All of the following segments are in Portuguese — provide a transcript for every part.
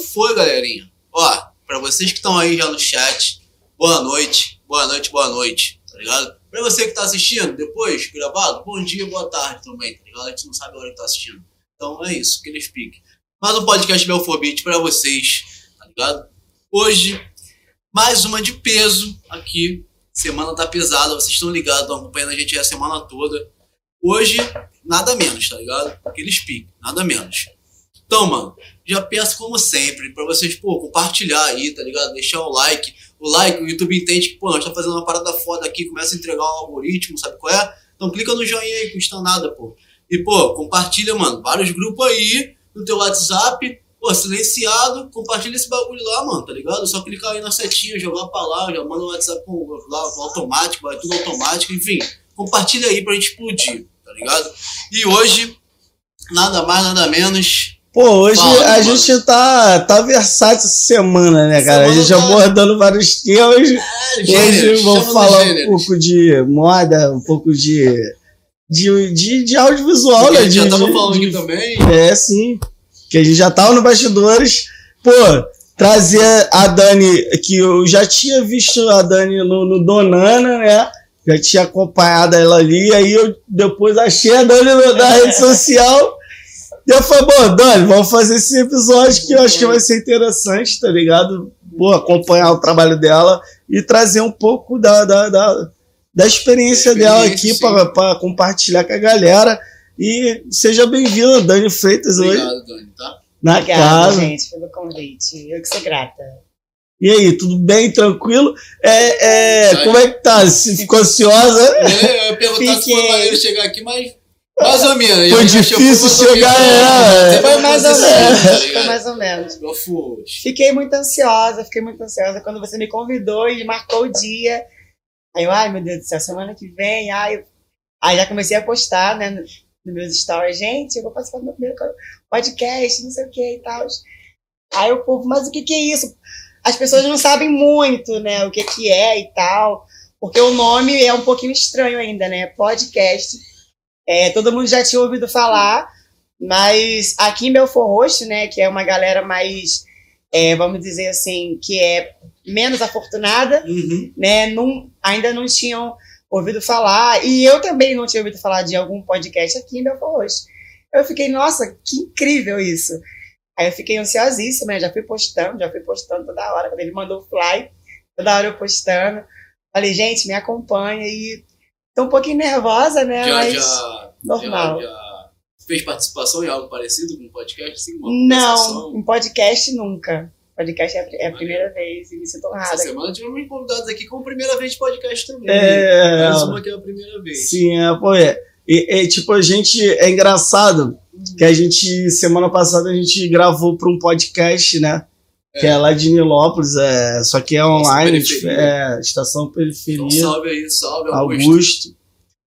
foi, galerinha? Ó, pra vocês que estão aí já no chat, boa noite, boa noite, boa noite, tá ligado? Pra você que tá assistindo depois, gravado, bom dia, boa tarde também, tá ligado? A gente não sabe a hora que tá assistindo. Então é isso, que eles piquem. Mais um podcast Belfobit pra vocês, tá ligado? Hoje, mais uma de peso aqui. Semana tá pesada, vocês estão ligados, estão acompanhando a gente a semana toda. Hoje, nada menos, tá ligado? Aqueles piques, nada menos. Então, mano, já peço como sempre, pra vocês, pô, compartilhar aí, tá ligado? Deixar o like. O like, o YouTube entende que, pô, nós tá fazendo uma parada foda aqui, começa a entregar o algoritmo, sabe qual é? Então clica no joinha aí, custa nada, pô. E, pô, compartilha, mano, vários grupos aí no teu WhatsApp, pô, silenciado, compartilha esse bagulho lá, mano, tá ligado? Só clicar aí na setinha, jogar pra lá, já manda o WhatsApp com, lá, automático, vai tudo automático, enfim. Compartilha aí pra gente explodir, tá ligado? E hoje, nada mais, nada menos Pô, hoje Fala, a mano. gente tá, tá versátil essa semana, né, cara? Semana a gente tá... abordando vários temas. É, hoje vamos falar um pouco de moda, um pouco de. de, de, de audiovisual, Porque né? A gente de, já tava de, falando de, aqui também. É, sim. Que a gente já tava no bastidores. Pô, trazer a Dani, que eu já tinha visto a Dani no, no Donana, né? Já tinha acompanhado ela ali, aí eu depois achei a Dani na rede social. E eu falei, bom, Dani, vamos fazer esse episódio que eu acho que vai ser interessante, tá ligado? Pô, acompanhar o trabalho dela e trazer um pouco da, da, da, da experiência, experiência dela aqui para compartilhar com a galera. E seja bem-vinda, Dani Freitas. Obrigado, hoje. Dani, tá? Na Obrigada, casa. gente, pelo convite. Eu que sou grata. E aí, tudo bem? Tranquilo? É, é, como é que tá? Ficou ansiosa? É, eu ia perguntar Fiquei. se foi maneiro chegar aqui, mas mais ou menos. Foi difícil chegar, é. Foi mais ou menos. Foi mais ou menos. Fiquei muito ansiosa, fiquei muito ansiosa quando você me convidou e marcou o dia. Aí eu, ai meu Deus do céu, semana que vem, ai. Aí já comecei a postar, né, nos meus stories, gente, eu vou participar do meu primeiro podcast, não sei o que e tal. Aí o povo, mas o que que é isso? As pessoas não sabem muito, né, o que que é e tal, porque o nome é um pouquinho estranho ainda, né, podcast é, todo mundo já tinha ouvido falar, mas aqui em Belfor Roxo, né, que é uma galera mais, é, vamos dizer assim, que é menos afortunada, uhum. né, não, ainda não tinham ouvido falar, e eu também não tinha ouvido falar de algum podcast aqui em Belfor Roxo. Eu fiquei, nossa, que incrível isso. Aí eu fiquei ansiosíssima, né, já fui postando, já fui postando toda hora, quando ele mandou o fly, toda hora eu postando. Falei, gente, me acompanha e Tô um pouquinho nervosa, né? Já, mas já, normal. Já, já, fez participação em algo parecido com um podcast? Assim, Não, em podcast nunca. Podcast é a primeira vez e me sinto honrada. Essa semana tivemos convidados aqui com a primeira vez de podcast também. É. Mais uma que é a primeira vez. Sim, é, pô, é. E, e, tipo, a gente. É engraçado que a gente, semana passada, a gente gravou para um podcast, né? É. Que é lá de Nilópolis, é, só que é online, é, Estação Periferia. Então, salve aí, salve Augusto. Augusto.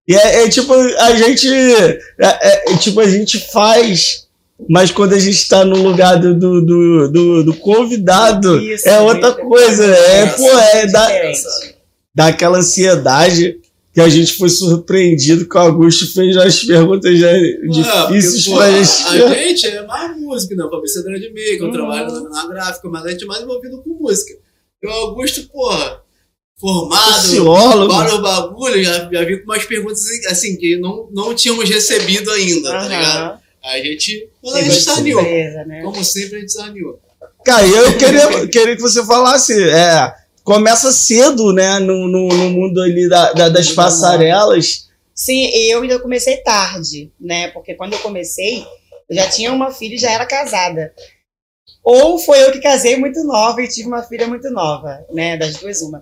E é, é, tipo, a gente. É, é, tipo, a gente faz, mas quando a gente tá no lugar do, do, do, do, do convidado, Isso, é outra coisa. É, pô, é da, dá aquela ansiedade que a gente foi surpreendido que o Augusto fez as perguntas já difíceis para a gente. A gente é mais música, não, publicidade de meio, que eu uhum. trabalho na, gráfica, mas a gente é mais envolvido com música. E o Augusto, porra, formado, Sociólogo. vários bagulho, já, já vi com umas perguntas assim, que não, não tínhamos recebido ainda, uhum. tá ligado? A gente, a gente. Né? Como sempre, a gente saneou. Cara, eu queria, queria que você falasse, é começa cedo, né, no, no, no mundo ali da, da, das passarelas. Sim, eu ainda comecei tarde, né, porque quando eu comecei, eu já tinha uma filha e já era casada. Ou foi eu que casei muito nova e tive uma filha muito nova, né, das duas uma.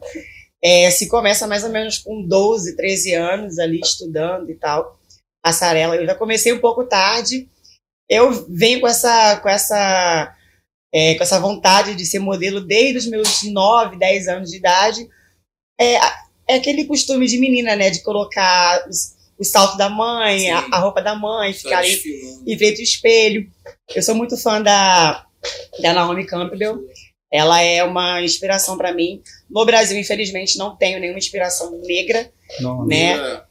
É, se começa mais ou menos com 12, 13 anos ali estudando e tal, passarela. Eu já comecei um pouco tarde. Eu venho com essa com essa é, com essa vontade de ser modelo desde os meus 9, 10 anos de idade. É, é aquele costume de menina, né? De colocar os, o salto da mãe, a, a, roupa da mãe, ficar ali em frente ao espelho. Eu sou muito fã da, da Naomi Campbell. Ela é uma inspiração para mim. No Brasil, infelizmente, não tenho nenhuma inspiração negra, não, né? É.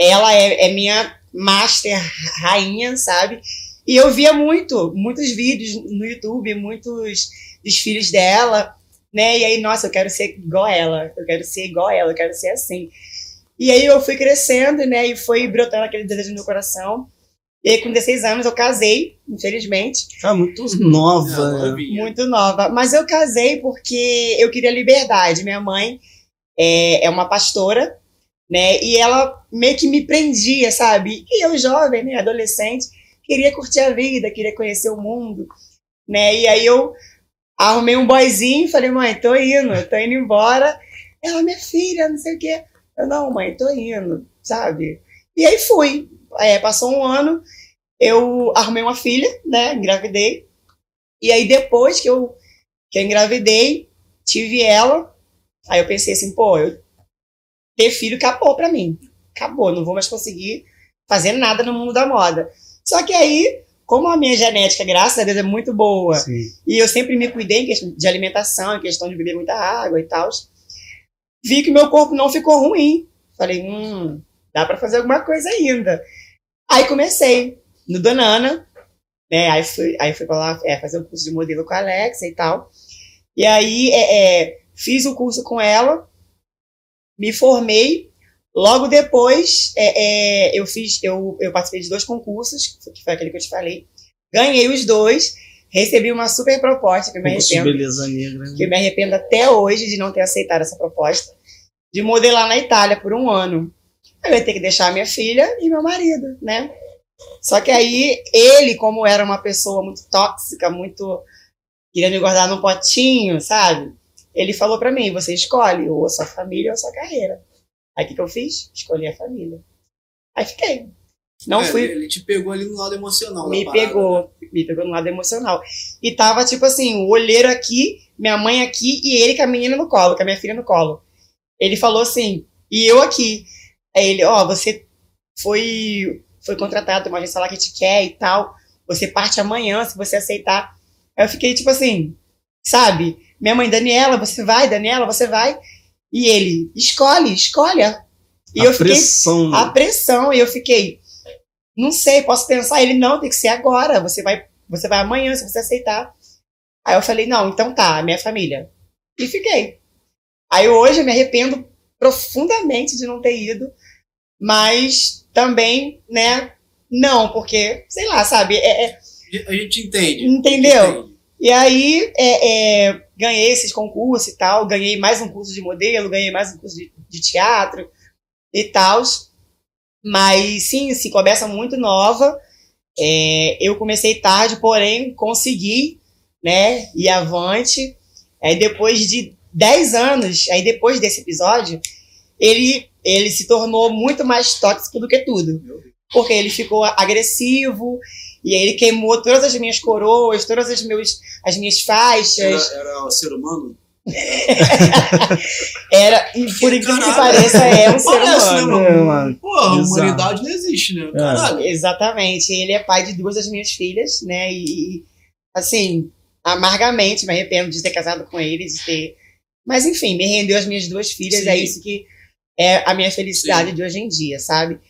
Ela é, é minha master rainha, sabe? E eu via muito, muitos vídeos no YouTube, muitos desfiles dela, né? E aí, nossa, eu quero ser igual a ela, eu quero ser igual a ela, eu quero ser assim. E aí eu fui crescendo, né? E foi brotando aquele desejo no meu coração. E aí, com 16 anos, eu casei, infelizmente. Tá muito nova. É, né? Muito nova. Mas eu casei porque eu queria liberdade. Minha mãe é, é uma pastora, né? E ela meio que me prendia, sabe? E eu, jovem, né? Adolescente, queria curtir a vida, queria conhecer o mundo, né? E aí eu arrumei um boyzinho falei, mãe, tô indo, tô indo embora. Ela, minha filha, não sei o quê. Eu, não, mãe, tô indo, sabe? E aí fui. É, passou um ano, eu arrumei uma filha, né? Engravidei. E aí depois que eu, que eu engravidei, tive ela. Aí eu pensei assim, pô, eu ter filho acabou pra mim. Acabou, não vou mais conseguir fazer nada no mundo da moda. Só que aí, como a minha genética, graças a Deus, é muito boa, Sim. e eu sempre me cuidei em questão de alimentação, em questão de beber muita água e tal. Vi que meu corpo não ficou ruim. Falei, hum, dá pra fazer alguma coisa ainda. Aí comecei no Donana, né? Aí fui, aí fui pra lá é, fazer o curso de modelo com a Alexa e tal. E aí é, é, fiz o curso com ela, me formei. Logo depois, é, é, eu fiz, eu, eu participei de dois concursos, que foi aquele que eu te falei. Ganhei os dois, recebi uma super proposta que eu me arrependo beleza negra. né? que eu me arrependo até hoje de não ter aceitado essa proposta, de modelar na Itália por um ano. Eu ia ter que deixar minha filha e meu marido, né? Só que aí, ele, como era uma pessoa muito tóxica, muito querendo me guardar num potinho, sabe? Ele falou pra mim, você escolhe ou a sua família ou a sua carreira. Aí o que, que eu fiz? Escolhi a família. Aí fiquei. Não É, fui Ele te pegou ali no lado emocional. me parada, pegou, né? me pegou no lado emocional. E tava, tipo assim, o olheiro aqui, minha mãe aqui e ele com a menina no colo, com a minha filha no colo. Ele falou assim, e eu aqui. Aí ele, ó, você foi, foi contratado, uma agência lá que te quer e tal. Você parte amanhã, se você aceitar. Aí eu fiquei, tipo assim, sabe? Minha mãe, Daniela, você vai, Daniela, você vai. E ele, escolhe, escolhe. E a eu fiquei pressão. a pressão e eu fiquei não sei posso pensar ele não tem que ser agora você vai você vai amanhã se você aceitar aí eu falei não então tá minha família e fiquei aí hoje eu me arrependo profundamente de não ter ido mas também né não porque sei lá sabe é- é, A gente entende. Entendeu? Gente entende. e aí, é, é, ganhei esses concursos e tal, ganhei mais um curso de modelo, ganhei mais um curso de, de teatro e tal. Mas sim, se começa muito nova. É, eu comecei tarde, porém consegui, né, ir avante. Aí depois de 10 anos, aí depois desse episódio, ele, ele se tornou muito mais tóxico do que tudo. Porque ele ficou agressivo, e aí ele queimou todas as minhas coroas, todas as, meus, as minhas faixas. Era, era o ser humano? Era, e por incrível que pareça, é um ser Parece, né, humano. mano? É, mano. Porra, a humanidade não existe, né? Caralho. Exatamente. Ele é pai de duas das minhas filhas, né? E, assim, amargamente me arrependo de ter casado com ele, de ter. Mas, enfim, me rendeu as minhas duas filhas, Sim. é isso que é a minha felicidade de hoje em dia, sabe?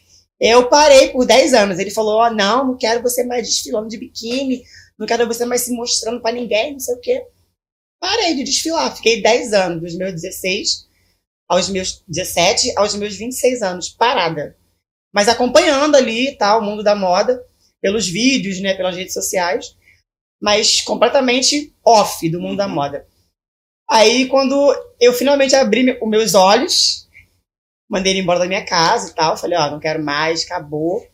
Eu parei por 10 anos. Ele falou: Ó, não, não quero você mais desfilando de biquíni, não quero você mais se mostrando pra ninguém, não sei o quê. Parei de desfilar. Fiquei 10 anos, dos meus 16 aos meus 17, aos meus 26 anos, parada. Mas acompanhando ali, tá, o mundo da moda, pelos vídeos, né, pelas redes sociais, mas completamente off do mundo da Uhum. moda. Aí, quando eu finalmente abri os meus olhos, mandei ele embora da minha casa e tal, falei, ó, não quero mais, acabou.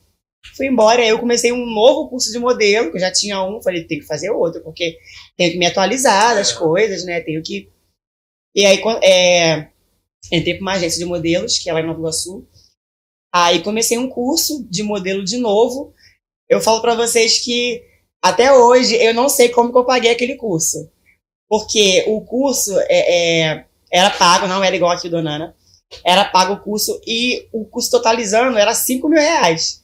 Fui embora, aí eu comecei um novo curso de modelo, que eu já tinha um, falei, tem que fazer outro, porque tenho que me atualizar das É. coisas, né, tenho que... E aí, é, entrei para uma agência de modelos, que é lá em Nova Iguaçu, Aí comecei um curso de modelo de novo. Eu falo para vocês que até hoje eu não sei como que eu paguei aquele curso. Porque o curso é, é, era pago, não era igual aqui do Nana. Era pago o curso e o curso totalizando era 5 mil reais.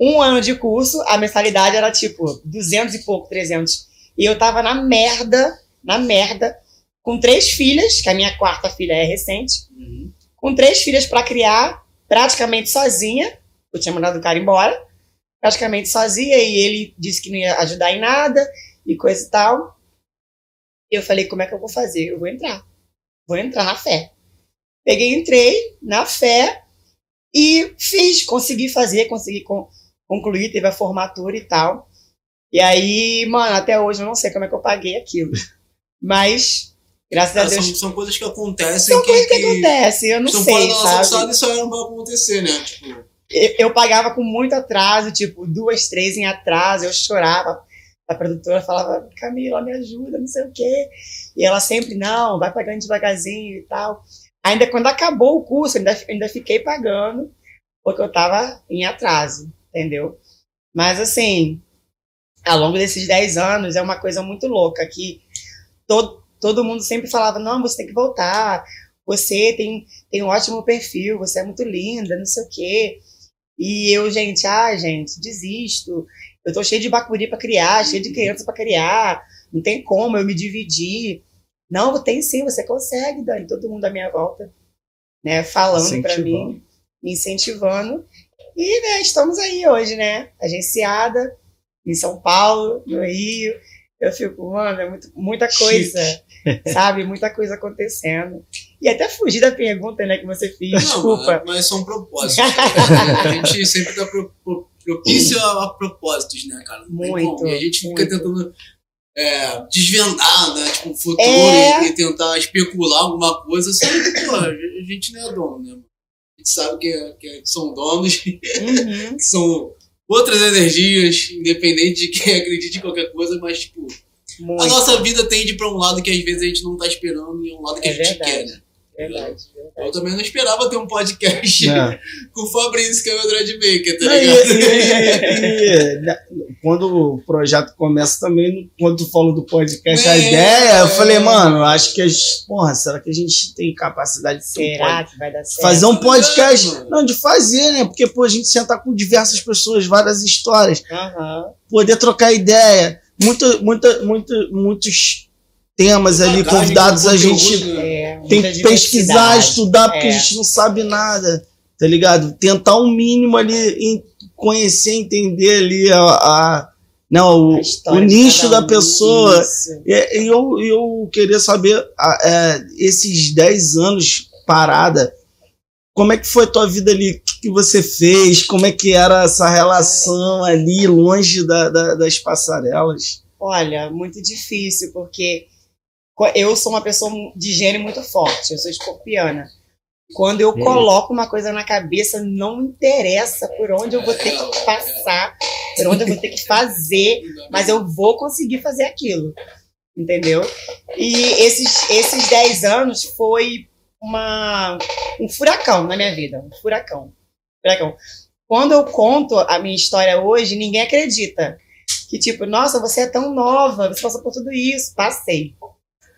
Um ano de curso, a mensalidade era tipo 200 e pouco, 300. E eu tava na merda, na merda, com três filhas, que a minha quarta filha é recente Uhum. com três filhas para criar, praticamente sozinha. Eu tinha mandado o cara embora. praticamente sozinha e ele disse que não ia ajudar em nada e coisa e tal. Eu falei, como é que eu vou fazer? Eu vou entrar. Vou entrar na fé. Peguei, entrei na fé e fiz, consegui fazer, consegui con concluir, teve a formatura e tal. E aí, mano, até hoje eu não sei como é que eu paguei aquilo. Mas, graças a Deus. são, são coisas que acontecem São que, coisas que acontecem, eu não estão sei, fora da nossa sabe? e só não vai acontecer, né? Tipo, eu, eu pagava com muito atraso, tipo, duas, três em atraso, eu chorava. A produtora falava, Camila, me ajuda, não sei o quê. E ela sempre, não, vai pagando devagarzinho e tal. Ainda quando acabou o curso, ainda, ainda fiquei pagando, porque eu tava em atraso, entendeu? Mas assim, ao longo desses 10 anos, é uma coisa muito louca, que todo, todo mundo sempre falava, não, você tem que voltar, você tem, tem um ótimo perfil, você é muito linda, não sei o quê. E eu, gente, ah, gente, desisto. Eu tô cheio de bacuri para criar, cheio de criança para criar. Não tem como eu me dividir. Não, tem sim, você consegue, Dani. Todo mundo à minha volta, né, falando para mim, me incentivando. E, né, estamos aí hoje, né, agenciada em São Paulo, no Rio. Eu fico, mano, é muito, muita coisa, sabe? Muita coisa acontecendo. E até fugir da pergunta, né, que você fez, não, desculpa. mas, mas são propósitos. a gente sempre tá pro, pro, propício a, a propósitos, né, cara? Muito. E a gente fica muito. tentando é, desvendar, né? Tipo, o futuro É. e, e tentar especular alguma coisa, sendo que, pô, a gente não é dono, né? mano? A gente sabe que, é- que são donos, que Uhum. são outras energias, independente de quem acredite em qualquer coisa, mas, tipo, a Muito. nossa vida tende pra um lado que às vezes a gente não tá esperando e é um lado que É a gente verdade. quer, né? Verdade, Eu verdade. também não esperava ter um podcast É. com o Fabrício, que é o Android Maker, tá Não, e- ligado? e- e- né, quando o projeto começa também, quando tu falou do podcast, a É. ideia, eu falei, mano, eu acho que a gente, porra, será que a gente tem capacidade de um Será pod- que vai dar certo? fazer um podcast? mano. Não, de fazer, né? Porque, pô, a gente sentar com diversas pessoas, várias histórias, Aham. poder trocar ideia, muita, muita, muita, muitos temas ali, convidados a gente né? É, tem que pesquisar, estudar, porque É. a gente não sabe nada, tá ligado? Tentar um mínimo ali, em conhecer, entender ali a, a- não, o, história o de nicho da um, pessoa. isso. E, eu, eu queria saber, é, esses 10 anos parada, como é que foi a tua vida ali? O que, que você fez? Como é que era essa relação ali, longe da- da- das passarelas? Olha, muito difícil, porque eu sou uma pessoa de gênio muito forte, eu sou escorpiana. Quando eu coloco uma coisa na cabeça, não interessa por onde eu vou ter que passar, por onde eu vou ter que fazer, mas eu vou conseguir fazer aquilo. Entendeu? E esses, esses 10 anos foi uma, um furacão na minha vida. Um furacão. Furacão. Quando eu conto a minha história hoje, ninguém acredita. Que tipo, nossa, você é tão nova, você passou por tudo isso. Passei.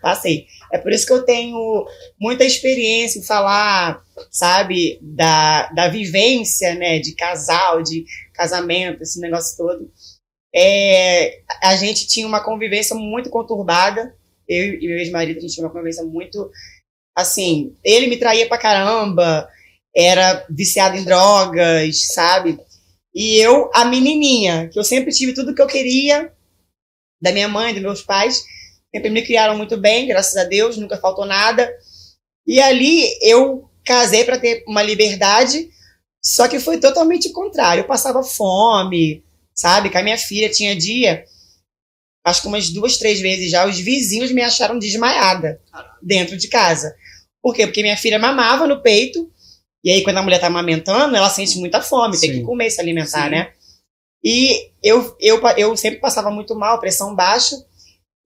Passei. É por isso que eu tenho muita experiência em falar, sabe, da, da vivência, né, de casal, de casamento, esse negócio todo. É, a gente tinha uma convivência muito conturbada. Eu e meu ex-marido, a gente tinha uma convivência muito. Assim, ele me traía pra caramba, era viciado em drogas, sabe? E eu, a menininha, que eu sempre tive tudo que eu queria da minha mãe, dos meus pais, sempre me criaram muito bem, graças a Deus, nunca faltou nada. E ali eu casei para ter uma liberdade, só que foi totalmente o contrário. Eu passava fome, sabe? Com a minha filha tinha dia, acho que umas duas, três vezes já, os vizinhos me acharam desmaiada dentro de casa. Por quê? Porque minha filha mamava no peito, e aí quando a mulher tá amamentando, ela sente muita fome, tem Sim. que comer, se alimentar, Sim. né? E eu, eu, eu sempre passava muito mal, pressão baixa,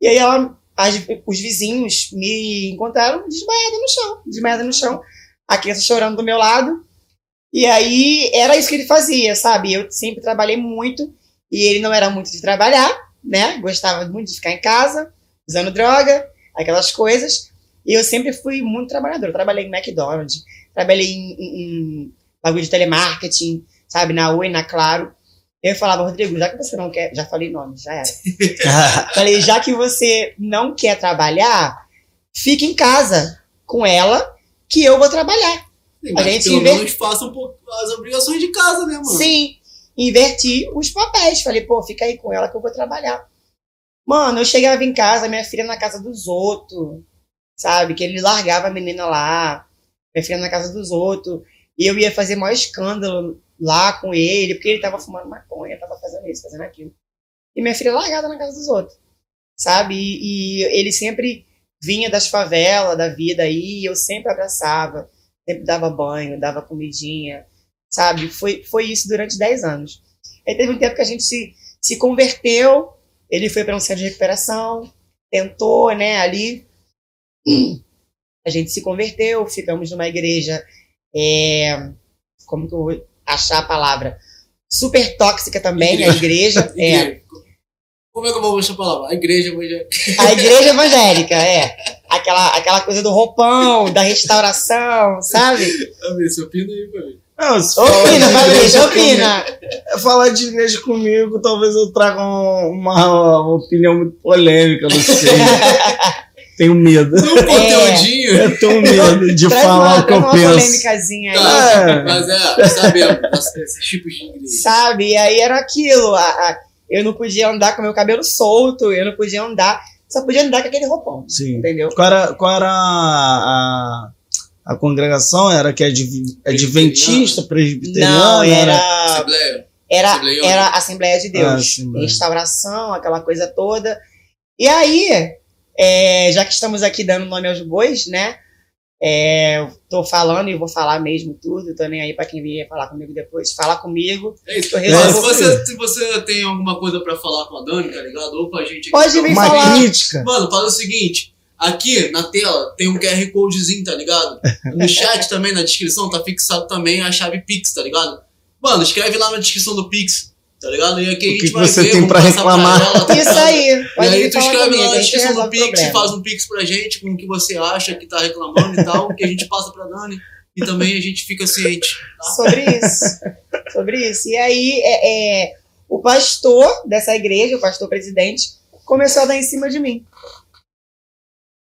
e aí ela, as- os vizinhos me encontraram desmaiada no chão, desmaiada no chão, a criança chorando do meu lado, e aí era isso que ele fazia, sabe? Eu sempre trabalhei muito, e ele não era muito de trabalhar, né? Gostava muito de ficar em casa, usando droga, aquelas coisas. E eu sempre fui muito trabalhador. Eu trabalhei em McDonald's, trabalhei em, em, em bagulho de telemarketing, sabe? Na Oi, na Claro. Eu falava, Rodrigo, já que você não quer. Já falei nome, já era. Falei, já que você não quer trabalhar, fique em casa com ela, que eu vou trabalhar. Mas A gente pelo vê- menos faça um pouco as obrigações de casa, né, mano? Sim. inverti os papéis. Falei, pô, fica aí com ela que eu vou trabalhar. Mano, eu chegava em casa, minha filha na casa dos outros, sabe? Que ele largava a menina lá, minha filha na casa dos outros. E eu ia fazer maior escândalo lá com ele, porque ele tava fumando maconha, tava fazendo isso, fazendo aquilo. E minha filha largada na casa dos outros, sabe? E, e ele sempre vinha das favelas, da vida aí, e eu sempre abraçava, sempre dava banho, dava comidinha, sabe? Foi, foi isso durante 10 anos. Aí teve um tempo que a gente se, se converteu, ele foi para um centro de recuperação, tentou, né, ali. A gente se converteu, ficamos numa igreja, é, como que eu achar a palavra? Super tóxica também, a igreja. é, Como é que eu vou mostrar a palavra? A igreja evangélica. a igreja evangélica, é. Aquela, aquela coisa do roupão, da restauração, sabe? A ver, você opina aí pra mim. Não, Opina, igreja Fabrício, opina. comigo- falar de igreja comigo, talvez eu traga um- uma, uma opinião muito polêmica, não sei. Tenho medo. Um conteúdinho. Eu tenho medo de Traz falar uma, o que eu uma penso. polêmicazinha aí. Tá, É. mas é, sabemos esses- esses tipos de igreja. Sabe? E aí era aquilo. a- a- eu não podia andar com meu cabelo solto, eu não podia andar. Só podia andar com aquele roupão. Sim. Entendeu? Qual era, qual era a, a, a congregação? Era que é adv- adventista, presbiteriana? Não, era. Assembleia. Era, Assembleiana. era Assembleia de Ah, Deus. Assembleia. Restauração, aquela coisa toda. E aí, é, já que estamos aqui dando nome aos bois, né? É, tô falando e vou falar mesmo tudo, tô nem aí pra quem vier falar comigo depois. Fala comigo. É isso. Mas resolvo se, você, se você tem alguma coisa pra falar com a Dani, tá ligado? Ou com a gente aqui. Pode vir Uma falar. crítica. Mano, fala o seguinte. Aqui na tela tem um QR Codezinho, tá ligado? No chat também, na descrição, tá fixado também a chave Pix, tá ligado? Mano, escreve lá na descrição do Pix, tá ligado? E aqui a O gente que que vai você ver, tem pra reclamar? ela, tá Isso aí. E aí tu escreve comigo, lá a na gente descrição do Pix problema. faz um Pix pra gente com o que você acha que tá reclamando e tal, que a gente passa pra Dani. E também a gente fica ciente. Sobre isso. Sobre isso. E aí, é, é, o pastor dessa igreja, o pastor presidente, começou a dar em cima de mim.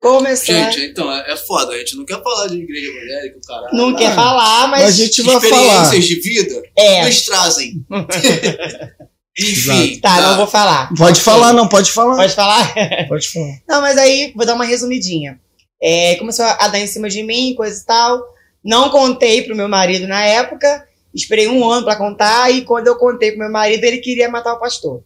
Começou. a- Gente, então, é, é foda. A gente não quer falar de igreja evangélica, caralho. não quer falar, Mas a gente vai falar. Experiências de vida, É, eles trazem. Enfim. tá, não vou falar. Pode falar, não, pode falar. Pode falar? Pode falar. Não, mas aí vou dar uma resumidinha. É, começou a dar em cima de mim, coisa e tal. Não contei pro meu marido na época. Esperei um ano pra contar. E quando eu contei pro meu marido, ele queria matar o pastor.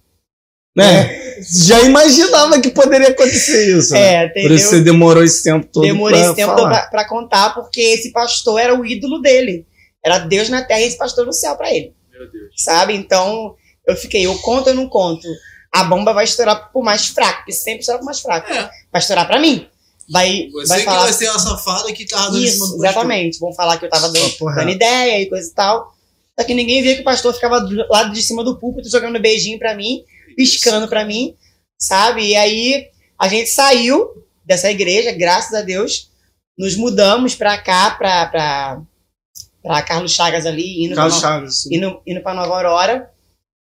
Né? Já imaginava que poderia acontecer isso. né? É, Por entendeu? isso você demorou esse tempo todo Demorei pra esse tempo falar. pra, pra contar, porque esse pastor era o ídolo dele. Era Deus na terra e esse pastor no céu pra ele. Meu Deus. Sabe? Então, eu fiquei, eu conto ou não conto? A bomba vai estourar pro mais fraco, porque sempre estoura pro mais fraco. É. Vai estourar pra mim. Vai, Você vai que falar vai ser a safada que tava dando Isso, exatamente. Vão falar que eu tava dando, dando ideia e coisa e tal. Só que ninguém via que o pastor ficava do lado de cima do púlpito jogando beijinho pra mim, piscando pra mim, sabe? E aí a gente saiu dessa igreja, graças a Deus, nos mudamos pra cá, pra Carlos Chagas ali, indo, Carlos pra, Chaves. sim. indo, indo pra Nova Aurora.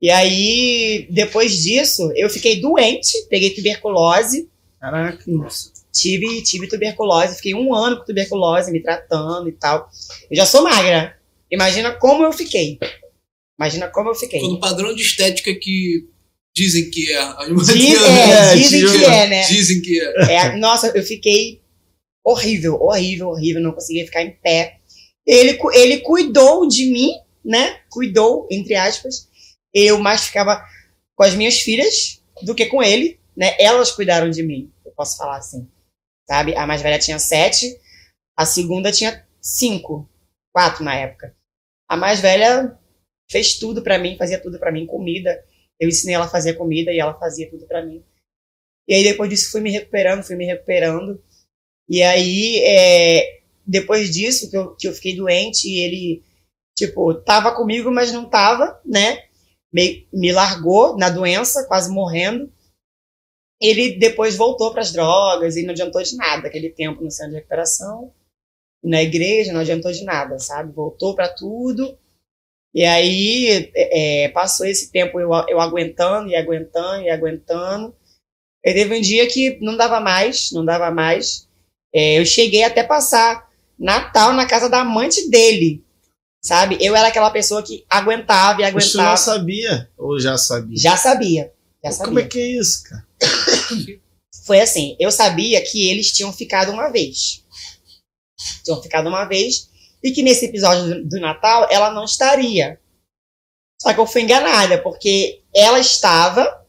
E aí, depois disso, eu fiquei doente, peguei tuberculose, Caraca. tive, tive tuberculose, fiquei um ano com tuberculose, me tratando e tal. Eu já sou magra. Imagina como eu fiquei. Imagina como eu fiquei. Tô no padrão de estética que dizem que é. As Diz- é, É, dizem que é, né? Dizem que é. É, nossa, eu fiquei horrível, horrível, horrível, não conseguia ficar em pé. Ele, ele cuidou de mim, né? Cuidou, entre aspas. Eu mais ficava com as minhas filhas do que com ele, né? Elas cuidaram de mim, eu posso falar assim. Sabe? A mais velha tinha sete, a segunda tinha cinco, quatro na época. A mais velha fez tudo pra mim, fazia tudo pra mim, comida. Eu ensinei ela a fazer comida e ela fazia tudo pra mim. E aí depois disso fui me recuperando, fui me recuperando. E aí, é, depois disso, que eu, que eu fiquei doente, ele, tipo, tava comigo, mas não tava, né? Me, me largou na doença, quase morrendo. Ele depois voltou para as drogas e não adiantou de nada aquele tempo no centro de recuperação. Na igreja, não adiantou de nada, sabe? Voltou para tudo. E aí, é, passou esse tempo eu, eu aguentando e aguentando e aguentando. E teve um dia que não dava mais, não dava mais. É, eu cheguei até passar Natal na casa da amante dele. Sabe? Eu era aquela pessoa que aguentava e Mas tu não aguentava. sabia? Ou já sabia? Já sabia. Já Como é sabia. que é isso, cara? Foi assim, eu sabia que eles tinham ficado uma vez. Tinham ficado uma vez. E que nesse episódio do, do Natal ela não estaria. Só que eu fui enganada, porque ela estava.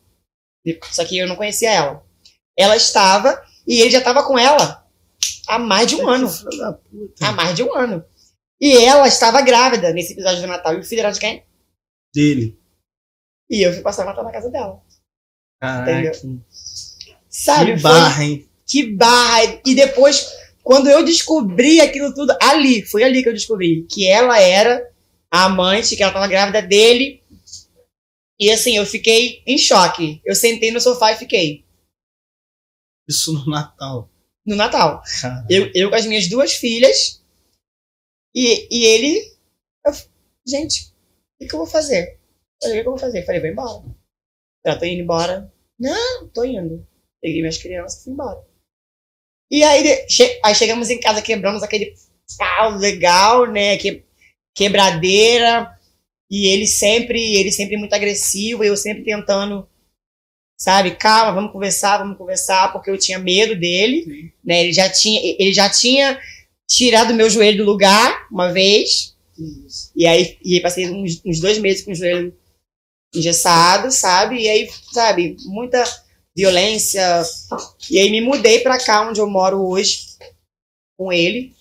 Só que eu não conhecia ela. Ela estava e ele já estava com ela há mais de um ano. Há mais de um ano. E ela estava grávida nesse episódio do Natal. E o filho era de quem? Dele. E eu fui passar o Natal na casa dela. Caraca. Sabe? Que barra, hein? que barra. E depois, quando eu descobri aquilo tudo, ali, foi ali que eu descobri que ela era a amante, que ela tava grávida dele. E assim, eu fiquei em choque. Eu sentei no sofá e fiquei. Isso no Natal. No Natal. Eu, eu com as minhas duas filhas. E, e ele. eu- gente, o que, que eu vou fazer? Eu Falei, o que, que eu vou fazer? Eu Falei, vou embora. Ela, tô indo embora. Não, tô indo. Peguei minhas crianças e fui embora. E aí, che- aí chegamos em casa, quebramos aquele pau legal, né? Que, quebradeira. E ele sempre, ele sempre muito agressivo, eu sempre tentando, sabe, calma, vamos conversar, vamos conversar, porque eu tinha medo dele né? Ele já tinha, ele já tinha tirado meu joelho do lugar uma vez. E aí, e aí passei uns, uns dois meses com o joelho engessado, sabe? E aí, sabe, muita violência. E aí me mudei pra cá onde eu moro hoje com ele.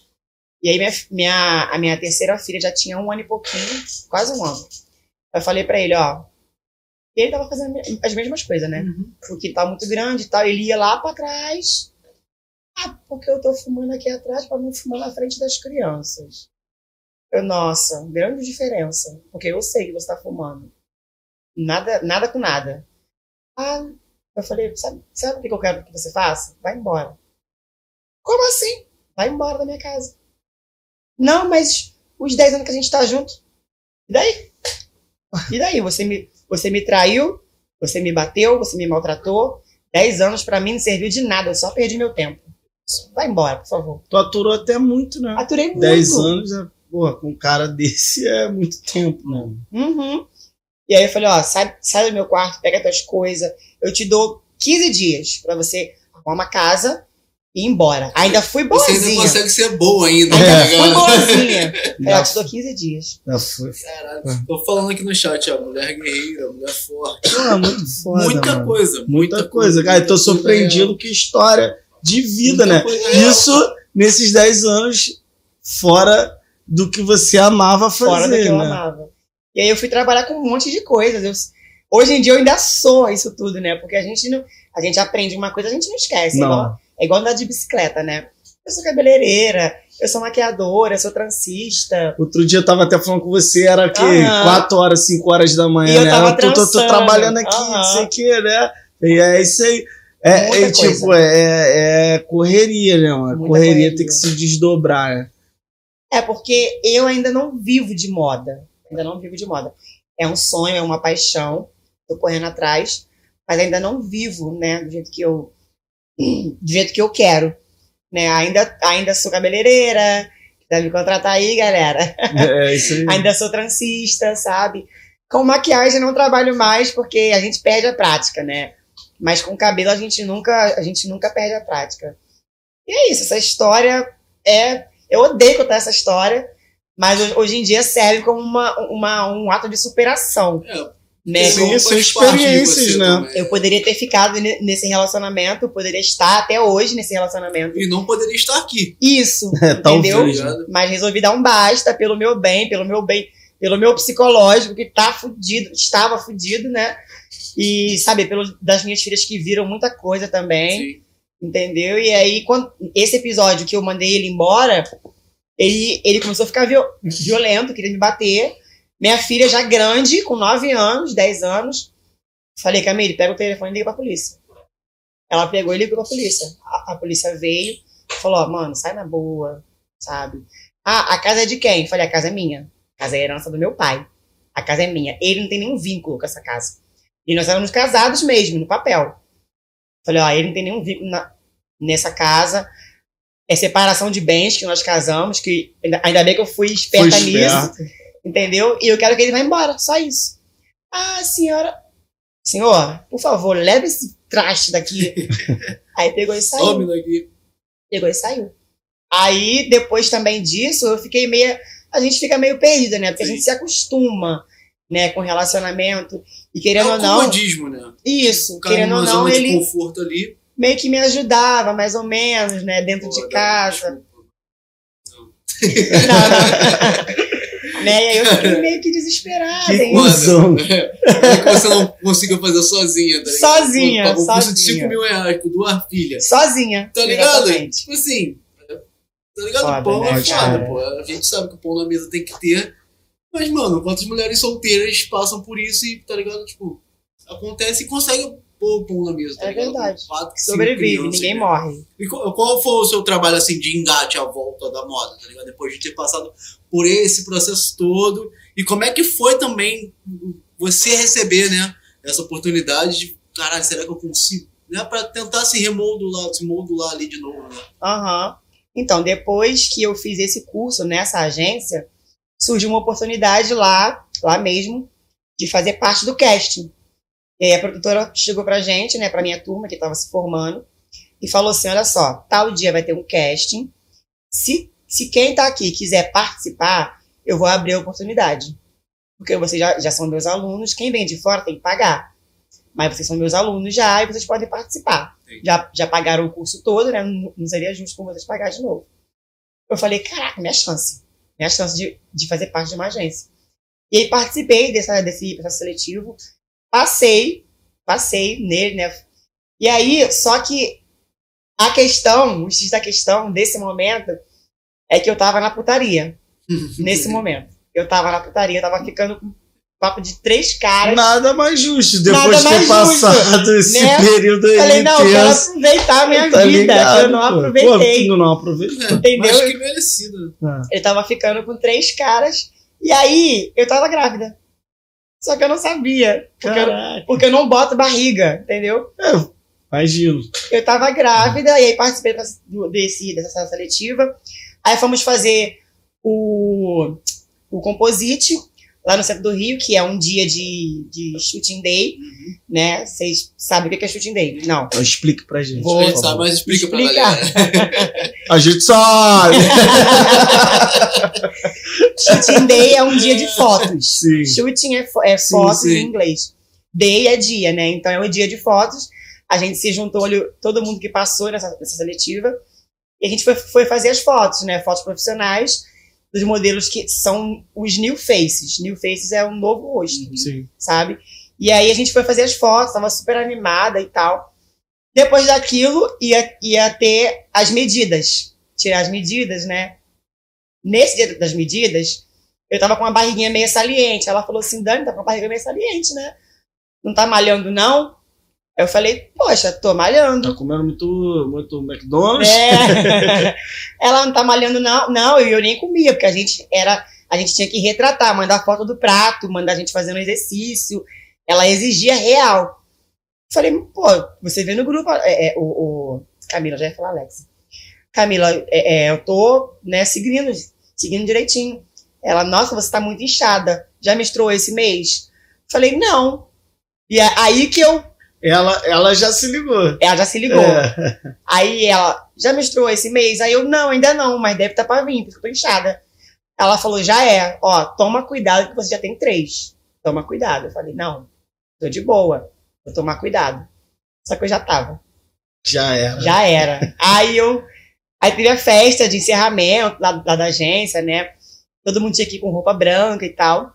E aí minha, minha, a minha terceira filha já tinha um ano e pouquinho, quase um ano. Eu falei pra ele, ó. E ele tava fazendo as mesmas coisas, né? O quintal muito grande e tal. Ele ia lá pra trás. Ah, porque eu tô fumando aqui atrás pra não fumar na frente das crianças. Eu, nossa, grande diferença. Porque eu sei que você tá fumando. Nada, nada com nada. Ah, eu falei, sabe, sabe o que eu quero que você faça? Vai embora. Como assim? Vai embora da minha casa. Não, mas os 10 anos que a gente tá junto. E daí? E daí? Você me, você me traiu, você me bateu, você me maltratou. 10 anos pra mim não serviu de nada, eu só perdi meu tempo. Vai embora, por favor. Tu aturou até muito, né? Aturei muito. 10 anos, é, porra, com um cara desse é muito tempo, né? Uhum. E aí eu falei, ó, sai, sai do meu quarto, pega tuas coisas. Eu te dou 15 dias pra você arrumar uma casa e ir embora. Ainda fui Você ainda boazinha. consegue ser boa ainda, Ainda tá fui boazinha. Ó, te dou 15 dias. Caralho, tô falando aqui no chat, ó. Mulher guerreira, mulher forte. Porra, muito foda, muita mano. coisa. Muita coisa, cara. Eu tô muita coisa surpreendido que história de vida, Muita né? coisa real. Isso nesses 10 anos fora do que você amava fazer, Fora do que eu né? amava. E aí eu fui trabalhar com um monte de coisas. Eu- hoje em dia eu ainda sou isso tudo, né? Porque a gente não. A gente aprende uma coisa, a gente não esquece. É igual, Não. é igual andar de bicicleta, né? Eu sou cabeleireira, eu sou maquiadora, eu sou transista. Outro dia eu tava até falando com você, era que Aham. 4 horas, 5 horas da manhã, E eu né? tava Eu tô, tô- tô trabalhando aqui, não sei o que, né? E é isso aí. É, é, tipo, coisa. é, é correria, né? Muita correria, correria. tem que se desdobrar, né? É porque eu ainda não vivo de moda. Ainda não vivo de moda. É um sonho, é uma paixão. Tô correndo atrás, mas ainda não vivo, né, do jeito que eu do jeito que eu quero, né? Ainda ainda sou cabeleireira, deve me contratar aí, galera. É isso aí. Ainda sou transista, sabe? Com maquiagem não trabalho mais porque a gente perde a prática, né? Mas com cabelo a gente nunca, a gente nunca perde a prática. E é isso, essa história é. Eu odeio contar essa história, mas ho- hoje em dia serve como uma, uma, um ato de superação. É, Né? Sim, são experiências, né? também. Eu poderia ter ficado ne- nesse relacionamento, poderia estar até hoje nesse relacionamento. E não poderia estar aqui. Isso, É, entendeu? talvez. ligado? Mas resolvi dar um basta pelo meu bem, pelo meu bem, pelo meu psicológico, que tá fudido, estava fudido, né? E, sabe, pelo, das minhas filhas que viram muita coisa também, Sim. entendeu? E aí, quando, esse episódio que eu mandei ele embora, ele, ele começou a ficar viol- violento, queria me bater. Minha filha já grande, com 9 anos, 10 anos. Falei, Camille, pega o telefone e liga pra polícia. Ela pegou e ligou pra polícia. A, a polícia veio, falou, mano, sai na boa, sabe? Ah, a casa é de quem? Falei, a casa é minha. A casa é herança do meu pai. A casa é minha. Ele não tem nenhum vínculo com essa casa. E nós éramos casados mesmo, no papel. Falei, ó, ele não tem nenhum vínculo na- nessa casa. É separação de bens que nós casamos, que ainda, bem que eu fui esperta Foi nisso. Entendeu? E eu quero que ele vá embora, só isso. Ah, senhora. Senhor, por favor, leve esse traste daqui. Aí pegou e saiu. Some daqui. Pegou e saiu. Aí, depois também disso, eu fiquei meio. A gente fica meio perdida, né? Porque a Sim. gente se acostuma, né, com relacionamento. E É querendo o ou não. comodismo, né? Isso, querendo ou não, ele conforto ali. Meio que me ajudava, mais ou menos, né? Dentro Pô, de casa. Não, não. né? E aí eu fiquei meio que desesperada. Que hein? cuzão. É que você não conseguiu fazer sozinha, tá? Sozinha, Pagou um curso de sozinha. 5 mil reais por duas filhas. Sozinha. Tá ligado? exatamente. Tipo assim, tá ligado? Foda, pão é né, foda, cara? pô. A gente sabe que o pão na mesa tem que ter. Mas, mano, quantas mulheres solteiras passam por isso e, tá ligado? Tipo, acontece e conseguem pão na mesa, tá É ligado? verdade. Quatro, Sobrevive, crianças, ninguém morre. E qual, qual foi o seu trabalho, assim, de engate à volta da moda, tá ligado? Depois de ter passado por esse processo todo. E como é que foi também você receber, né, essa oportunidade de, caralho, será que eu consigo? Né, pra tentar se remodular, se modular ali de novo, né? Aham. Então, depois que eu fiz esse curso nessa agência, surgiu uma oportunidade lá, lá mesmo, de fazer parte do casting. E aí a produtora chegou pra gente, né, pra minha turma que estava se formando, e falou assim: olha só, tal dia vai ter um casting. Se, se quem tá aqui quiser participar, eu vou abrir a oportunidade. Porque vocês já, já são meus alunos, quem vem de fora tem que pagar. Mas vocês são meus alunos já e vocês podem participar. Já, já pagaram o curso todo, né? Não, não seria justo com vocês pagar de novo. Eu falei, caraca, minha chance. Minha chance de, de fazer parte de uma agência. E aí participei dessa, desse processo seletivo. Passei, passei nele, né? E aí, só que a questão, o X da questão desse momento é que eu tava na putaria. nesse momento. Eu tava na putaria, eu tava ficando com papo de três caras. Nada mais justo depois de ter justo, passado esse né? período aí Falei, não, eu quero aproveitar a minha Tá vida, ligado, que eu não pô. aproveitei. Pô, não aproveitou. É, Entendeu? Acho que merecido. Ah, Ele tava ficando com três caras. E aí, eu tava grávida. Só que eu não sabia. Porque, eu, porque eu não boto barriga, entendeu? Imagino. Eu tava grávida e aí participei desse, dessa sala seletiva. Aí fomos fazer o, o Composite lá no centro do Rio, que é um dia de, de shooting day, né? Vocês sabem o que é shooting day? Não. Então explique pra gente. Vou- A gente sabe, mas explica, pra galera. A gente sabe. Shooting day é um dia de fotos. Sim. Shooting é, fo- é Sim, fotos sim. em inglês. Day é dia, né? Então é o dia de fotos. A gente se juntou ali, todo mundo que passou nessa, nessa seletiva. E a gente foi, foi fazer as fotos, né? Fotos profissionais dos modelos que são os new faces. New faces é um novo rosto, Sim. sabe? E aí a gente foi fazer as fotos, tava super animada e tal. Depois daquilo, ia, ia ter as medidas. Tirar as medidas, né? Nesse dia das medidas, eu tava com uma barriguinha meio saliente. Ela falou assim, Dani, tá com uma barriga meio saliente, né? Não tá malhando, não? Eu falei, poxa, tô malhando. Tá comendo muito, muito McDonald's? É. Ela não tá malhando, não. Não, eu nem comia, porque a gente era. A gente tinha que retratar, mandar foto do prato, mandar a gente fazendo exercício. Ela exigia real. Falei, pô, você vê no grupo. é, é, o, o- Camila, já ia falar Alex. Camila, é, é, eu tô, né, seguindo, seguindo direitinho. Ela, nossa, você tá muito inchada. Já menstruou esse mês? Falei, não. E aí que eu. Ela, ela já se ligou. Ela já se ligou. É. Aí ela, já menstruou esse mês? Aí eu, não, ainda não, mas deve estar pra vir, porque eu tô inchada. Ela falou, já é, ó, toma cuidado que você já tem três. Toma cuidado. Eu falei, não, tô de boa, vou tomar cuidado. Só que eu já tava, Já era. já era. aí eu, aí teve a festa de encerramento lá, lá da agência, né? Todo mundo tinha que ir com roupa branca e tal.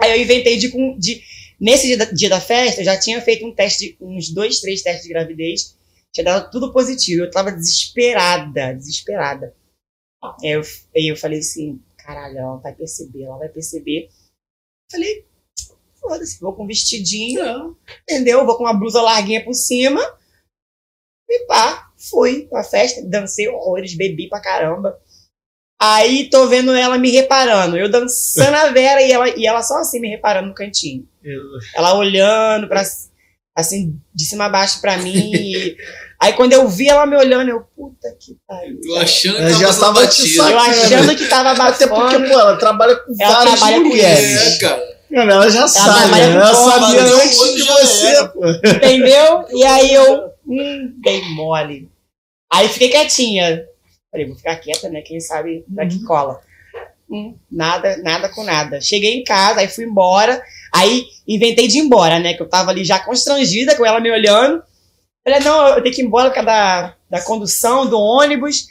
Aí eu inventei de, de nesse dia da, dia da festa, eu já tinha feito um teste, uns dois, três testes de gravidez. Tinha dado tudo positivo. Eu tava desesperada, desesperada. Aí eu, aí eu falei assim, caralho, ela vai perceber, ela vai perceber. Falei, foda-se, vou com um vestidinho, entendeu? Vou com uma blusa larguinha por cima. E pá, fui pra festa, dancei horrores, bebi pra caramba. Aí tô vendo ela me reparando, eu dançando a Vera e ela, e ela só assim me reparando no cantinho. Ela olhando pra, assim, de cima a baixo pra mim. e- Aí quando eu vi ela me olhando, eu, puta que pariu. Eu achando que Ela já tava te batida. Eu achando que tava Até porque, pô, ela trabalha com Ela várias trabalha com mulheres. É, cara. Mano, ela já sabe, trabalha né? com ela sabia antes de você, era. pô. Entendeu? E aí eu hum, dei mole. Aí fiquei quietinha. Falei, vou ficar quieta, né? Quem sabe daqui cola. Hum, nada, nada com nada. Cheguei em casa, aí fui embora. Aí inventei de ir embora, né? Que eu tava ali já constrangida com ela me olhando. Falei, não, eu tenho que ir embora por causa da, da condução, do ônibus.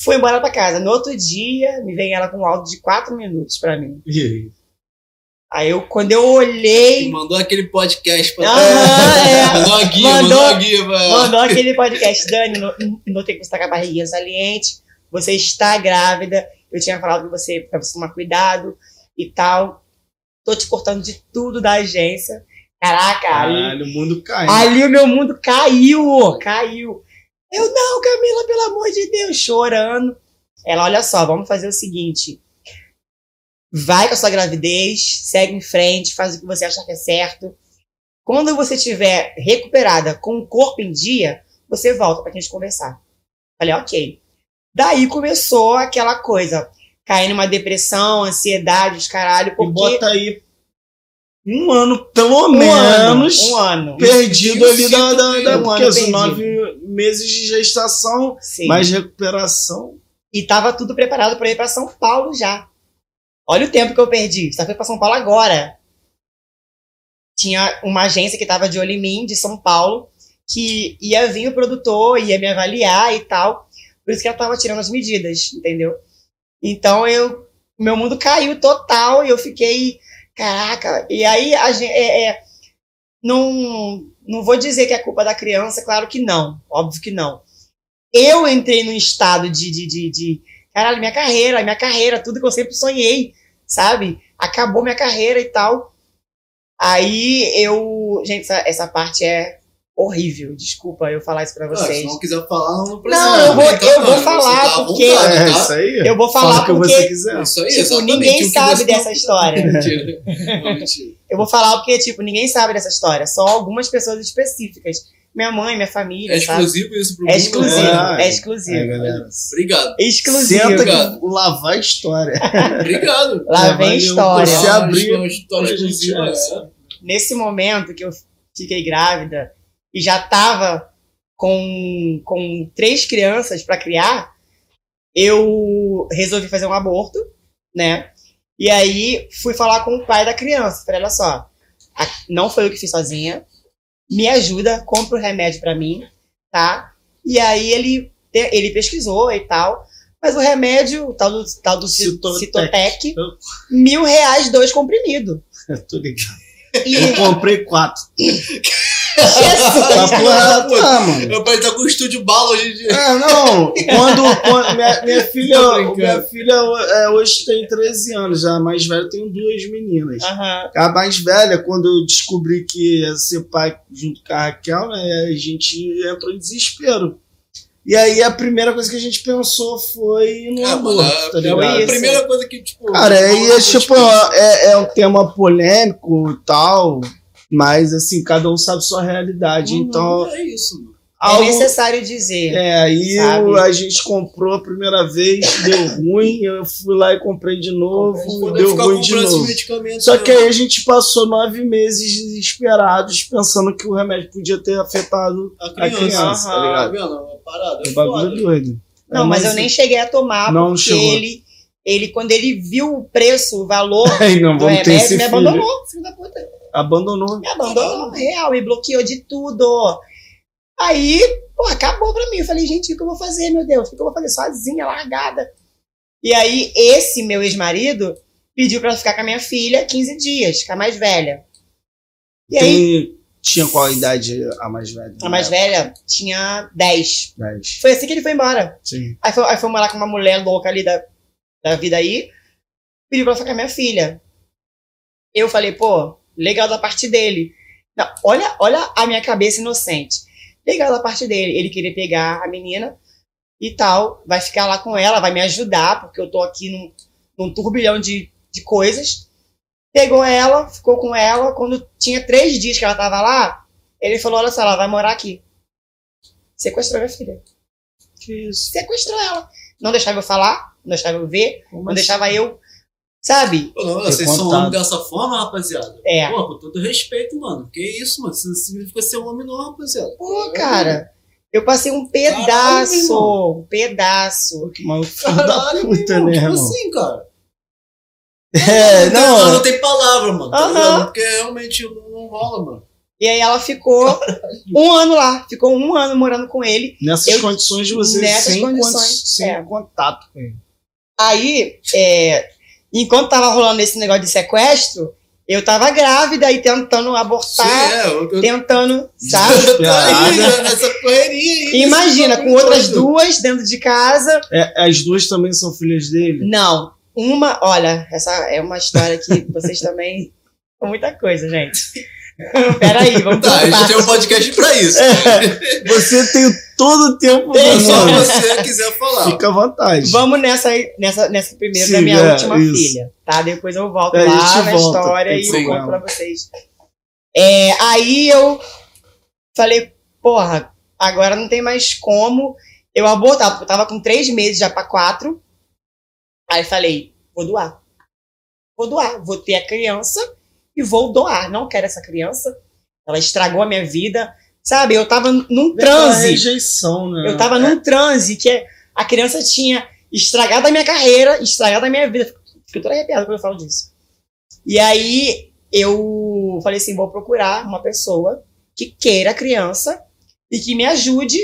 Fui embora pra casa. No outro dia, me vem ela com um áudio de quatro minutos pra mim. E aí? Aí eu, quando eu olhei, Mandou aquele podcast pra Aham, é. Mandou a guia, Mandou- mandou, a guia pra. Mandou aquele podcast, Dani, no- notei que você tá com a barriguinha saliente, você está grávida, eu tinha falado que você, pra você tomar cuidado e tal. Tô te cortando de tudo da agência. Caraca, ali, Caralho, o mundo caiu. ali o meu mundo caiu, caiu. Eu, não, Camila, pelo amor de Deus, chorando. Ela, olha só, vamos fazer o seguinte. Vai com a sua gravidez, segue em frente, faz o que você achar que é certo. Quando você estiver recuperada com o corpo em dia, você volta pra gente conversar. Falei, ok. Daí começou aquela coisa, cair numa depressão, ansiedade, os caralho, E porque bota aí um ano, pelo um ano, menos, um ano. perdido Eu ali da, da, da um porque ano os nove meses de gestação, Sim. mais recuperação. E tava tudo preparado para ir para São Paulo já. Olha o tempo que eu perdi. Só fui para São Paulo agora. Tinha uma agência que tava de olho em mim, de São Paulo, que ia vir o produtor, ia me avaliar e tal. Por isso que ela tava tirando as medidas, entendeu? Então eu, meu mundo caiu total e eu fiquei, caraca. E aí a gente, é, é, não, não vou dizer que é culpa da criança, claro que não, óbvio que não. Eu entrei num estado de, de, de, de caralho, minha carreira, minha carreira, tudo que eu sempre sonhei, sabe? Acabou minha carreira e tal. Aí eu. Gente, essa, essa parte é horrível. Desculpa eu falar isso pra Ah, se vocês. não quiser falar, não precisa. Não, eu vou- Tá, eu vou falar, tá porque- vontade, É, tá? isso aí. Eu vou Fala falar que porque. você quiser. Isso aí, Tipo, ninguém sabe você dessa história. Mentira. Não, mentira. Eu vou falar porque, tipo, ninguém sabe dessa história. Só algumas pessoas específicas. Minha mãe, minha família, É sabe? exclusivo isso pro É mundo, exclusivo. né? É. É exclusivo. Galera. Obrigado. Exclusivo. Senta Obrigado. que lá vai história. Obrigado. Lá É, vem história. Você Ah, abriu uma história exclusiva, é. nesse momento que eu fiquei grávida e já tava com, com três crianças para criar, eu resolvi fazer um aborto, né? E aí fui falar com o pai da criança. Falei, olha só, não foi eu que fiz sozinha. Me ajuda, compra o remédio para mim, tá? E aí ele, ele pesquisou e tal. Mas o remédio, o tal do, tal do Citotec. Citotec, mil reais, dois comprimidos. Tô ligado. E Eu comprei quatro. Jesus! Tá porra, tá, mano. Meu pai tá com o estúdio bala hoje em dia. É, não. Quando, quando minha, minha filha, minha filha é, hoje tem 13 anos, a mais velha tenho duas meninas. Aham. A mais velha, quando eu descobri que ia ser pai junto com a Raquel, né, a gente entrou em desespero. E aí a primeira coisa que a gente pensou foi no Ah, aborto, mano, a, tá a ligado? isso. primeira coisa que, tipo. Cara, aí é tipo, tipo, é, é um tema polêmico e tal, mas assim, cada um sabe sua realidade. Uhum. Então, É isso, mano. É algo, necessário dizer. é, aí eu- a gente comprou a primeira vez, deu ruim, eu fui lá e comprei de novo, Poder deu ficar ruim de comprando esses novo. medicamentos. Só né? que aí a gente passou nove meses desesperados, pensando que o remédio podia ter afetado a a criança, criança, Aham. tá tá ligado? vendo? É uma parada. É É um bagulho foda. doido. Não, É, mas eu nem cheguei a tomar, Não porque chegou. ele, ele, quando ele viu o preço, o valor Aí não do remédio, me abandonou, filho da puta. Abandonou. Me abandonou, real, me bloqueou de tudo. Aí, pô, acabou pra mim. Eu falei, gente, o que eu vou fazer, meu Deus? O que eu vou fazer sozinha, largada? E aí, esse meu ex-marido pediu pra ficar com a minha filha 15 dias, a mais velha. E aí, Tem- Tinha qual idade a mais velha? a mais velha tinha 10. Dez. Foi assim que ele foi embora. Sim. Aí foi, aí foi morar com uma mulher louca ali da, da vida aí. Pediu pra ficar com a minha filha. Eu falei, pô, legal da parte dele. Não, olha, olha a minha cabeça inocente. Legal da parte dele. Ele queria pegar a menina e tal. Vai ficar lá com ela, vai me ajudar, porque eu tô aqui num, num turbilhão de, de coisas. Pegou ela, ficou com ela. Quando tinha três dias que ela tava lá, ele falou: olha só, ela vai morar aqui. sequestrou minha filha. Que isso? Sequestrou ela. Não deixava eu falar, não deixava eu ver, Como não assim? deixava eu. Sabe? Pô, não, Ter vocês são contato. homens dessa forma, rapaziada. É. Pô, com todo respeito, mano. Que isso, mano? Isso não significa ser um homem, não, rapaziada. Pô, cara. Eu passei um Caralho, pedaço, irmão. um pedaço. Que maluco filho da Caralho, meu puta, irmão, né, tipo irmão? assim, cara. É, Não, não. não tem palavra, mano. Tá Aham. ligado? Porque realmente não, não rola, mano. E aí ela ficou um ano lá, ficou um ano morando com ele. Nessas Eu- condições de você nessas sem, condições, con- sem é. contato com ele. Aí, é, enquanto tava rolando esse negócio de sequestro, eu tava grávida e tentando Sim, abortar, é. Eu, eu, tentando, sabe? eu tô aí, né, nessa correria aí. Imagina, nesse com outras bagulho duas dentro de casa. É, as duas também são filhas dele? Não, uma, olha, essa é uma história que vocês também. É muita coisa, gente. Peraí, vamos Tá, a gente tem um podcast pra isso. Você tem todo o tempo É só você quiser falar. Fica à vontade. Vamos nessa, nessa, nessa primeira da Sim, minha é, última isso. filha, tá? Depois eu volto É, a lá na volta, história tem e conto pra vocês. É, aí eu falei, porra, agora não tem mais como eu abortar, porque eu tava com três meses já pra quatro. Aí falei, vou doar. Vou doar, vou ter a criança e vou doar. Não quero essa criança. Ela estragou a minha vida. Sabe, eu tava num Aquela transe. rejeição, né? Eu tava num transe que a criança tinha estragado a minha carreira, estragado a minha vida. Fico toda arrepiada quando eu falo disso. E aí eu falei assim: vou procurar uma pessoa que queira a criança e que me ajude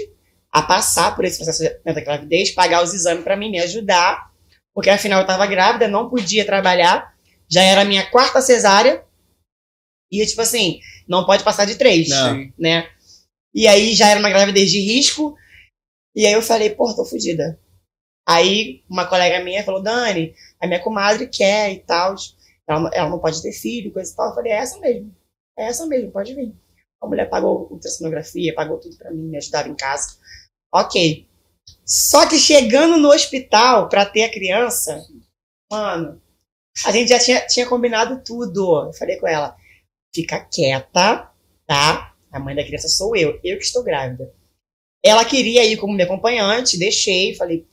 a passar por esse processo da gravidez, pagar os exames pra mim, me ajudar, porque afinal eu tava grávida, não podia trabalhar, já era a minha quarta cesárea. E tipo assim, não pode passar de três Não. né? E aí já era uma gravidez de risco. E aí eu falei, pô, tô fodida. Aí uma colega minha falou, Dani, a minha comadre quer e tal. Ela, ela não pode ter filho, coisa e tal. Eu falei, é essa mesmo. É essa mesmo, pode vir. A mulher pagou ultrassonografia, pagou tudo pra mim, me ajudava em casa. Ok. Só que chegando no hospital pra ter a criança, mano, a gente já tinha, tinha combinado tudo. Eu falei com ela, fica quieta, tá? A mãe da criança sou eu, eu que estou grávida. Ela queria ir como minha acompanhante, deixei, falei.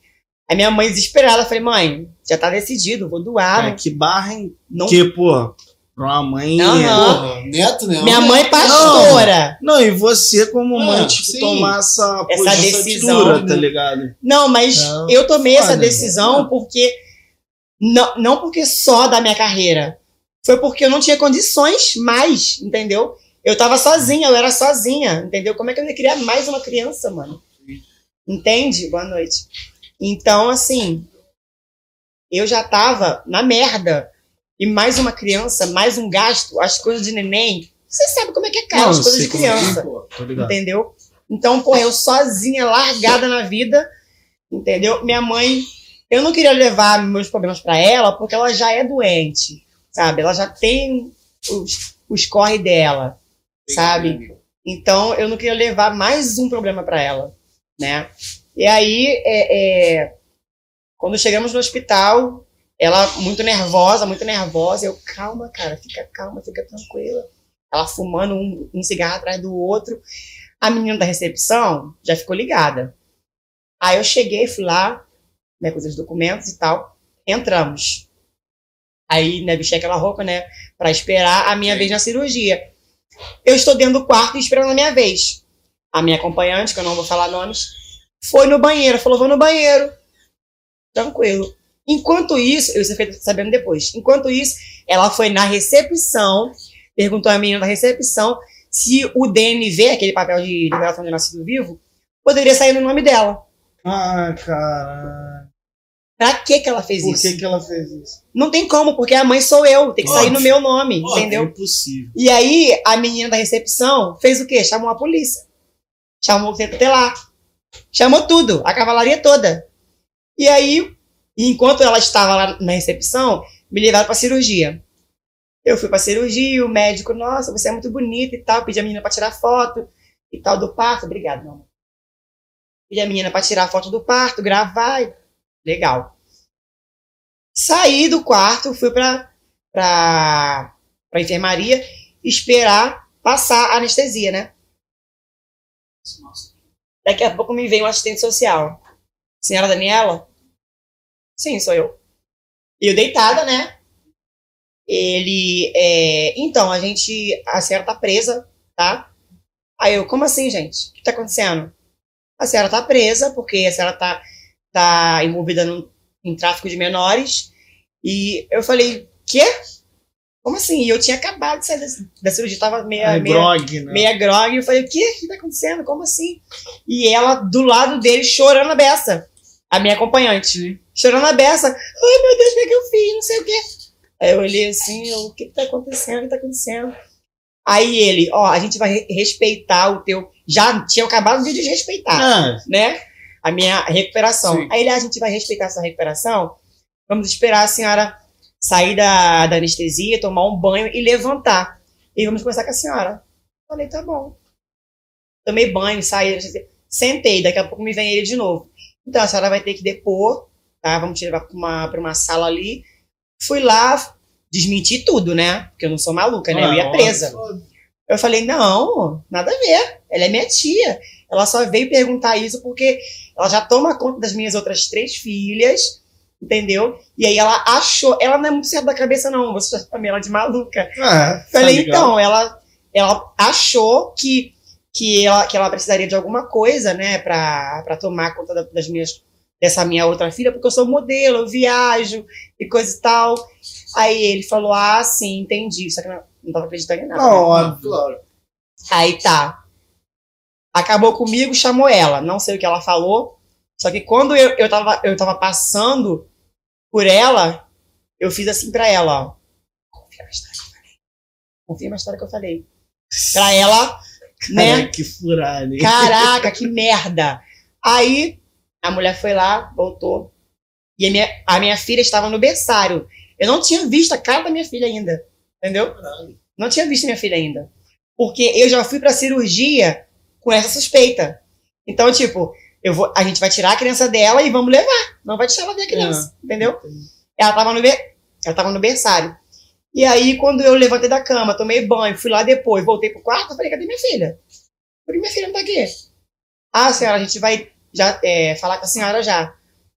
A minha mãe desesperada, falei, mãe, já tá decidido, vou doar. É, que barra em não, que, pô, pra uma mãe. Porra, neto, né? minha mãe pastora. Não, e você, como mãe, Ah, tipo, tomar essa, Essa decisão, postura, né? tá ligado? Não, mas Não, eu tomei essa foda. decisão porque. Não, não porque só da minha carreira. Foi porque eu não tinha condições mais, entendeu? Eu tava sozinha, eu era sozinha, entendeu? Como é que eu ia criar mais uma criança, mano? Entende? Boa noite. Então, assim, eu já tava na merda. E mais uma criança, mais um gasto, as coisas de neném. Você sabe como é que é caro as coisas de é é. criança. Pô, Tô ligado. Entendeu? Então, pô, eu sozinha, largada na vida, entendeu? Minha mãe, eu não queria levar meus problemas pra ela, porque ela já é doente, sabe? Ela já tem os, os corre dela, sabe? Então, eu não queria levar mais um problema pra ela, né? E aí, é, é, quando chegamos no hospital, ela muito nervosa, muito nervosa, eu, calma, cara, fica calma, fica tranquila. Ela fumando um, um cigarro atrás do outro. A menina da recepção já ficou ligada. Aí eu cheguei, fui lá, né, com os documentos e tal, entramos. Aí, né, vesti aquela roupa, né, pra esperar a minha Sim. vez na cirurgia. Eu estou dentro do quarto esperando a minha vez. A minha acompanhante, que eu não vou falar nomes, foi no banheiro, falou, vou no banheiro. Tranquilo. Enquanto isso, eu fiquei sabendo depois. Enquanto isso, ela foi na recepção, perguntou à menina da recepção se o DNV, aquele papel de liberação de nascido vivo, poderia sair no nome dela. Ah, cara. Pra que que ela fez Por isso? que, que ela fez isso? Não tem como, porque a mãe sou eu, tem que sair Óbvio. no meu nome, Óbvio. É entendeu? impossível. E aí, a menina da recepção fez o quê? Chamou a polícia. Chamou o tutelar. Chamou tudo, a cavalaria toda. E aí, enquanto ela estava lá na recepção, me levaram pra cirurgia. Eu fui pra cirurgia, o médico, nossa, você é muito bonita e tal, pedi a menina pra tirar foto e tal do parto. Obrigado, meu amor. Pedi a menina pra tirar foto do parto, gravar. e- Legal. Saí do quarto, fui pra, pra, enfermaria esperar passar a anestesia, né? Daqui a pouco me vem um assistente social. Senhora Daniela? Sim, sou eu. Eu deitada, né? Ele. É... Então, a gente. A senhora tá presa, tá? Aí eu, como assim, gente? O que tá acontecendo? A senhora tá presa, porque a senhora tá, tá envolvida no, em tráfico de menores. E eu falei, quê? Como assim? E eu tinha acabado de sair da, da cirurgia, tava meia, Ai, meia, grog, né? meia grog. Eu falei, o quê? O que tá acontecendo? Como assim? E ela do lado dele chorando a beça. A minha acompanhante. Chorando a beça. Ai, meu Deus, o que, é que eu fiz? Não sei o quê. Aí eu olhei assim, o que, que tá acontecendo? O que tá acontecendo? Aí ele, ó, a gente vai re- respeitar o teu. Já tinha acabado de desrespeitar Ah, né? A minha recuperação. Sim. Aí ele, ah, a gente vai respeitar essa recuperação. Vamos esperar a senhora sair da, da anestesia, tomar um banho e levantar. E vamos conversar com a senhora. Falei, tá bom. Tomei banho, saí, sentei, daqui a pouco me vem ele de novo. Então a senhora vai ter que depor, tá? Vamos te levar para uma, pra uma sala ali. Fui lá, desmenti tudo, né? Porque eu não sou maluca, né? Eu ia Ah, presa. Eu falei, não, nada a ver. Ela é minha tia. Ela só veio perguntar isso porque ela já toma conta das minhas outras três filhas, entendeu? E aí ela achou, ela não é muito certa da cabeça, não. Você já chama ela de maluca. ah, Falei, tá ligado? então, ela, ela achou que, que, ela, que ela precisaria de alguma coisa, né, pra, pra tomar conta da- das minhas, dessa minha outra filha, porque eu sou modelo, eu viajo e coisa e tal. Aí ele falou, ah, sim, entendi. Só que eu não, não tava acreditando em nada. né? Não, óbvio. Claro. Aí tá. Acabou comigo, chamou ela. Não sei o que ela falou. Só que quando eu, eu, tava, eu tava passando por ela, eu fiz assim pra ela, ó. Confia na história que eu falei. Confia na história que eu falei. Pra ela, né? Cara, que furada, hein? Caraca, que merda! Aí a mulher foi lá, voltou. E a minha, a minha filha estava no berçário. Eu não tinha visto a cara da minha filha ainda. Entendeu? Não tinha visto minha filha ainda. Porque eu já fui pra cirurgia com essa suspeita. Então, tipo, eu vou, a gente vai tirar a criança dela e vamos levar. Não vai deixar ela ver a criança. Entendeu? Ela tava, no, ela tava no berçário. E aí, quando eu levantei da cama, tomei banho, fui lá depois, voltei pro quarto, eu falei, cadê minha filha? Por que minha filha não tá aqui? Ah, senhora, a gente vai já, é, falar com a senhora já. Eu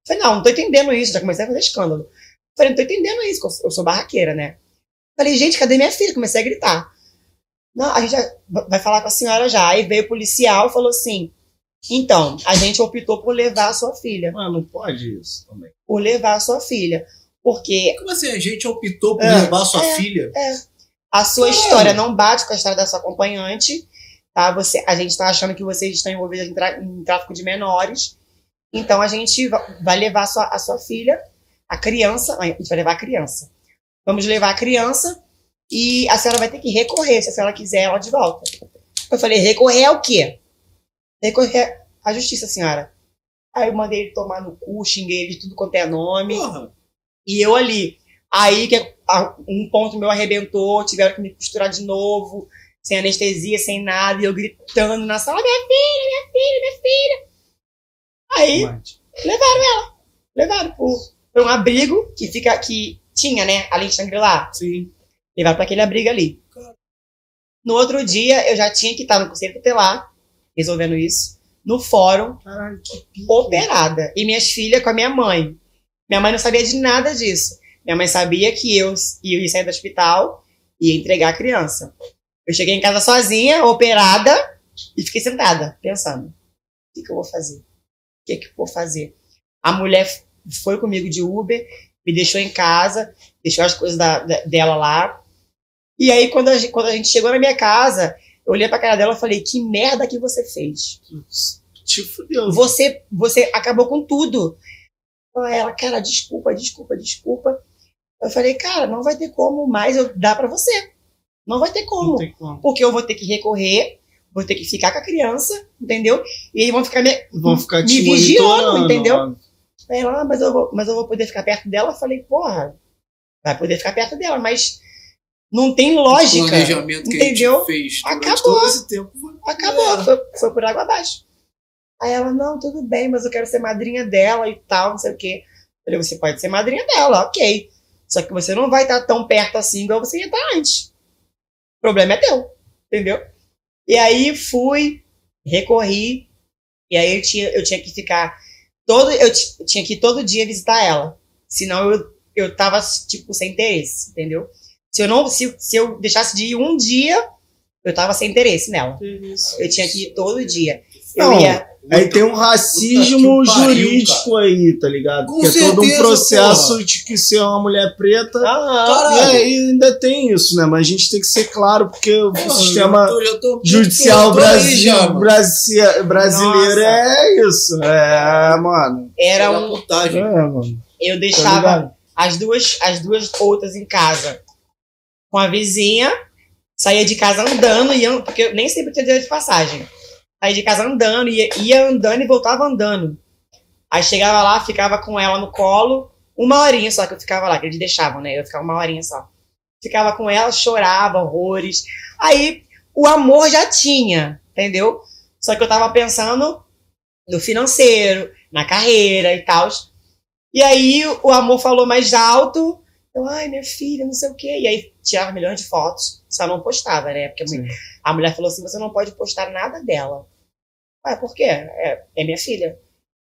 falei, não, não tô entendendo isso, já comecei a fazer escândalo. Eu falei, não tô entendendo isso, eu sou- barraqueira, né? Falei, gente, cadê minha filha? Comecei a gritar. Não, a gente vai falar com a senhora já. Aí veio o policial e falou assim, então, a gente optou por levar a sua filha. Mano, não pode isso também. Por levar a sua filha. Porque Como assim? A gente optou por É, levar sua é. filha? a sua Caralho. história não bate com a história da sua acompanhante, tá? Você, a gente tá achando que vocês estão envolvidos em, em tráfico de menores. Então a gente va- vai levar a sua, a sua filha, a criança, a gente vai levar a criança. Vamos levar a criança e a senhora vai ter que recorrer, se a senhora quiser ela de volta. Eu falei, recorrer ao quê? Recorrer à justiça, senhora. Aí eu mandei ele tomar no cu, xinguei ele de tudo quanto é nome. Porra. E eu ali. Aí que a- um ponto meu arrebentou, tiveram que me costurar de novo, sem anestesia, sem nada, e eu gritando na sala, minha filha, minha filha, minha filha. Aí Mate. levaram pro, pra um abrigo que fica, que tinha, né, ali em Shangri-La. Sim. Levaram pra aquele abrigo ali. No outro dia, eu já tinha que estar no conselho tutelar, resolvendo isso, no fórum, Caralho, operada. E minhas filhas com a minha mãe. Minha mãe não sabia de nada disso. Minha mãe sabia que eu ia sair do hospital e ia entregar a criança. Eu cheguei em casa sozinha, operada, e fiquei sentada, pensando: o que, que eu vou fazer? O que, que eu vou fazer? A mulher foi comigo de Uber, me deixou em casa, deixou as coisas da- da- dela lá. E aí, quando a, gente, quando a gente chegou na minha casa, eu olhei pra cara dela e falei: que merda que você fez? Te fudeu. você, você acabou com tudo. Ela, cara, desculpa, desculpa, desculpa. Eu falei, cara, não vai ter como mais eu dar pra você. Não vai ter como. como. Porque eu vou ter que recorrer, vou ter que ficar com a criança, entendeu? E eles vão ficar me, Vão ficar me vigiando, entendeu? Aí ela, ah, mas eu, vou, mas eu vou poder ficar perto dela? Eu falei, porra, vai poder ficar perto dela, mas não tem O lógica. planejamento que a entendeu? gente fez Acabou. todo esse tempo. Acabou, É. foi, foi por água abaixo. Aí ela, não, tudo bem, mas eu quero ser madrinha dela e tal, não sei o quê. Eu falei, você pode ser madrinha dela, ok. Só que você não vai estar tão perto assim igual você ia estar antes. O problema é teu, entendeu? E aí fui, recorri, E aí eu tinha, eu tinha que ficar todo. Eu tinha que ir todo dia visitar ela. Senão eu, eu tava, tipo, sem interesse, entendeu? Se eu não. Se, se eu deixasse de ir um dia, eu tava sem interesse nela. Eu tinha que ir todo dia. Eu Não, ia. Aí tem um racismo pariu, jurídico aí, tá ligado? Com que é todo um certeza, processo porra. de que ser uma mulher preta. Ah. E aí ainda tem isso, né? Mas a gente tem que ser claro, porque o Pô, sistema eu tô- eu tô- judicial tô aí Brasil, já, mano. Brasil, brasileiro Nossa. é isso. É, mano. era É um. É, mano. Eu Tá deixava ligado? as duas, as duas outras em casa com a vizinha, saía de casa andando, ia, porque eu nem sempre tinha dinheiro de passagem. Saía de casa andando, ia, ia andando e voltava andando. Aí chegava lá, ficava com ela no colo, uma horinha só que eu ficava lá, que eles deixavam, né? Eu ficava uma horinha só. Ficava com ela, chorava horrores. Aí o amor já tinha, entendeu? Só que eu tava pensando no financeiro, na carreira e tal. E aí o amor falou mais alto. Eu, ai, minha filha, não sei o quê. E aí tirava milhões de fotos, só não postava, né? Porque a mulher- a mulher falou assim: você não pode postar nada dela. Ué, por quê? É, é minha filha.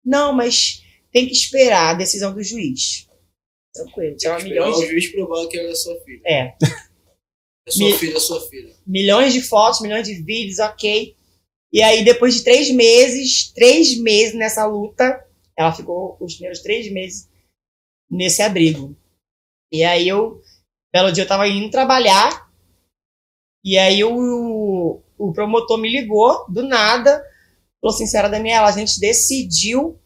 Não, mas tem que esperar a decisão do juiz. Tranquilo, tirava milhões o juiz provar que ela é sua filha. é, É sua filha, é sua filha. milhões de fotos, milhões de vídeos, ok. E aí, depois de três meses, três meses nessa luta, ela ficou os primeiros três meses nesse abrigo. E aí eu, belo dia, eu tava indo trabalhar, e aí o, o promotor me ligou, do nada, falou assim, senhora Daniela, a gente decidiu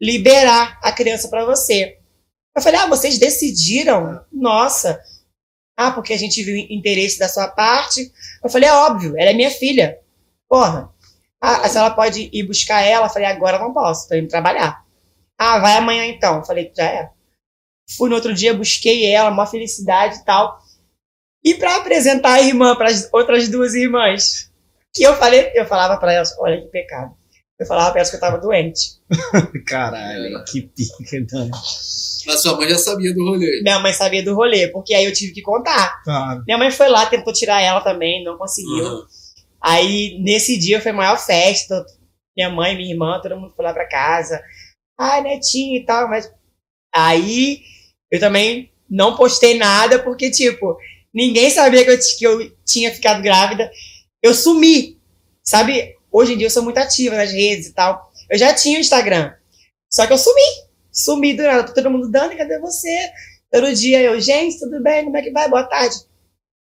liberar a criança para você. Eu falei, ah, vocês decidiram? Nossa. Ah, porque a gente viu interesse da sua parte. Eu falei, é óbvio, ela é minha filha. Porra. Ah, a senhora pode ir buscar ela? Eu falei, agora não posso, tô indo trabalhar. Ah, vai amanhã então. Eu falei, já é. Fui no outro dia, busquei ela, uma felicidade e tal. E para apresentar a irmã para as outras duas irmãs, que eu falei, eu falava para elas, olha que pecado. Eu falava para elas que eu tava doente. Caralho, que pica, então. Mas sua mãe já sabia do rolê. Minha mãe sabia do rolê, porque aí eu tive que contar. Claro. Minha mãe foi lá, tentou tirar ela também, não conseguiu. Uhum. Aí, nesse dia, foi a maior festa. Minha mãe, minha irmã, todo mundo foi lá pra casa. Ai, netinho e tal, mas... Aí, eu também não postei nada, porque, tipo, ninguém sabia que eu, que eu tinha ficado grávida. Eu sumi, sabe? Hoje em dia eu sou muito ativa nas redes e tal. Eu já tinha o Instagram, só que eu sumi. Sumi do nada. Todo mundo, Dani, cadê você? Todo dia eu, gente, tudo bem? Como é que vai? Boa tarde.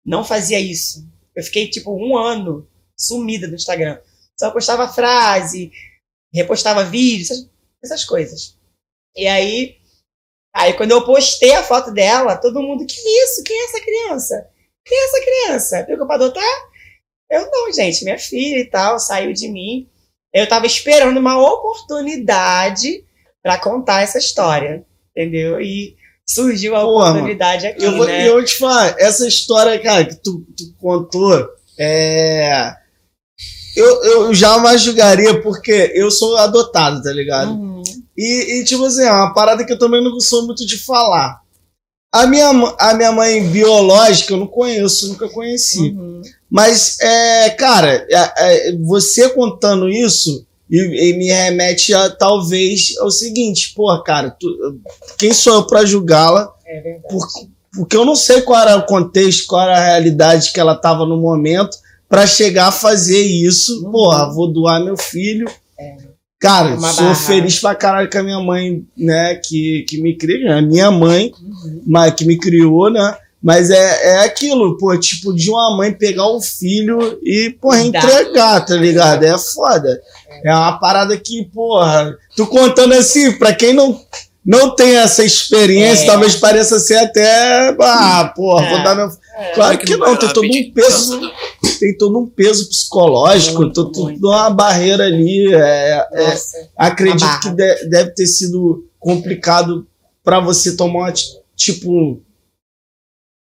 Não fazia isso. Eu fiquei, tipo, um ano sumida do Instagram. Só postava frase, repostava vídeo, essas, essas coisas. E aí, aí, quando eu postei a foto dela, todo mundo, que isso? Quem é essa criança? Quem é essa criança? Pegou pra adotar? Eu não, gente, minha filha e tal, saiu de mim. Eu tava esperando uma oportunidade pra contar essa história, entendeu? E surgiu a Pô, mano, oportunidade aqui, Eu vou, né? eu vou te falar, essa história, cara, que tu, tu contou, é. Eu, eu jamais julgaria porque eu sou adotado, tá ligado? Uhum. E, e, tipo assim, é uma parada que eu também não sou muito de falar. A minha, a minha mãe biológica eu não conheço, nunca conheci. Uhum. Mas, é, cara, é, é, você contando isso e, e me remete a talvez ao seguinte, pô, cara, tu- quem sou eu pra julgá-la? É. Por- porque eu não sei qual era o contexto, qual era a realidade que ela tava no momento pra chegar a fazer isso. Uhum. Porra, vou doar meu filho. É. Cara, Uma sou barra. feliz pra caralho com a minha mãe, né, que, que me criou, né, minha mãe, Uhum. mas que me criou, né? Mas é, é aquilo, pô, tipo, de uma mãe pegar o filho e, porra, entregar, tá ligado? É foda. É uma parada que, porra, tu contando assim, pra quem não, não tem essa experiência, É. talvez pareça ser até, ah, porra, vou É. dar meu. É. Claro que não, tem todo um peso, tem todo um peso psicológico, Muito, tem muito. toda uma barreira ali. É, é, Nossa. acredito que de- deve ter sido complicado pra você tomar, uma tipo,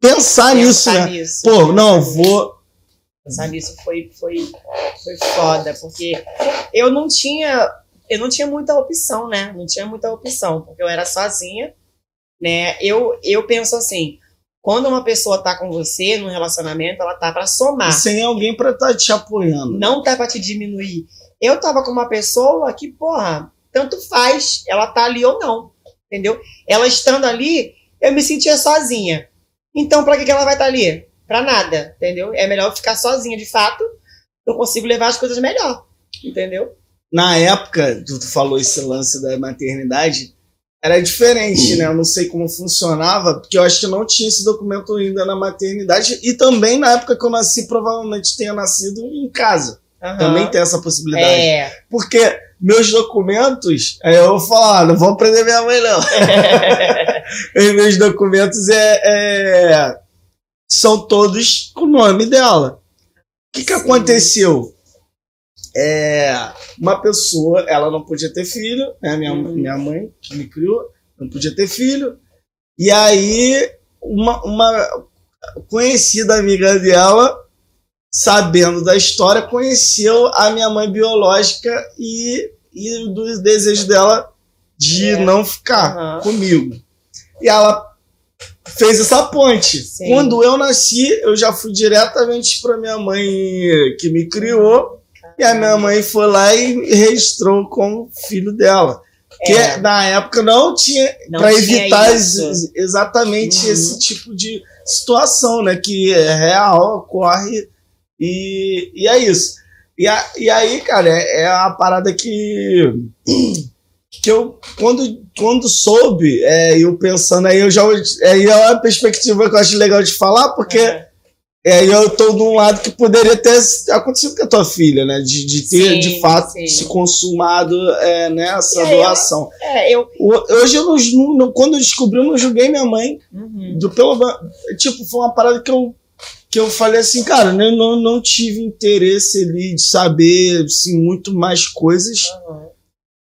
pensar nisso, Pensar né? nisso. Pô, não, vou. Pensar nisso foi, foi, foi foda, porque eu não tinha. Eu não tinha muita opção, né? Não tinha muita opção, porque eu era sozinha, né? Eu, eu penso assim, quando uma pessoa tá com você num relacionamento, ela tá pra somar. Sem alguém pra estar te apoiando. Não tá pra te diminuir. Eu tava com uma pessoa que, porra, tanto faz ela tá ali ou não. Entendeu? Ela estando ali, eu me sentia sozinha. Então, pra que, que ela vai estar ali? Pra nada, entendeu? É melhor eu ficar sozinha, de fato. Eu consigo levar as coisas melhor. Entendeu? Na época, tu falou esse lance da maternidade, era diferente, né? Eu não sei como funcionava, porque eu acho que não tinha esse documento ainda na maternidade. E também na época que eu nasci, provavelmente tenha nascido em casa. Aham. Também tem essa possibilidade. É. Porque meus documentos, aí eu vou falar, não vou prender minha mãe, não. Meus documentos é, é- são todos com o nome dela. O que, que Sim. aconteceu? É, uma pessoa, ela não podia ter filho, né? Minha, Uhum. minha mãe, que me criou, não podia ter filho. E aí, uma, uma conhecida amiga dela, sabendo da história, conheceu a minha mãe biológica e, e dos desejos dela de É. não ficar Aham. comigo. E ela fez essa ponte. Sim. Quando eu nasci, eu já fui diretamente para minha mãe que me criou. E a minha mãe foi lá e registrou como filho dela. Que É. na época não tinha para evitar ex- exatamente Uhum. esse tipo de situação, né? Que é real, ocorre e, e é isso. E, a- e aí, cara, é, é a parada que que eu quando, quando soube, é, eu pensando aí, eu já aí é uma perspectiva que eu acho legal de falar, porque Aham. é, eu tô de um lado que poderia ter acontecido com a tua filha, né? De, de ter, Sim, de fato, sim. se consumado é, nessa E aí, doação. É, eu. Hoje, eu não, não- quando eu descobri, eu não julguei minha mãe. Uhum. Do, pelo, tipo, foi uma parada que eu, que eu falei assim, cara, eu não, não tive interesse ali de saber assim, muito mais coisas. Aham.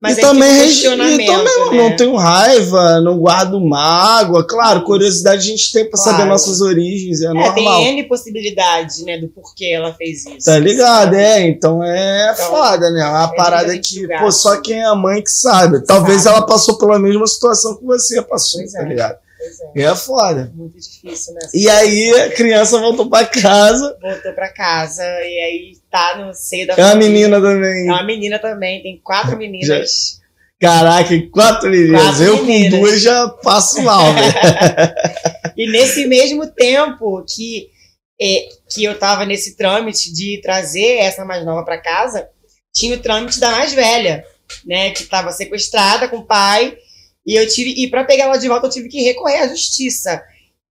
Mas e é também, tipo regi- questionamento, e também né? não tenho raiva, não guardo mágoa. Claro, curiosidade a gente tem pra Claro. saber nossas origens, é, É, normal. tem N possibilidades, né, do porquê ela fez isso. Tá ligado? sabe? É, então é Então, foda, né? Uma é parada que, pô, só quem é mãe que sabe. Talvez Sabe. ela passou pela mesma situação que você passou, Pois tá é. ligado? É. E é foda. Muito difícil, né? E aí a criança voltou pra casa. Voltou pra casa e aí tá no seio da É uma família. menina também. É uma menina também, tem quatro meninas. Caraca, quatro meninas. Quatro eu meninas. com duas já passo mal, velho. E nesse mesmo tempo que, é, que eu tava nesse trâmite de trazer essa mais nova pra casa, tinha o trâmite da mais velha, né? Que tava sequestrada com o pai. E eu tive. E pra pegar ela de volta, eu tive que recorrer à justiça.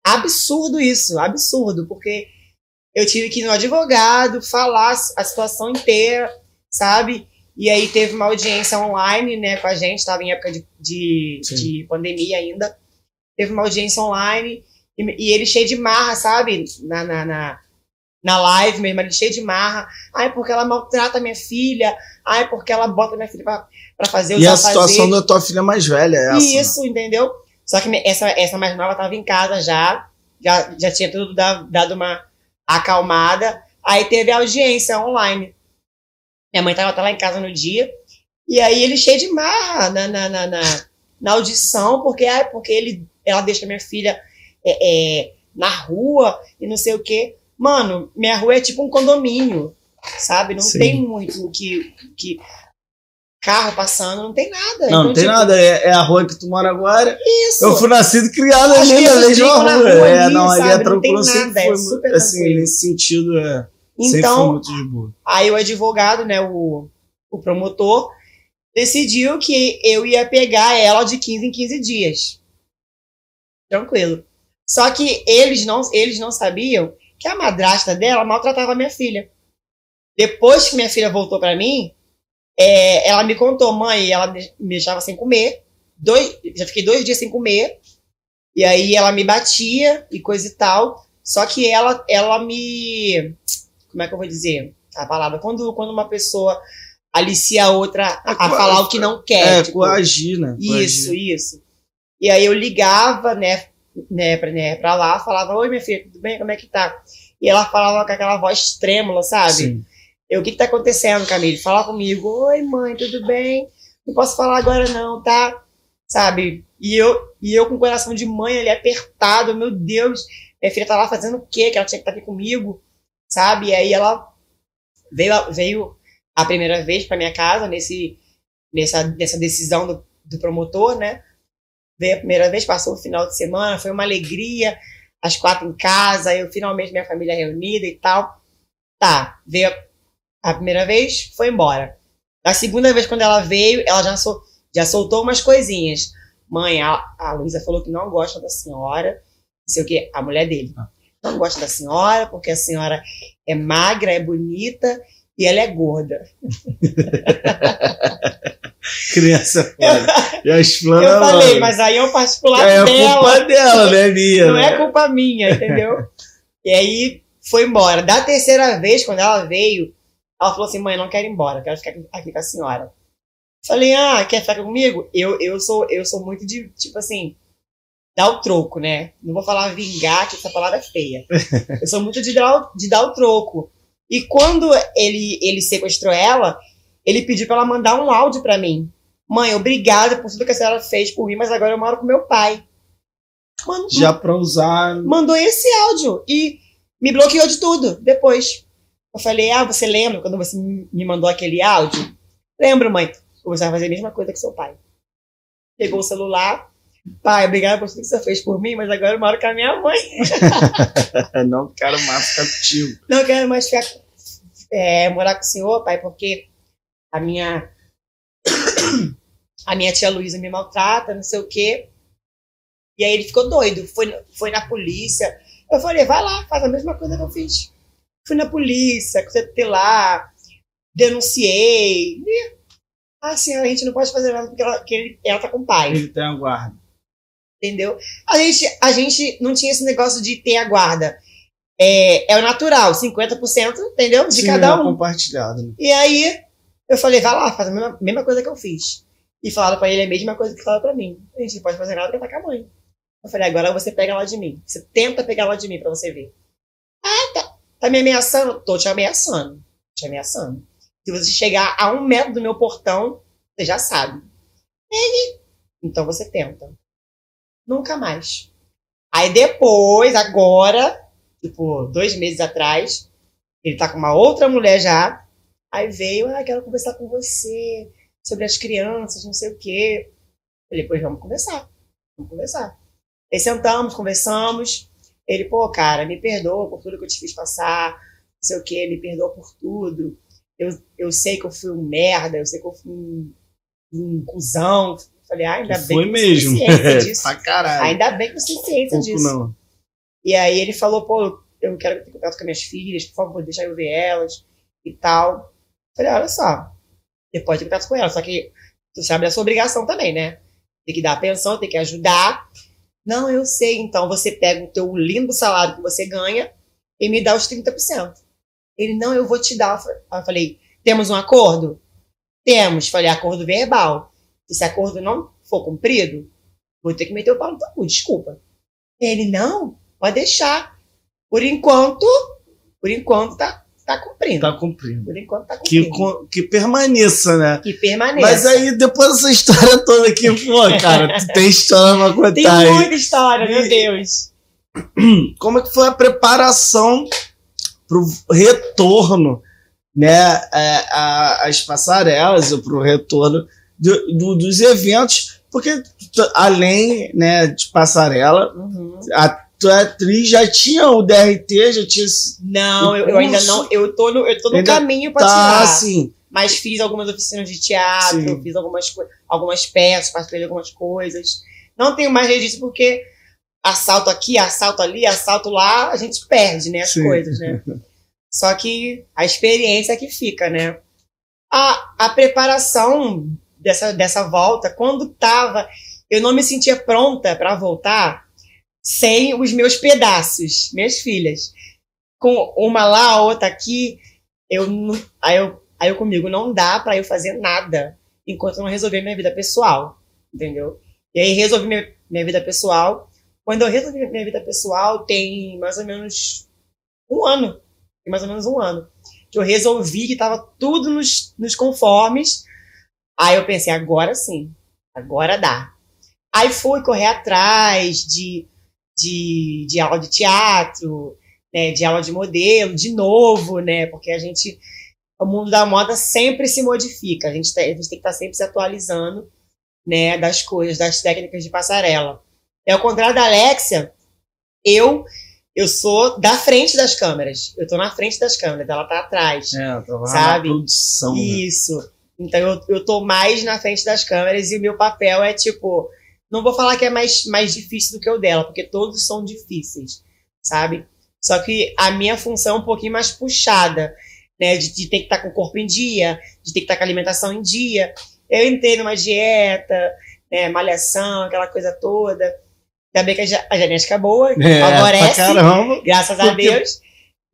Absurdo isso, absurdo, porque eu tive que ir no advogado, falar a situação inteira, sabe? E aí teve uma audiência online, né, com a gente, estava em época de, de, de pandemia ainda. Teve uma audiência online e, e ele cheio de marra, sabe? Na, na, na, na live mesmo, ele cheio de marra. Ai, porque ela maltrata minha filha. Ai, porque ela bota minha filha pra, pra fazer os E a situação da tua filha mais velha é essa. né? Isso, entendeu? Só que essa, essa mais nova tava em casa já, já, já tinha tudo da- dado uma acalmada. Aí teve a audiência online. Minha mãe tava até lá em casa no dia. E aí ele cheio de marra na, na, na, na, na audição, porque, ah, porque ele, ela deixa minha filha é, é, na rua e não sei o quê. Mano, minha rua é tipo um condomínio, sabe? Não Sim. tem muito que, que. Carro passando, não tem nada. Não, Então, não tem tipo, nada. É, é a rua que tu mora agora. Isso. Eu fui nascido e criado ali na mesma rua. rua É, ali, não, ali é tranquilo. Sempre nada, é foi super assim, tranquilo. nesse sentido, é. Então, muito de boa. aí o advogado, né, o, o promotor, decidiu que eu ia pegar ela de 15 em 15 dias. Tranquilo. Só que eles não, eles não sabiam que a madrasta dela maltratava minha filha. Depois que minha filha voltou pra mim, é, ela me contou, mãe, ela me deixava sem comer. Dois, já fiquei dois dias sem comer. E aí ela me batia e coisa e tal. Só que ela, ela me. Como é que eu vou dizer a palavra? Quando, quando uma pessoa alicia a outra a, É, a falar o que não quer. É, tipo, coagir, né? isso, isso. E aí eu ligava, né, né, pra, né, pra lá, falava, oi, minha filha, tudo bem? Como é que tá? E ela falava com aquela voz trêmula, sabe? Sim. Eu, o que que tá acontecendo, Camille? Fala comigo. Oi, mãe, tudo bem? Não posso falar agora não, tá? Sabe? E eu, e eu com o coração de mãe ali apertado, meu Deus. Minha filha tá lá fazendo o quê? Que ela tinha que estar aqui comigo, sabe? E aí ela veio, veio a primeira vez para minha casa nesse, nessa, nessa decisão do, do promotor, né? Veio a primeira vez, passou o final de semana, foi uma alegria, as quatro em casa, eu finalmente minha família reunida e tal. Tá, veio a, primeira vez, foi embora. A segunda vez, quando ela veio, ela já, sol, já soltou umas coisinhas. Mãe, a, a Luísa falou que não gosta da senhora, não sei o que, a mulher dele. Não gosta da senhora, porque a senhora é magra, é bonita e ela é gorda. Criança foda. Já explana Eu falei, mas aí é um particular É a dela. culpa dela, né, Minha? Não é culpa minha, entendeu? e aí foi embora. Da terceira vez, quando ela veio, ela falou assim: mãe, não quero ir embora, quero ficar aqui com a senhora. Falei, ah, quer ficar comigo? Eu, eu, sou, eu sou muito de, tipo assim, dar o troco, né? Não vou falar vingar, que essa palavra é feia. Eu sou muito de dar, o- de dar o troco. E quando ele, ele sequestrou ela, ele pediu pra ela mandar um áudio pra mim. Mãe, obrigada por tudo que a senhora fez por mim, mas agora eu moro com meu pai. Mano, Já pra usar. mandou esse áudio e me bloqueou de tudo depois. Eu falei, ah, você lembra quando você me mandou aquele áudio? Lembro, mãe. Você vai fazer a mesma coisa que seu pai. Pegou o celular. Pai, obrigado por tudo que você fez por mim, mas agora eu moro com a minha mãe. Não quero mais ficar contigo. Não quero mais ficar, é, morar com o senhor, pai, porque a minha a minha tia Luísa me maltrata, não sei o quê. E aí ele ficou doido, foi, foi na polícia. Eu falei, vai lá, faz a mesma coisa que eu fiz. Fui na polícia, CT lá, denunciei. E, assim, a gente não pode fazer nada porque ela, ele- ela tá com o pai Ele tem a guarda. entendeu? A gente, a gente não tinha esse negócio de ter a guarda. É, é o natural, 50%, entendeu? De Sim, cada é um. compartilhado. né? E aí, eu falei, vai lá, faz a mesma, mesma coisa que eu fiz. E falaram pra ele a mesma coisa que falaram pra mim. A gente não pode fazer nada tá com a mãe. Eu falei, agora você pega ela de mim. Você tenta pegar ela de mim pra você ver. Ah, tá. Tá me ameaçando? Tô te ameaçando. Te ameaçando. Se você chegar a um metro do meu portão, você já sabe. Ele. Então você tenta. Nunca mais. Aí depois, agora, tipo, dois meses atrás, ele tá com uma outra mulher já. Aí veio, ah, quero conversar com você sobre as crianças, não sei o quê. Falei, pois vamos conversar. Vamos conversar. Aí sentamos, conversamos. Ele, pô, cara, me perdoa por tudo que eu te fiz passar, não sei o quê, me perdoa por tudo. Eu, eu sei que eu fui um merda, eu sei que eu fui um, um cuzão. Falei, ah, ainda bem Foi que mesmo. você tem ciência disso. pra caralho. Ainda bem que você tem ciência Pouco disso. não. E aí ele falou, pô, eu quero ter contato com minhas filhas, por favor, deixa eu ver elas e tal. Falei, olha só, você pode ter com elas, só que tu sabe da sua obrigação também, né? Tem que dar a pensão, tem que ajudar. Não, eu sei, então você pega o teu lindo salário que você ganha e me dá os 30%. Ele, não, eu vou te dar. Eu falei, temos um acordo? Temos. Falei, acordo verbal. Se esse acordo não for cumprido, vou ter que meter o pau no cu, desculpa. Ele, não, pode deixar. Por enquanto, por enquanto tá, tá cumprindo. Tá cumprindo. Por enquanto tá Que, cumprindo. co- que permaneça, né? Que permaneça. Mas aí, depois dessa história toda aqui, pô, cara, tem história pra contar Tem muita história, meu E- Deus. Como é que foi a preparação pro retorno, né, é, a- as passarelas, pro retorno do- do- dos eventos, porque além, né, de passarela, Uhum. a tua atriz já tinha o DRT, já tinha Não, eu, eu ainda não. Eu tô no, eu tô no caminho pra tá tirar. assim, Mas fiz algumas oficinas de teatro, Sim. fiz algumas, algumas peças, participei de algumas coisas. Não tenho mais registro porque assalto aqui, assalto ali, assalto lá, a gente perde, né, as Sim. coisas, né? Só que a experiência é que fica, né? A, a preparação dessa, dessa volta, quando tava, eu não me sentia pronta para voltar sem os meus pedaços, minhas filhas. Com uma lá, outra aqui, eu aí eu, aí eu comigo não dá para eu fazer nada enquanto eu não resolver minha vida pessoal, entendeu? E aí resolvi minha, minha vida pessoal. Quando eu resolvi minha vida pessoal, tem mais ou menos um ano, tem mais ou menos um ano, que eu resolvi que tava tudo nos, nos conformes. Aí eu pensei, agora sim, agora dá. Aí fui correr atrás de, de, de aula de teatro, né, de aula de modelo, de novo, né? Porque a gente. O mundo da moda sempre se modifica. A gente, tá, a gente tem que estar sempre se atualizando né, das coisas, das técnicas de passarela. É ao contrário da Alexia, eu eu sou da frente das câmeras. Eu tô na frente das câmeras, ela tá atrás. É, tava Sabe? na produção. né? Isso. Então eu, eu tô mais na frente das câmeras e o meu papel é tipo. Não vou falar que é mais, mais difícil do que o dela, porque todos são difíceis, sabe? Só que a minha função é um pouquinho mais puxada, né? De, de ter que estar com o corpo em dia, de ter que estar com a alimentação em dia. Eu entrei numa dieta, né? Malhação, aquela coisa toda. Ainda bem que a, ge- a genética é boa, É, pra favorece, caramba. graças a Deus.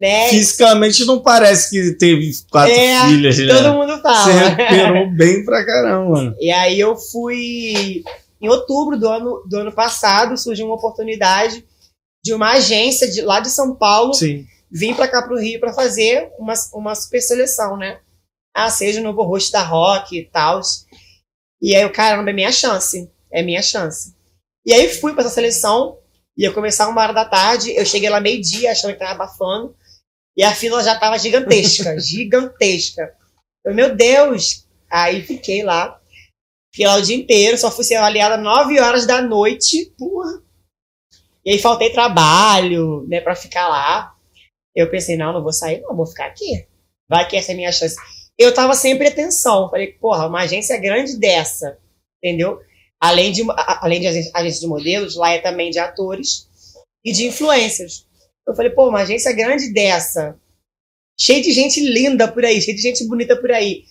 Né? Fisicamente não parece que teve quatro É, filhas, né? Todo mundo Você fala. recuperou bem pra caramba. E aí eu fui. Em outubro do ano, do ano passado, surgiu uma oportunidade de uma agência de, lá de São Paulo Sim. vir para cá pro Rio para fazer uma, uma super seleção, né? Ah, seja o novo rosto da Rock e tal. E aí eu, caramba, é minha chance. É minha chance. E aí fui para essa seleção, ia começar uma hora da tarde, eu cheguei lá meio-dia achando que tava abafando, e a fila já tava gigantesca, gigantesca. Eu, meu Deus! Aí fiquei lá, fiquei lá o dia inteiro, só fui ser avaliada 9 horas da noite, porra. E aí faltei trabalho, né, pra ficar lá. Eu pensei, não, não vou sair, não, vou ficar aqui. Vai que essa é a minha chance. Eu tava sem pretensão. Falei, porra, uma agência grande dessa, entendeu? Além de, além de agência de modelos, lá é também de atores e de influencers. Eu falei, pô, uma agência grande dessa, cheia de gente linda por aí, cheia de gente bonita por aí.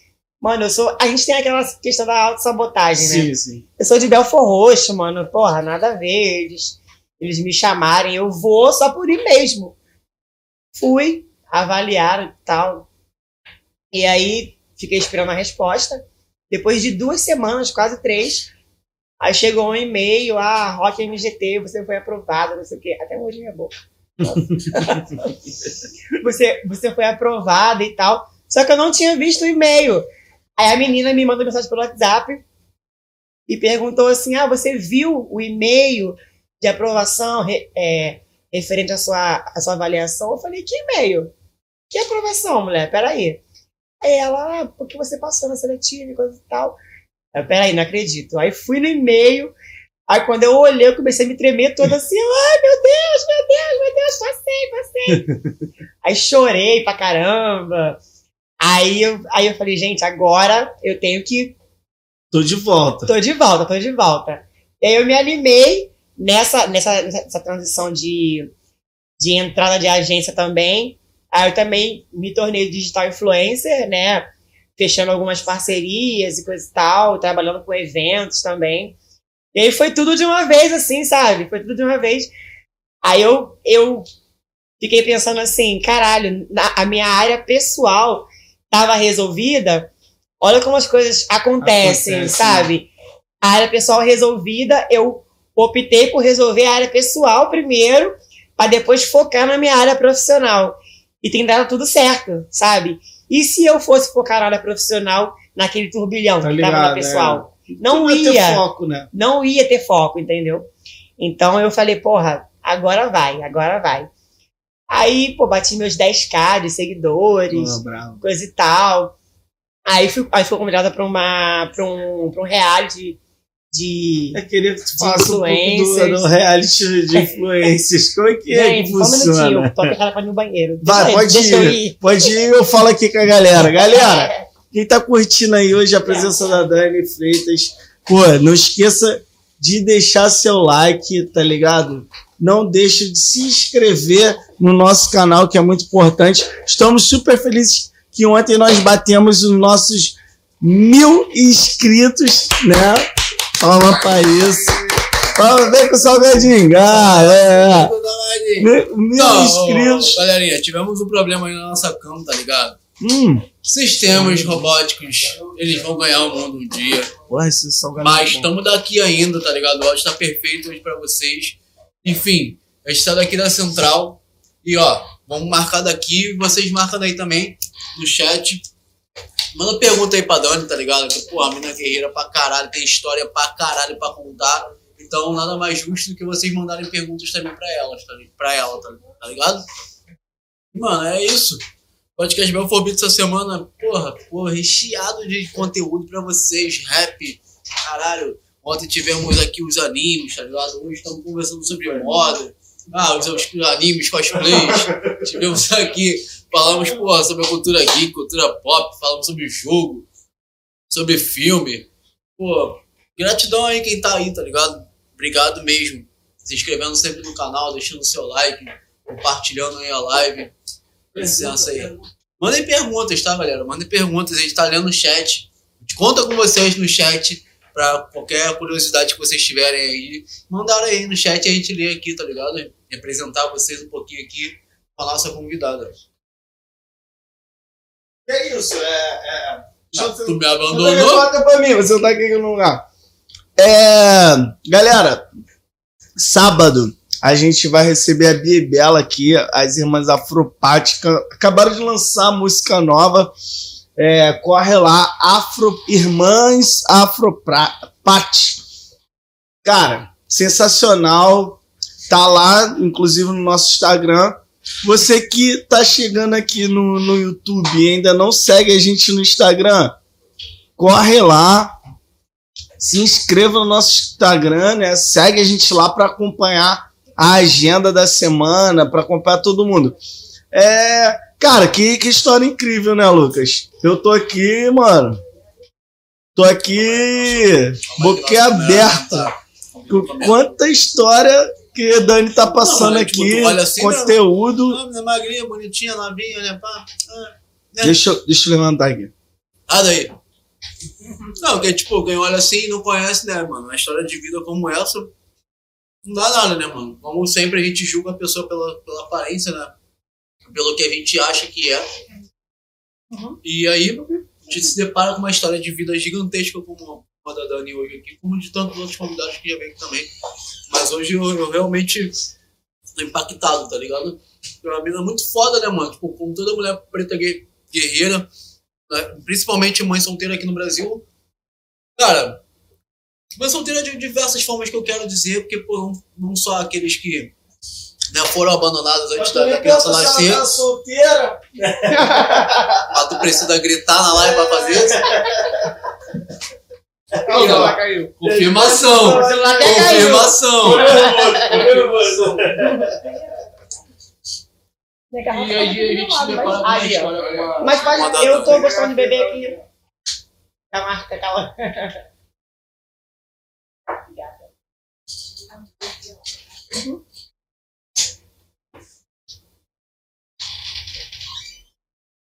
Mano, eu sou. A gente tem aquela questão da autossabotagem, né? Sim, sim. Eu sou de Belfor Roxo, mano. Porra, nada a ver. Eles, eles me chamarem, eu vou só por ir mesmo. Fui, avaliaram e tal. E aí, fiquei esperando a resposta. Depois de duas semanas, quase três, aí chegou um e-mail, ah, Rock MGT, você foi aprovado, não sei o quê. Até hoje minha boca. você, você foi aprovada e tal. Só que eu não tinha visto o e-mail. Aí a menina me mandou mensagem pelo WhatsApp e perguntou assim: Ah, você viu o e-mail de aprovação é, referente à sua, à sua avaliação? Eu falei: Que e-mail? Que aprovação, mulher? Peraí. Aí ela, ah, porque você passou na seletiva e coisa e tal. Eu, Peraí, não acredito. Aí fui no e-mail. Aí quando eu olhei, eu comecei a me tremer toda assim. Ai, meu Deus, meu Deus, meu Deus, passei, passei. aí chorei pra caramba. Aí eu, aí eu falei, gente, agora eu tenho que Tô de volta. tô de volta, tô de volta. E aí eu me animei nessa, nessa, nessa transição de, de entrada de agência também. Aí eu também me tornei digital influencer, né? Fechando algumas parcerias e coisa e tal, trabalhando com eventos também. E aí foi tudo de uma vez, assim, sabe? Foi tudo de uma vez. Aí eu, eu fiquei pensando assim, caralho, na- a minha área pessoal estava resolvida. Olha como as coisas acontecem, Acontece, sabe? A área pessoal resolvida, eu optei por resolver a área pessoal primeiro, para depois focar na minha área profissional. E tem dado tudo certo, sabe? E se eu fosse focar na área profissional, naquele turbilhão Tá que tava ligado, na pessoal? Não Não ia ter foco, né? não ia ter foco, entendeu? Então eu falei, porra, agora vai, agora vai. Aí, pô, bati meus 10k de seguidores, bravo. coisa e tal. Aí fui, aí fui convidada pra, uma, pra, um, pra um reality de. Eu queria que tu falasse um pouco do, influencers. do reality de influências. Como é que é Gente, que só um minutinho, tô apertada pra ir no banheiro. Vai, Deixa- pode deixa ir. ir. Pode ir, eu falo aqui com a galera. Galera, quem tá curtindo aí hoje a presença da Dani Freitas, pô, não esqueça de deixar seu like, tá ligado? Não deixe de se inscrever no nosso canal, que é muito importante. Estamos super felizes que ontem nós batemos os nossos mil inscritos, né? Palma pra isso. Palma, vem com o salgadinho. Ah, é, é. Mil, inscritos. galerinha, tivemos um problema aí na nossa cama, tá ligado? Hum. Sistemas robóticos, eles vão ganhar o mundo um dia. Porra, esse salgado Mas é estamos daqui ainda, tá ligado? O áudio tá perfeito hoje pra vocês. Enfim, a gente tá daqui da central. E ó, vamos marcar daqui. Vocês marcam daí também no chat. Manda pergunta aí pra Dani, tá ligado? Que, pô, a mina é guerreira pra caralho, tem história pra caralho pra contar. Então, nada mais justo do que vocês mandarem perguntas também pra tá, li- pra ela, tá, tá ligado? Mano, é isso. Podcast Belfobito essa semana, porra, porra, recheado de conteúdo pra vocês, rap, caralho. Ontem tivemos aqui os animes, tá ligado? Hoje estamos conversando sobre moda. Ah, os, os animes, cosplays. tivemos aqui, falamos, porra, sobre a cultura geek, cultura pop, falamos sobre jogo, sobre filme. Pô, gratidão aí quem tá aí, tá ligado? Obrigado mesmo. Se inscrevendo sempre no canal, deixando o seu like, compartilhando aí a live. Licença aí. Mandem perguntas, tá, galera? Mandem perguntas, a gente tá lendo no chat. A gente conta com vocês no chat pra qualquer curiosidade que vocês tiverem aí. Mandaram aí no chat e a gente lê aqui, tá ligado? Representar vocês um pouquinho aqui com a nossa convidada. É isso, é. é... tu me abandonou? Bota pra mim, você não tá aqui no lugar. É. Galera, sábado a gente vai receber a Bia e Bela aqui, as irmãs Afropática. Acabaram de lançar música nova. É, corre lá, Afro, Irmãs Afropate. Cara, sensacional. Tá lá, inclusive no nosso Instagram. Você que tá chegando aqui no, no YouTube e ainda não segue a gente no Instagram, corre lá, se inscreva no nosso Instagram, né? Segue a gente lá para acompanhar a agenda da semana, para acompanhar todo mundo. É, cara, que, que história incrível, né, Lucas? Eu tô aqui, mano. Tô aqui, boquiaberta. com Quanta história que a Dani tá passando aqui, assim, conteúdo. Menina magrinha, bonitinha, novinha, né? Pá. Ah, né? Deixa, eu- deixa eu levantar aqui. Ah, daí. Não, porque, tipo, quem olha assim e não conhece, né, mano? Uma história de vida como essa, não dá nada, né, mano? Como sempre a gente julga a pessoa pela, pela aparência, né? Pelo que a gente acha que é. Uhum. E aí, a gente se depara com uma história de vida gigantesca como a da Dani hoje aqui, como de tantos outros convidados que já vem aqui também. Mas hoje eu, eu realmente tô impactado, tá ligado? É uma mina muito foda, né, mano? Tipo, como toda mulher preta gue- guerreira, né? principalmente mãe solteira aqui no Brasil. Cara, mãe solteira de diversas formas que eu quero dizer, porque, pô, não, não só aqueles que né, foram abandonados antes da, da criança nascer, tá solteira. mas tu precisa gritar na live pra fazer isso. Não, caiu. Confirmação! O celular até caiu. Confirmação! E aí a gente se depara com uma história. Mas eu tô gostando de beber aqui. A marca, calma.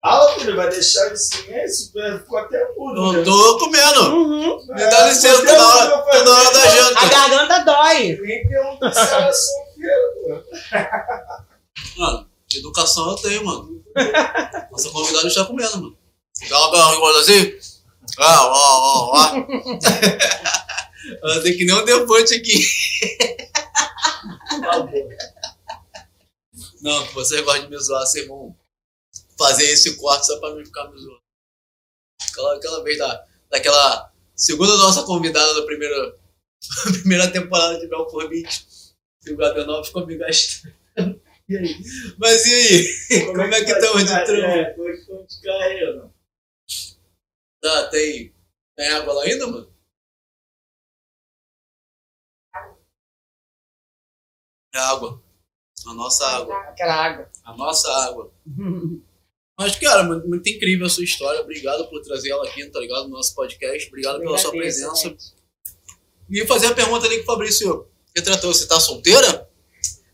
Fala, filho, vai deixar de silêncio? Ficou até mudo. Não né? tô comendo! Uhum. Me dá licença, tá na hora, tá na hora da A janta. garganta dói. Nem pergunta se ela é solteira, pô. Mano, que educação eu tenho, mano. Nossa convidada está comendo, mano. Calma, calma, calma, assim. Ah, ó, ó, ó. Ela tem que nem um defante aqui. Não, que vocês gostam de me zoar, vocês vão fazer esse corte só pra mim ficar me zoando. Aquela, aquela vez da, daquela segunda nossa convidada da primeira, primeira temporada de Belfort Beach, que o Gabriel ficou me gastando. E aí? Mas e aí? Como é que estamos de trampo? É, como é que estamos de carreira? Tá, tem, tem água lá ainda, mano? É água. A nossa água. Aquela água. A nossa água. Mas, cara, muito, muito incrível a sua história. Obrigado por trazer ela aqui, tá ligado? No nosso podcast. Obrigado pela sua presença. gente. E fazer a pergunta ali que o Fabrício retratou. Você tá solteira?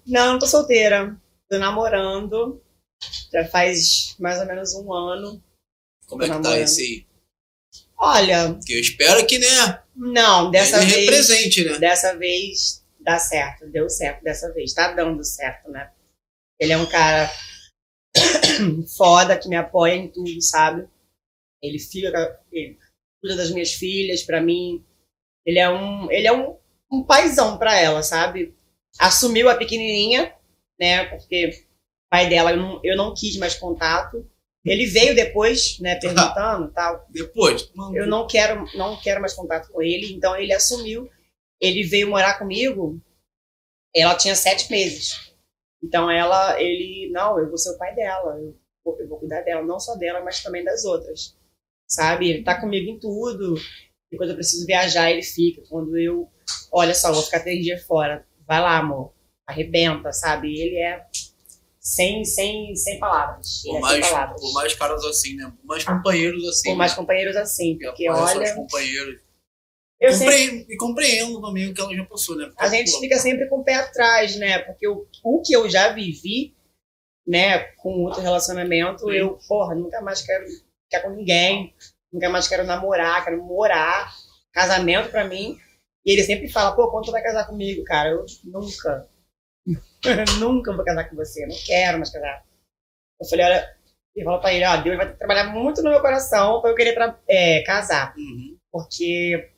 Não, não tô solteira. Tô namorando. Já faz mais ou menos um ano. Como é que tá namorando. esse aí? Olha, Porque eu espero que, né? não, dessa vez. represente, né? Dessa vez dá certo. Deu certo dessa vez. Tá dando certo, né? Ele é um cara foda que me apoia em tudo, sabe? Ele fica. Ele cuida das minhas filhas pra mim. Ele é um. Ele é um, um paizão pra ela, sabe? Assumiu a pequenininha, né? Porque o pai dela eu não, eu não quis mais contato. Ele veio depois, né, perguntando tal. Depois. Eu não quero, não quero mais contato com ele, então ele assumiu. ele veio morar comigo, ela tinha sete meses. Então ela, ele, não, eu vou ser o pai dela, eu vou, eu vou cuidar dela, não só dela, mas também das outras. Sabe? Ele tá comigo em tudo. E quando eu preciso viajar, ele fica. Quando eu, olha só, vou ficar três dias fora. Vai lá, amor. Arrebenta, sabe? Ele é sem, sem, sem palavras. Por é sem mais, palavras. por mais caras assim, né? Por mais companheiros assim. Por mais né? companheiros assim. Que Porque olha, companheiros. Eu sempre Compreendo, e compreendo também o que ela já passou, né? Porque, a gente fica sempre com o pé atrás, né? Porque o, o que eu já vivi, né, com outro relacionamento, Sim. eu, porra, nunca mais quero ficar com ninguém, nunca mais quero namorar, quero morar, casamento pra mim. E ele sempre fala, pô, quando tu vai casar comigo, cara? Eu nunca. nunca vou casar com você, não quero mais casar. Eu falei, olha, ele falou pra ele, ó, Deus vai trabalhar muito no meu coração pra eu querer tra- é, casar Uhum. porque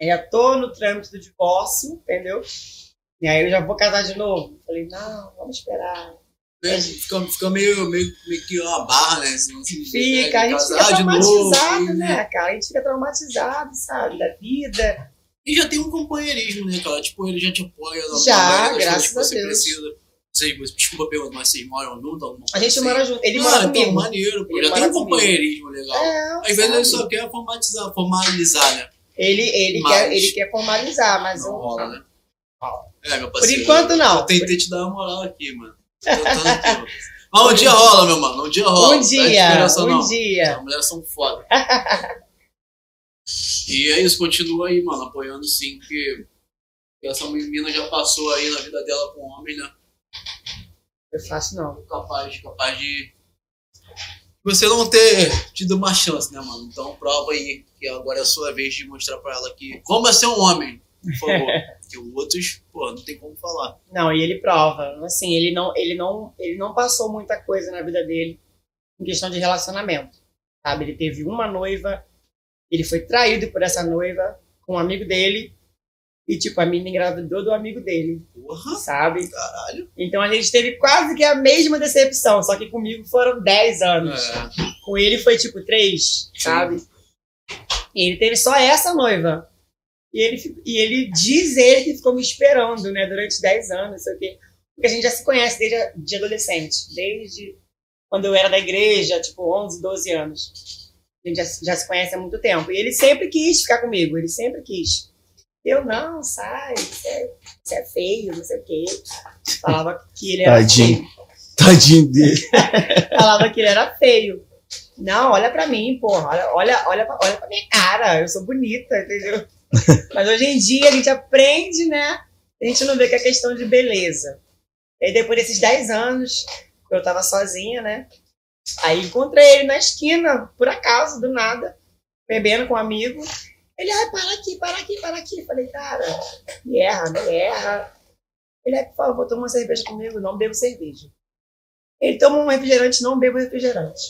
eu já tô no trâmite do divórcio, entendeu? E aí eu já vou casar de novo. Falei, não, vamos esperar. Né? Fica, fica meio, meio, meio que uma barra, né? Senão Fica, a gente fica traumatizado, novo, né, cara? A gente fica traumatizado, sabe, da vida. E já tem um companheirismo, né, cara? Tipo, ele já te apoia Já, graças coisas que a você Deus. precisa. Vocês, desculpa perguntar, mas vocês moram juntos? alguma A gente assim? mora junto. Ele ah, mora então, comigo. maneiro, pô. Ele Já tem um comigo. companheirismo legal. É, Às vezes ele só quer formatizar, formalizar, né? Ele, ele, Mas- quer, ele quer formalizar, mas Não eu. rola, né? Rola. É, meu Por parceiro. enquanto, não. Eu tentei te dar uma moral aqui, mano. Tentando aqui, mano. Mas um dia rola, meu mano. Um dia rola. Um é dia, esperança, um não. dia. As mulheres são foda. e é isso, continua aí, mano, apoiando sim, porque essa menina já passou aí na vida dela com homem, né? Eu faço não. Capaz, capaz de você não ter tido uma chance, né, mano? Então prova aí que agora é a sua vez de mostrar pra ela que vamos ser um homem, por favor. Porque os outros, pô, não tem como falar. Não, e ele prova. Assim, ele não, ele não, ele não passou muita coisa na vida dele em questão de relacionamento. Sabe? Ele teve uma noiva, ele foi traído por essa noiva com um amigo dele. E, tipo, a menina engravidou do amigo dele, Porra, sabe? caralho. Então a gente teve quase que a mesma decepção, só que comigo foram 10 anos. É. Com ele foi tipo 3, sabe? E ele teve só essa noiva. E ele, e ele diz ele que ficou me esperando, né, durante 10 anos, não sei o quê. Porque a gente já se conhece desde a- de adolescente, desde quando eu era da igreja, tipo 11, 12 anos. A gente já, se- já se conhece há muito tempo. E ele sempre quis ficar comigo, ele sempre quis. Eu, não, sai, você é, você é feio, não sei o quê. Falava que ele era Tadinho. feio. Tadinho dele. Falava que ele era feio. Não, olha pra mim, porra. Olha, olha, olha, pra, olha pra minha cara. Eu sou bonita, entendeu? Mas hoje em dia a gente aprende, né? A gente não vê que é questão de beleza. E aí, depois desses 10 anos, eu tava sozinha, né? Aí encontrei ele na esquina, por acaso, do nada, bebendo com um amigo. Ele, ai, para aqui, para aqui, para aqui. Falei, cara, me erra, me erra. Ele, por favor, toma uma cerveja comigo. Não bebo cerveja. Ele toma um refrigerante, não bebo refrigerante.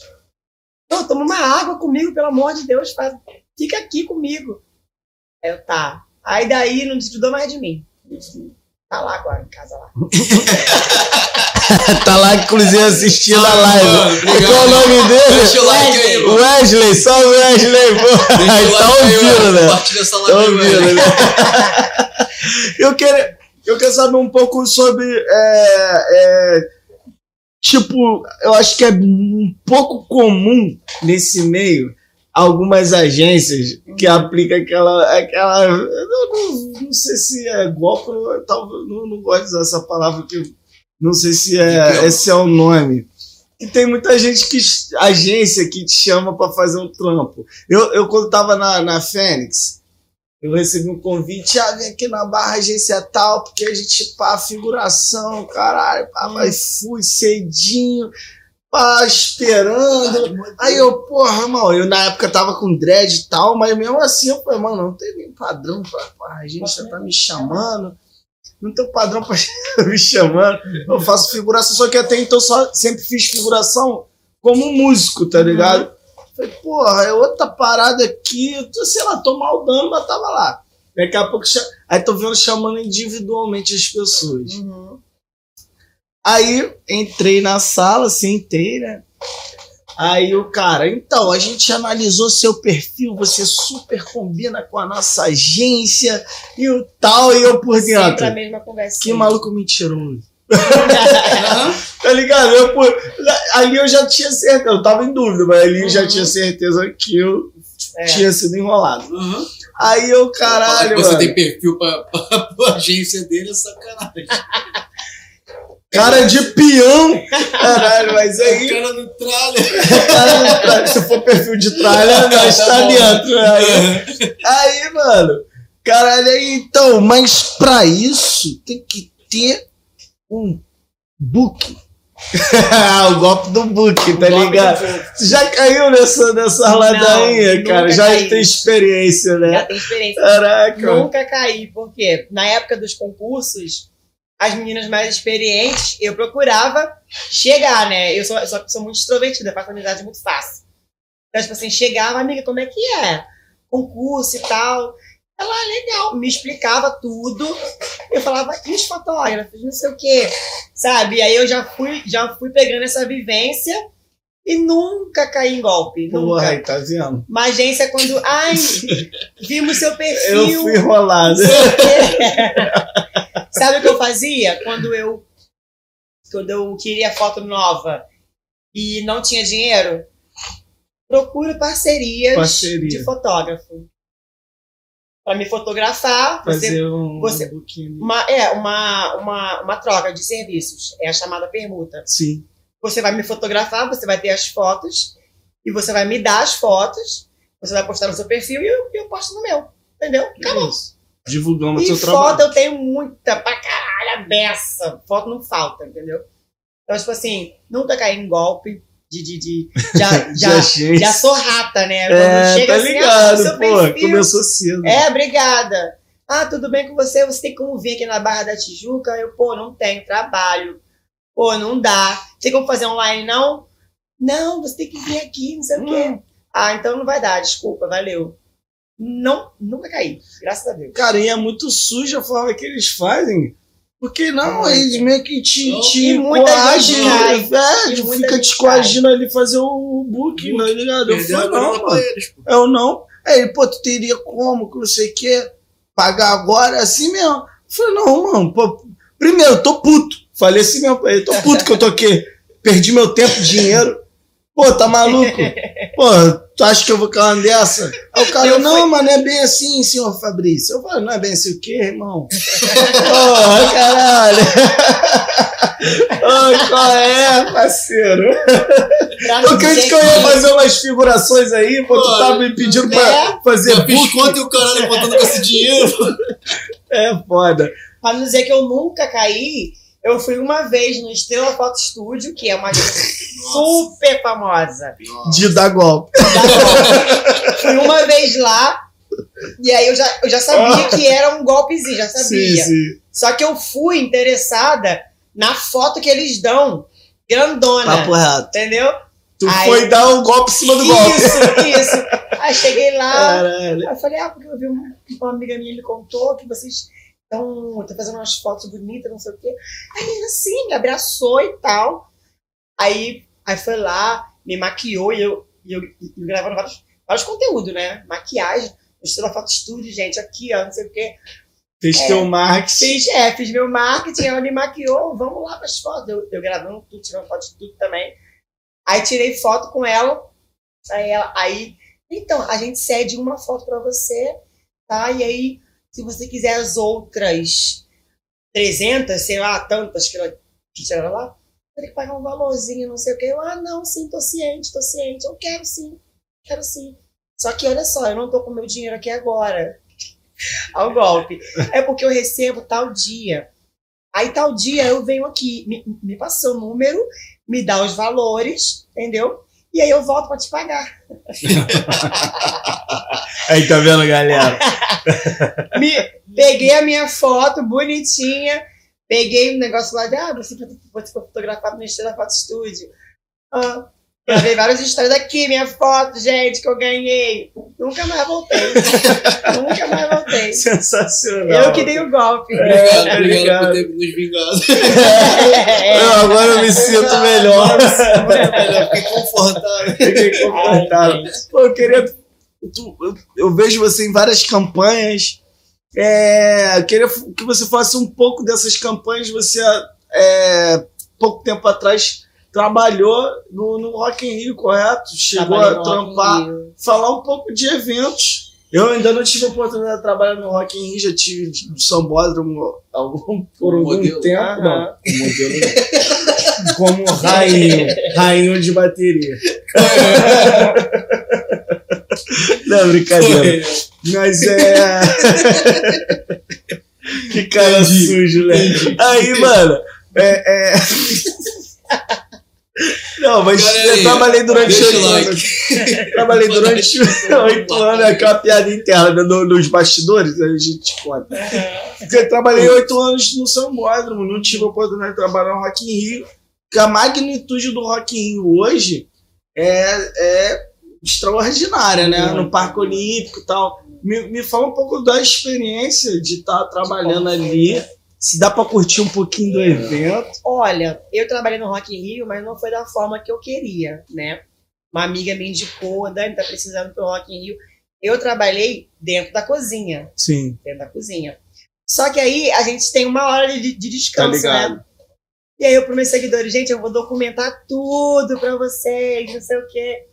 Não, toma uma água comigo, pelo amor de Deus, faz, fica aqui comigo. Aí eu, tá. Aí daí não estudou mais de mim. Tá lá agora, em casa lá. tá lá, inclusive, assistindo a Mano, live. obrigado. Qual o nome dele? Deixa o like aí, mano. Wesley, salve Wesley, pô. Deixa o tá like aí, ouvindo, né? Compartilha essa Tá live aí, ouvindo, né? eu, quero, eu quero saber um pouco sobre. é, é, tipo, eu acho que é um pouco comum nesse meio algumas agências que aplicam aquela. aquela eu não, não sei se é golpe, eu não, não gosto de usar essa palavra, que não sei se é, esse é o nome. E tem muita gente que. agência que te chama pra fazer um trampo. Eu, eu quando tava na, na Fênix, eu recebi um convite, ah, vem aqui na barra agência tal, porque a gente, pá, figuração, caralho, pá, mas fui cedinho, pá, esperando. Aí eu, porra, mano, eu na época tava com dread e tal, mas mesmo assim eu falei, mano, não tem nem padrão pra, pra a agência tá me chamando. Não tem padrão pra me chamando. Eu faço figuração, só que até então só sempre fiz figuração como músico, tá ligado? Falei, porra, é outra parada aqui, eu tô, sei lá, tô maldando, mas tava lá. Daqui a pouco, aí tô vendo chamando individualmente as pessoas. Uhum. Aí entrei na sala, sentei, né? Aí o cara, então, a gente analisou seu perfil, você super combina com a nossa agência e o tal, e eu por Sempre a dentro. mesma conversa. Que maluco mentiroso. Tá ligado? Eu, por- ali eu já tinha certeza, eu tava em dúvida, mas ali eu já Uhum. tinha certeza que eu É. tinha sido enrolado. Uhum. Aí eu, caralho, você mano. tem perfil pra, pra, pra agência dele é sacanagem. Cara de peão. Caralho, mas aí. O cara não tralha. Cara, se for perfil de tralha, nós tá Tá dentro. né? Aí, aí, mano. Caralho, aí então, mas pra isso tem que ter um book. o golpe do book, tá ligado? do. Você já caiu nessa, nessa ladainha, Não, cara? nunca Já caí. tem experiência, Já né? tem experiência. Caraca. Nunca caí, porque na época dos concursos, as meninas mais experientes, eu procurava chegar, né? Eu sou, eu sou uma pessoa muito extrovertida, faço amizade muito fácil. Então, tipo assim, chegava, amiga, como é que é? Concurso e tal. Ela, legal, me explicava tudo. Eu falava, e os fotógrafos, não sei o quê, sabe? E aí eu já fui, já fui pegando essa vivência e nunca caí em golpe, Porra, nunca. tá vendo? Uma agência quando, ai, vimos seu perfil. Eu fui enrolado. Sabe o que eu fazia quando eu quando eu queria foto nova e não tinha dinheiro? Procuro parcerias Parceria. de fotógrafo para me fotografar. Você, Fazer um você- uma, é uma, uma, uma troca de serviços. É a chamada permuta. Sim. Você vai me fotografar, você vai ter as fotos e você vai me dar as fotos. Você vai postar no seu perfil e eu, eu posto no meu. Entendeu? Acabou. Isso. Divulgamos o E seu foto trabalho. eu tenho muita pra caralho, a beça. Foto não falta, entendeu? Então, tipo assim, nunca caí em golpe de. de, de já, já, agência. já sou rata, né? Quando É, chega tá assim, ah, ligado, seu pô. perfil. Começou cedo. É, obrigada. Ah, tudo bem com você? Você tem como vir aqui na Barra da Tijuca? Eu, pô, não tenho trabalho. Pô, não dá. Tem como fazer online, não? Não, você tem que vir aqui, não sei o quê. Hum. Ah, então não vai dar, desculpa, valeu. Não, nunca caí, graças a Deus. Cara, e é muito suja a forma que eles fazem. Porque não, Muito. eles meio que te, Não, te muita coagem, é, muita fica te coagindo ali fazer o book, tá ligado? Eu falei, não, mano. eles, pô. Eu não. Aí ele, pô, tu teria como, que não sei o quê, pagar agora, assim mesmo. Eu falei, não, mano, pô, primeiro, eu tô puto. Falei assim mesmo pra ele, tô puto que eu tô aqui, perdi meu tempo, dinheiro. Pô, tá maluco? Pô, tu acha que eu vou uma dessa? Aí o cara, Eu não, mas não é bem assim, senhor Fabrício. Eu falei, não é bem assim o quê, irmão? Porra, caralho. Ô, qual é, parceiro? Pra Eu dizer que eu ia fazer umas figurações aí, pô, tu Pô, tá me pedindo pra é. fazer fiz book. conta e o caralho contando com esse dinheiro. É foda. Pra não dizer que eu nunca caí, eu fui uma vez no Estrela Foto Studio, que é uma super famosa. De dar golpe. fui uma vez lá, e aí eu já, eu já sabia que era um golpezinho, já sabia. Sim, sim. Só que eu fui interessada na foto que eles dão, grandona. Papo reto. Entendeu? Tu Aí- foi dar um golpe em cima do golpe. Isso, isso. Aí cheguei lá, Caralho. Aí eu falei, ah, porque eu vi uma, uma amiga minha me contou que vocês estão estão fazendo umas fotos bonitas, não sei o quê. Aí assim, me abraçou e tal. Aí, aí foi lá, me maquiou e eu, e eu, e eu gravando vários, vários conteúdos, né? Maquiagem, Estrela Foto Estúdio, gente, aqui, ó, não sei o quê. Fez É. teu marketing. Fiz, é, fiz meu marketing, ela me maquiou, vamos lá para as fotos. Eu, eu gravando tudo, tirando foto de tudo também. Aí tirei foto com ela. Aí ela, aí, então, a gente cede uma foto para você, tá? E aí, se você quiser as outras 300, sei lá, tantas que ela tiraram lá, tem que pagar um valorzinho, não sei o quê. Eu, ah, não, sim, tô ciente, tô ciente. Eu quero sim, quero sim. Só que olha só, eu não tô com meu dinheiro aqui agora. Ao golpe. É porque eu recebo tal dia. Aí tal dia eu venho aqui, me, me seu número, me dá os valores, entendeu? E aí eu volto para te pagar. Aí tá vendo, galera? Me, peguei a minha foto bonitinha, peguei um negócio lá de, ah, você, você foi fotografado no Estrela Foto Estúdio. Ah, Gravei várias histórias aqui, minha foto, gente, que eu ganhei. Nunca mais voltei. Nunca mais voltei. Sensacional. Eu que dei o golpe. Obrigado, tá obrigado por ter nos vingado. É. Eu, agora eu me sinto melhor. Fiquei confortável. Fiquei confortável. Pô, eu queria. Tu- eu, eu vejo você em várias campanhas. É, queria que você falasse um pouco dessas campanhas. Você, é, pouco tempo atrás, trabalhou no, no Rock in Rio, correto? Chegou Trabalhei a trampar. Falar um pouco de eventos. Eu ainda não tive a oportunidade de trabalhar no Rock in Rio, já tive no Sambódromo algum, por algum modelo? tempo. Aham. Não, como modelo não. Como rainho, rainho de bateria. Não, brincadeira. Mas é. que cara sujo, né? Aí, mano. É. é... Não, mas Galera eu trabalhei durante oito like. anos. Trabalhei durante oito anos, é aquela piada interna no- nos bastidores, a gente conta. Porque eu trabalhei oito anos no São Bódromo, não tive a oportunidade de trabalhar no Rock in Rio. Que a magnitude do Rock in Rio hoje é, é extraordinária, né? No Parque Olímpico e tal. Me, me fala um pouco da experiência de estar trabalhando ali. Se dá pra curtir um pouquinho do evento. Olha, eu trabalhei no Rock in Rio, mas não foi da forma que eu queria, né? Uma amiga me indicou, Dani, tá precisando pro Rock in Rio. Eu trabalhei dentro da cozinha, Sim, dentro da cozinha. Só que aí a gente tem uma hora de, de descanso, Tá né? E aí eu para meus seguidores, gente, eu vou documentar tudo pra vocês, não sei o quê.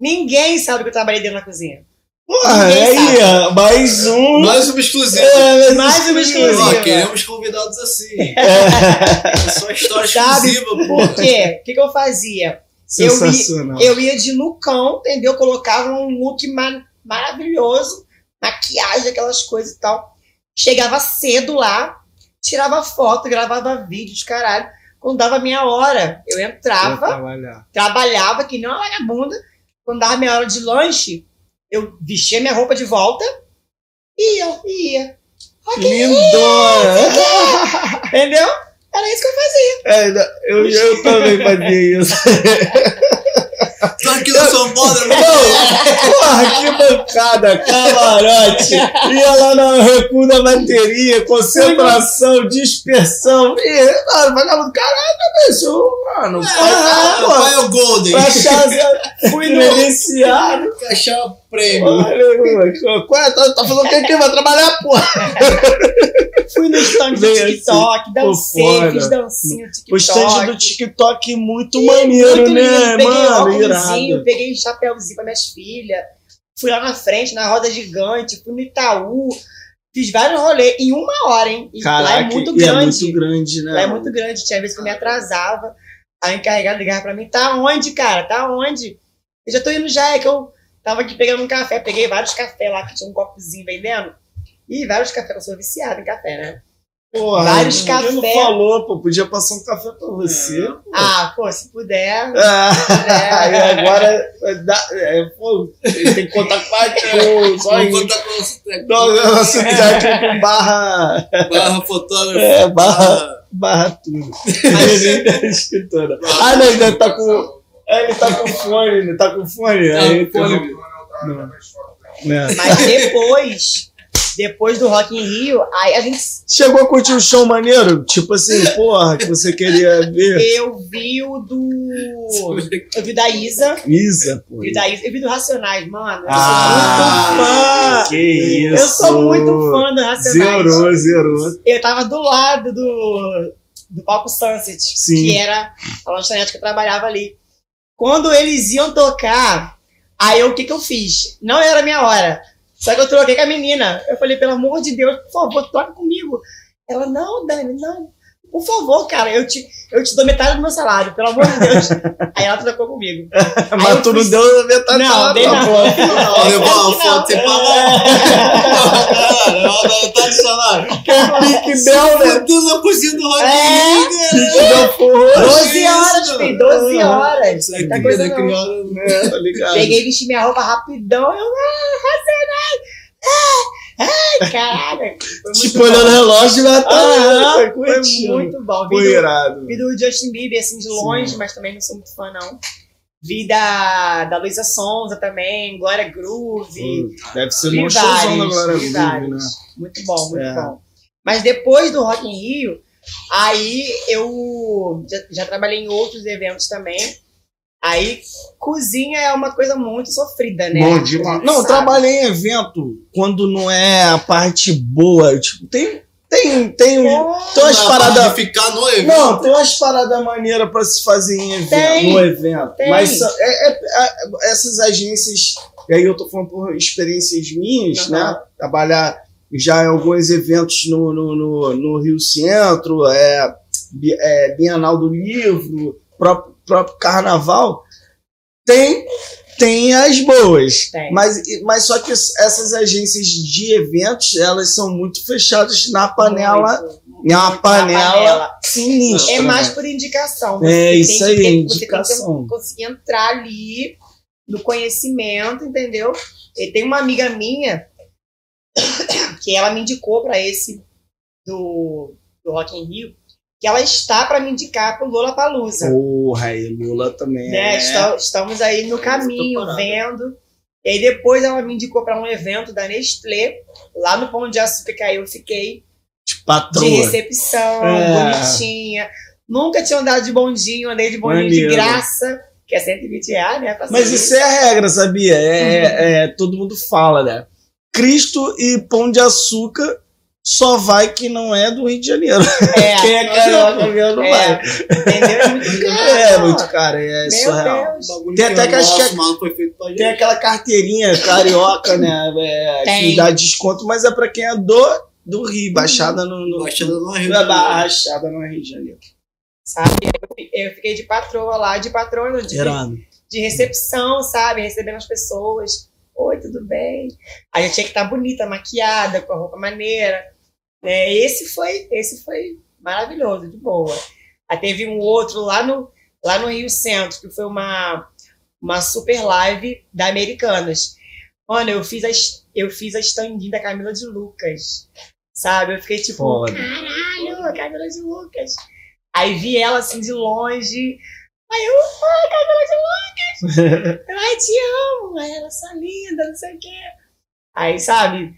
Ninguém sabe que eu trabalhei dentro da cozinha. Porra, ó, mais um. Mais uma exclusiva. É, Mais uma exclusiva. Ó, queremos convidados assim. É, É só história Sabe? exclusiva, Por pô. quê? O que, que eu fazia? Eu ia- sensacional. Eu ia de lookão, entendeu? Colocava um look ma- maravilhoso, maquiagem, aquelas coisas e tal. Chegava cedo lá, tirava foto, gravava vídeos, caralho. Quando dava minha hora, eu entrava, trabalhava que nem uma vagabunda. Quando dava minha hora de lanche, eu vestia minha roupa de volta e eu ia. Lindona! Entendeu? Era isso que eu fazia. É, eu, eu também fazia isso. Tô aqui no São Bódromo. Porra, que bancada, camarote. Ia lá no recuo da bateria, concentração, dispersão. E, mano, vagabundo, caralho, bicho. Mano, Ah, pô, Vai o Golden. pra casa, fui credenciado. Cachar prêmio. Olha, mano, qual é? Tá, tá falando que aqui? Vai trabalhar, porra. Fui no stand do assim, TikTok, dancei, por fiz dancinha no TikTok. O stand do TikTok muito maneiro, Muito né. Peguei mano? óculosinho, Irado. peguei chapéuzinho para minhas filhas. Fui lá na frente, na roda gigante, fui no Itaú. Fiz vários rolês em uma hora, hein? E lá é Caraca, muito é grande. muito grande, né? Lá é muito grande. Tinha vezes que eu me atrasava. A encarregada ligava pra mim, tá onde, cara? Tá onde? Eu já tô indo já, é que eu tava aqui pegando um café. Peguei vários cafés lá, que tinha um copozinho vendendo. E vários cafés, eu sou viciada em café, né? Porra, Vários que não falou, pô. Podia passar um café pra você. pô. Ah, pô, se puder. Ah, É. e agora dá, é, pô, ele tem que contar com a com só Vamos em contar com o nosso técnico. no- nosso técnico barra, Barra fotógrafo. É, barra- barra tudo. Mas escritora. Ah, não, ainda tá com. é, Ele tá com fone, ele tá com fone. Tá aí, com fone. Não. É. Mas depois, depois do Rock in Rio, aí a gente. Chegou a curtir um show maneiro? Tipo assim, porra, que você queria ver? Eu vi o do. Eu vi da Isa. Isa, pô. Vi da Isa. Eu vi do Racionais, mano. Eu Ah, sou muito fã. que isso. Eu sou muito fã do Racionais. Zerou, zerou. Eu tava do lado do, do palco Sunset, Sim. que era a lanchonete que eu trabalhava ali. Quando eles iam tocar, aí o que que eu fiz? Não era a minha hora. Só que eu troquei com a menina. Eu falei, pelo amor de Deus, por favor, toque comigo. Ela, não, Dani, não. Por favor, cara, eu te, eu te dou metade do meu salário, pelo amor de Deus. aí ela trocou comigo. Mas eu tu não deu metade Não, dei tua não. bola. Ó, Levou uma Não. foto sem pagar. Caralho, ó, tá adicionado. Pique Bel, né? Fudeu na cozinha do Rock in É. Cara. Pique Bel porra. 12 isso, horas, mano. filho, 12 Aham. horas. Isso coisa é não. criada. É, tá ligado? Peguei, vesti minha roupa rapidão. Eu, ah, Racionais! Ah, ai, caralho. Tipo, olhando o relógio, vai tá Aham, foi foi muito bom. Vi Foi do, irado. vi do Justin Bieber, assim, de longe, mas também não sou muito fã, não. Vi da, da Luísa Sonza também, Glória Groove. Deve ser um showzão da Glória Groove, né? Muito bom, muito É. bom. Mas depois do Rock in Rio, aí eu já, já trabalhei em outros eventos também. Aí cozinha é uma coisa muito sofrida, né? Bom demais. Não, eu Sabe? trabalhei em evento quando não é a parte boa. Tipo, tem. Tem, tem, um- Pô, tem umas Não, paradas. ficar no evento. Não, tem umas paradas maneiras pra se fazer em evento, Tem, no evento. tem. Mas é- é- é- essas agências, e aí eu tô falando por experiências minhas, Aham. né? Trabalhar já em alguns eventos no, no, no, no Rio Centro, é, é, Bienal do Livro, próprio, próprio Carnaval. Tem, tem as boas. Tem. Mas, mas só que essas agências de eventos, elas são muito fechadas na panela. muito, É uma muito panela, na panela. sinistra. É mais né? por indicação. É, Você tem isso que aí, Você indicação. que conseguir entrar ali no conhecimento, entendeu? E tem uma amiga minha que ela me indicou para esse do, do Rock in Rio, que ela está para me indicar pro Lola Palusa. Porra, e Lula também. né? é. Está- estamos aí no caminho, vendo. E aí depois ela me indicou para um evento da Nestlé, lá no Pão de Açúcar, que aí eu fiquei de patroa. de recepção, É. bonitinha. Nunca tinha andado de bondinho, andei de bondinho Maneiro. de graça, que é 120 reais, né? Mas isso é a regra, sabia? É, é- todo mundo fala, né? Cristo e pão de açúcar só vai quem não é do Rio de Janeiro. é, Quem é carioca mesmo não é, vai. entendeu? É muito caro. É muito caro, é Meu surreal. Tem que até é que acho que é- mano, foi feito pra gente. Tem aquela carteirinha carioca, né? é, Tem. que dá desconto, mas é pra quem é do, do Rio, baixada no. no Baixada no Rio. é baixada no Rio de Janeiro. Sabe? Eu, eu fiquei de patroa lá, de patroa, não, de, de recepção, sabe? Recebendo as pessoas. Oi, tudo bem? Aí eu tinha que estar bonita, maquiada, com a roupa maneira. né? esse foi, esse foi maravilhoso, de boa. Aí teve um outro lá no, lá no Rio Centro, que foi uma, uma super live da Americanas. Mano, eu fiz a, eu fiz a standinha da Camila de Lucas. Sabe? Eu fiquei tipo, Foda. caralho, a Camila de Lucas. Aí vi ela assim de longe. Aí eu, ai, Camila de Lucas. Eu, ai, te amo. Aí ela, sua linda, não sei o quê. Aí, sabe?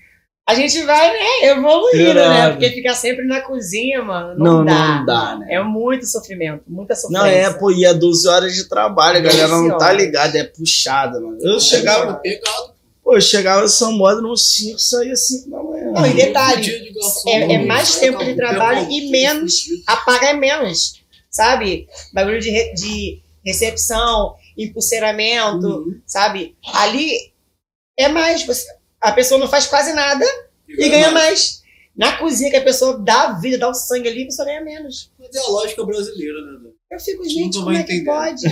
A gente vai, né, evoluindo, né? Irado. Porque ficar sempre na cozinha, mano, Não, não, dá. não dá, né? É muito sofrimento, muita sofrência. Não, é, pô, e é 12 horas de trabalho, a galera não 12 tá ligada, é puxada, mano. Eu Chegava chegava, pegado. pô, eu chegava em São Moda no 5, saía 5 da manhã. Não, e detalhe, é- é mais tempo acabar de trabalho e menos a paga é menos, sabe? Bagulho de, re- de recepção, impulseiramento, Uhum. sabe? Ali é mais. Você, a pessoa não faz quase nada e ganha mais. Na cozinha que a pessoa dá a vida, dá o sangue ali, a pessoa ganha menos. Mas é a lógica brasileira, né? Eu fico, gente, como é que pode?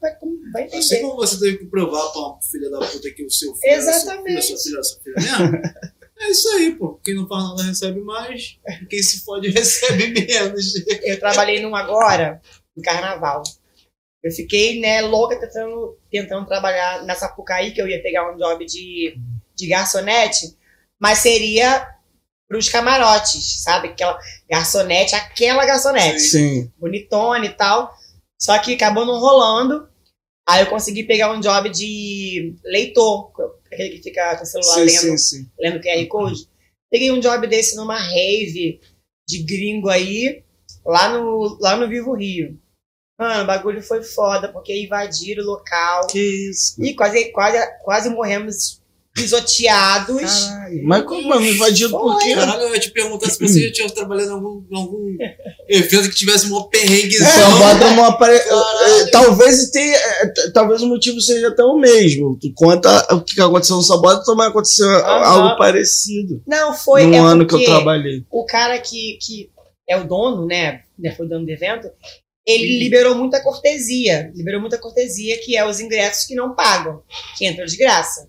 Vai, vai Assim entender. como você teve que provar pra uma filha da puta que o seu filho Exatamente. é é sua filha, é sua filha mesmo. É isso aí, pô. Quem não faz nada recebe mais. Quem se fode recebe menos. Eu trabalhei num agora, no carnaval. Eu fiquei, né, louca tentando, tentando trabalhar na Sapucaí, que eu ia pegar um job de, de garçonete, mas seria pros camarotes, sabe? Aquela garçonete, aquela garçonete. Sim. bonitona e tal. Só que acabou não rolando. Aí eu consegui pegar um job de leitor, aquele que fica com o celular Sim, lendo, sim, sim. lendo QR Code. Peguei um job desse numa rave de gringo aí, lá no, lá no Vivo Rio. Mano, o bagulho foi foda, porque invadiram o local Que isso. e quase, quase, quase morremos pisoteados. Caralho. Mas como, mano, invadido por quê? Caralho, eu ia te perguntar se você já tinha trabalhado em algum, algum evento que tivesse uma perrenguezão. Sambódromo apare... Caralho. eh, Talvez tenha. t- Talvez o motivo seja até o mesmo. Tu conta o que aconteceu no Sambódromo, também aconteceu algo parecido. Não, foi. no é ano que eu trabalhei. o cara que, que é o dono, né, né, foi o dono do evento, ele liberou muita cortesia, liberou muita cortesia, que é os ingressos que não pagam, que entram de graça,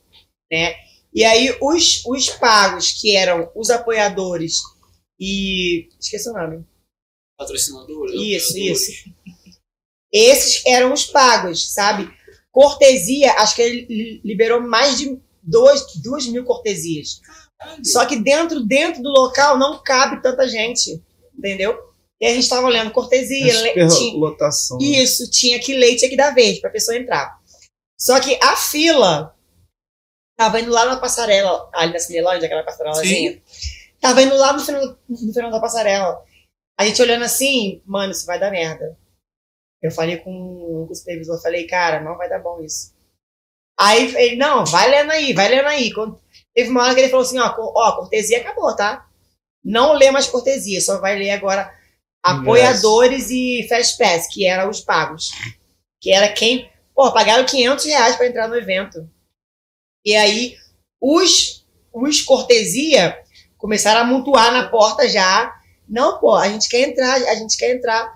né? E aí os, os pagos, que eram os apoiadores e... esqueci o nome. Patrocinador. Isso, apoiadores. isso. Esses eram os pagos, sabe? Cortesia, acho que ele li- liberou mais de dois, duas mil cortesias. Só que dentro, dentro do local não cabe tanta gente, entendeu? E a gente tava olhando cortesia, É tinha- Superlotação. isso, tinha que ler, tinha que dar vez pra pessoa entrar. Só que a fila tava indo lá na passarela, ali na Cinelândia, aquela passarelazinha. Tava indo lá no final, no final da passarela. A gente olhando assim, mano, isso vai dar merda. Eu falei com, com o supervisor, falei, cara, não vai dar bom isso. Aí ele, não, vai lendo aí, vai lendo aí. Quando- Teve uma hora que ele falou assim, ó, ó, cortesia acabou, tá? Não lê mais cortesia, só vai ler agora apoiadores e fast pass, que eram os pagos. Que era quem, pô, pagaram 500 reais pra entrar no evento. E aí, os, os cortesia começaram a mutuar na porta já. Não, pô, a gente quer entrar, a gente quer entrar.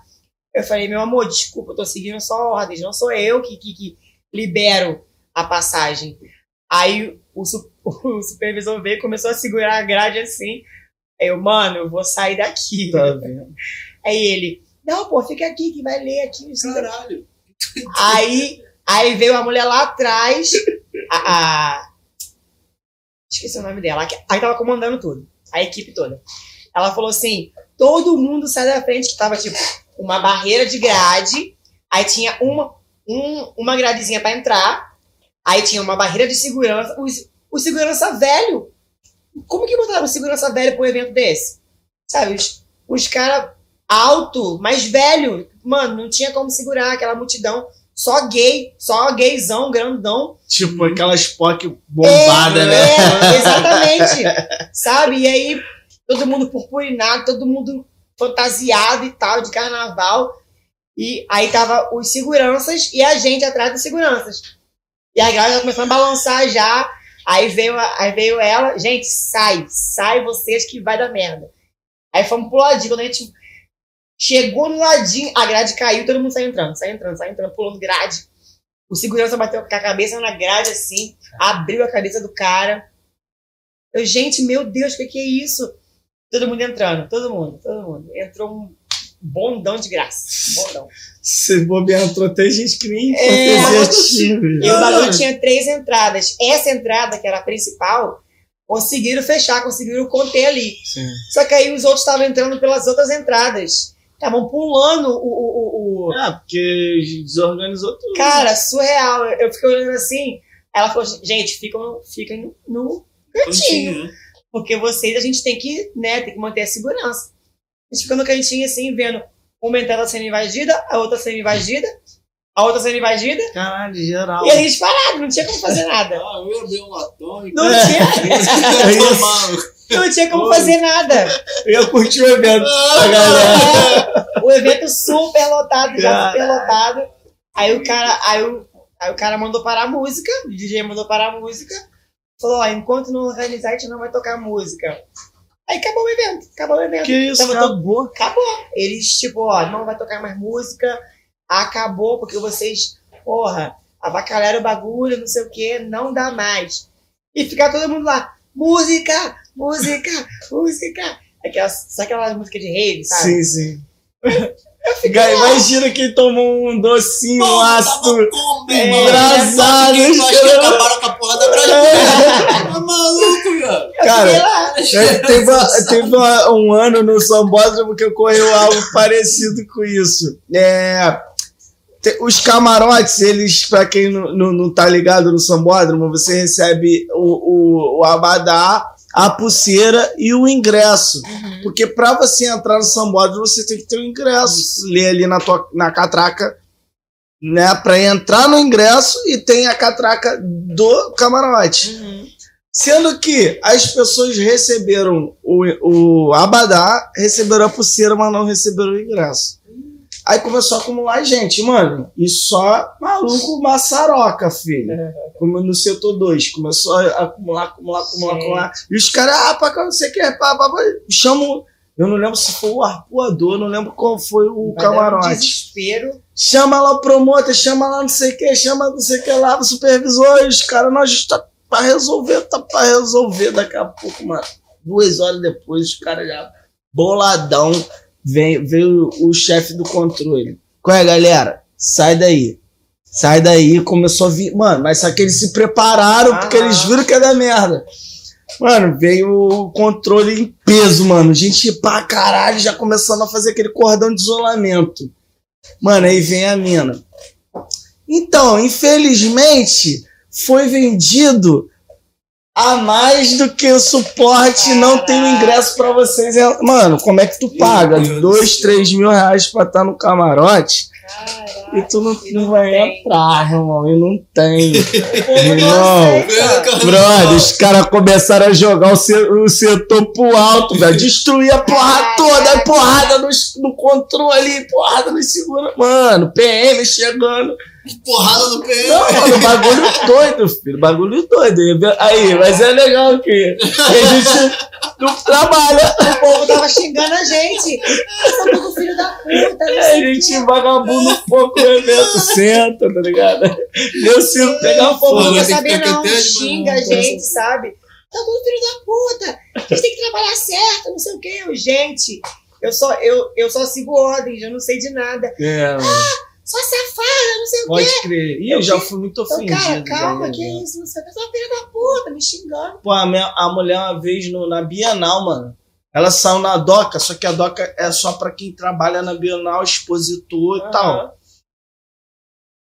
Eu falei, meu amor, desculpa, eu tô seguindo só ordens, não sou eu que, que, que libero a passagem. Aí o, su- o supervisor veio e começou a segurar a grade assim. Aí eu, mano, eu vou sair daqui. Tá vendo? Aí ele, não, pô, fica aqui que vai ler aqui. isso daqui." Caralho. Aí, aí veio a mulher lá atrás, a, a- esqueci o nome dela, aí tava comandando tudo, a equipe toda. Ela falou assim: todo mundo sai da frente, que tava tipo uma barreira de grade, aí tinha uma, um- uma gradezinha pra entrar, aí tinha uma barreira de segurança, o segurança velho. Como que botaram um segurança velho pra um evento desse? Sabe, os, os caras alto, mais velho, mano, não tinha como segurar aquela multidão. Só gay, só gayzão, grandão. Tipo aquelas POC bombada, é, né? É, exatamente. Sabe? E aí, todo mundo purpurinado, todo mundo fantasiado e tal, de carnaval. E aí tava os seguranças e a gente atrás dos seguranças. E a galera começou a balançar já. Aí veio, a- aí veio ela, gente, sai, sai vocês que vai dar merda. Aí fomos pro ladinho, quando a gente chegou no ladinho, a grade caiu, todo mundo saiu entrando, saiu entrando, saiu entrando, pulando grade. O segurança bateu com a cabeça na grade assim, abriu a cabeça do cara. Eu, gente, meu Deus, o que, que é isso? Todo mundo entrando, todo mundo, todo mundo. Entrou um bondão de graça. Bondão. Se bobear, entrou até gente que nem É. E o bagulho tinha três entradas. Essa entrada, que era a principal, conseguiram fechar, conseguiram conter ali. Sim. Só que aí os outros estavam entrando pelas outras entradas. Estavam pulando o, o, o, o- Ah, porque desorganizou tudo. Cara, surreal. Eu fiquei olhando assim. Ela falou, gente, ficam, fiquem no cantinho. Né? Porque vocês, a gente tem que, né, tem que manter a segurança. A gente fica no cantinho assim, vendo uma entrada sendo invadida, a outra sendo invadida, a outra sendo invadida, Caralho, geral. e a gente parado, não tinha como fazer nada. Ah, eu abrir um latão e Não tinha. não tinha como fazer nada. Eu ia curtir o evento. É, o evento super lotado, já super lotado. Aí o cara, aí o, aí o cara mandou parar a música, o DJ mandou parar a música, falou, ó, enquanto não organizar, a gente não vai tocar música. Aí acabou o evento, acabou o evento. Que isso, Tava acabou. acabou. Eles, tipo, ó, não vai tocar mais música, acabou, porque vocês, porra, avacalharam o bagulho, não sei o que, não dá mais. E ficar todo mundo lá, música, música, música. Aquela, só aquela música de rave, sabe? Sim, sim. Ga- Imagina quem tomou um docinho, um ácido. É, engraçado, os acho que acabaram com a porra da grade. Tá maluco. Eu Cara, fiquei lá. É, teve uma- teve uma- um ano no Sambódromo que ocorreu algo parecido com isso. É, te- os camarotes, eles, pra quem não, não, não tá ligado no Sambódromo, você recebe o, o, o abadá, a pulseira e o ingresso. Porque pra você entrar no Sambódromo, você tem que ter o ingresso. Ler ali na, tua, na catraca, né? Pra entrar no ingresso e tem a catraca do camarote. Uhum. Sendo que as pessoas receberam o, o abadá, receberam a pulseira, mas não receberam o ingresso. Aí começou a acumular gente, mano. E só maluco maçaroca, filho. Como no setor 2. Começou a acumular, acumular, acumular, Sim. acumular. E os caras, ah, pra não sei o que, pá, pá, pá. Chamam. Eu não lembro se foi o arpoador, não lembro qual foi o Vai dar um camarote. desespero. Chama lá o promotor, chama lá não sei o que, chama não sei o que lá, o supervisor, e os caras, nós tá pra resolver, tá pra resolver daqui a pouco, mano. Duas horas depois, os caras já boladão, vem, veio o chefe do controle. Qual é, galera? Sai daí. Sai daí, começou a vir. Mano, mas só que eles se prepararam porque Aham. eles viram que ia dar merda. Mano, veio o controle em peso, mano. Gente pra caralho, já começando a fazer aquele cordão de isolamento. Mano, aí vem a mina. Então, infelizmente, foi vendido a mais do que o suporte. Não tem o ingresso pra vocês. Mano, como é que tu paga? Dois, três mil reais pra estar no camarote Caraca, e tu não, e não não vai tem. entrar, irmão. E não tem. Irmão. Brother, os caras começaram a jogar o, se- o setor pro alto, velho. Destruir a porra toda, porrada no, no controle, porrada no seguro. Mano, PM chegando. Porrada no PM. Não, mano, bagulho doido, filho. Bagulho doido. Aí, mas é legal que a gente não trabalha. O povo tava xingando a gente. Essa tudo filho da puta. não A gente vagabundo pouco no evento, senta, tá ligado? Deu circo pegar o povo fogo. não que saber, não. Xinga a gente, sabe? Tá tudo filho da puta. A gente tem que trabalhar certo, não sei o quê. Eu, Gente, eu só, eu, eu só sigo ordens, eu não sei de nada. É, mano. Só safada, não sei o quê. Pode crer. Ih, eu já fui muito Então, ofendido. cara, calma, já, que isso? Não sei o que. Só filha da puta, me xingando. Pô, a, minha- a mulher uma vez no- na Bienal, mano. Ela saiu na DOCA, só que a DOCA é só pra quem trabalha na Bienal, expositor e tal.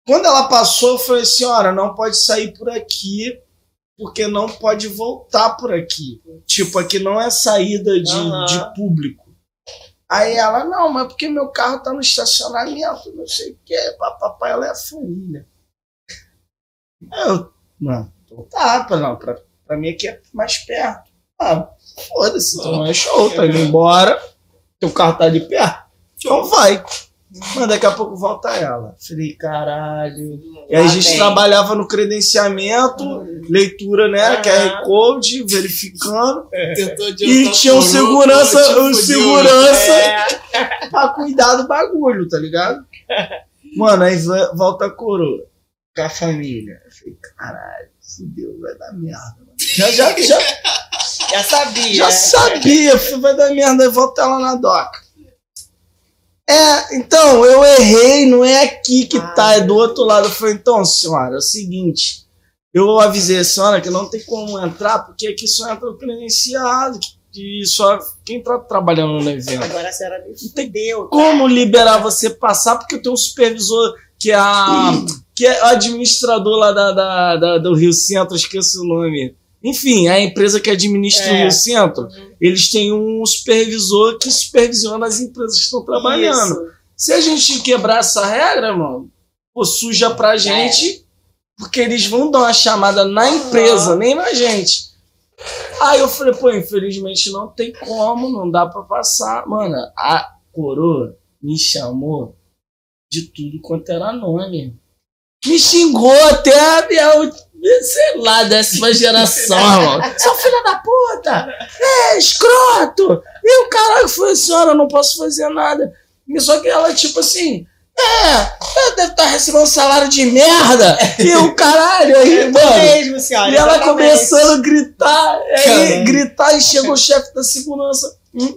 Quando ela passou, eu falei, senhora, não pode sair por aqui, porque não pode voltar por aqui. Tipo, aqui não é saída de, Aham. de público. Aí ela, não, mas porque meu carro tá no estacionamento, não sei o que, papai, ela é a família. Eu, não, então tá, não, pra, pra mim aqui é mais perto. Ah, foda-se, então não é show, tá indo embora, teu carro tá ali perto, então vai. Mas daqui a pouco volta ela. Falei, caralho. E aí a gente trabalhava no credenciamento, leitura, né? Aham. QR Code, verificando. Tentou E tinha um por- segurança, um tipo, segurança É, pra cuidar do bagulho, tá ligado? Mano, aí volta a coroa. Com a família. Eu falei, caralho, fudeu, vai dar merda. mano. Já, já, já, já sabia. já sabia, vai dar merda, aí volta ela na doca. É, então, eu errei, não é aqui que tá, é do outro lado. Eu falei, então, senhora, é o seguinte, eu avisei a senhora que não tem como entrar, porque aqui só entra o credenciado, que só quem tá trabalhando no evento. Agora a senhora me fudeu. tá? como liberar você passar, porque eu tenho um supervisor que é, a, que é o administrador lá da, da- da- do Rio Centro, esqueço o nome. Enfim, a empresa que administra o É. Rio Centro, eles têm um supervisor que supervisiona as empresas que estão trabalhando. Isso. Se a gente quebrar essa regra, mano, pô, suja pra gente, porque eles vão dar uma chamada na empresa, nem na gente. Aí eu falei, pô, infelizmente não tem como, não dá pra passar. Mano, a coroa me chamou de tudo quanto era nome. Me xingou até a minha, sei lá, décima geração, irmão. Seu filho da puta! É, escroto! E o caralho foi, senhora, eu não posso fazer nada. E Só que ela, tipo assim, é, ela deve estar recebendo um salário de merda. E o caralho, aí, mano. mesmo, senhora. E ela exatamente. começando a gritar, aí gritar, e chegou o chefe da segurança. Hum.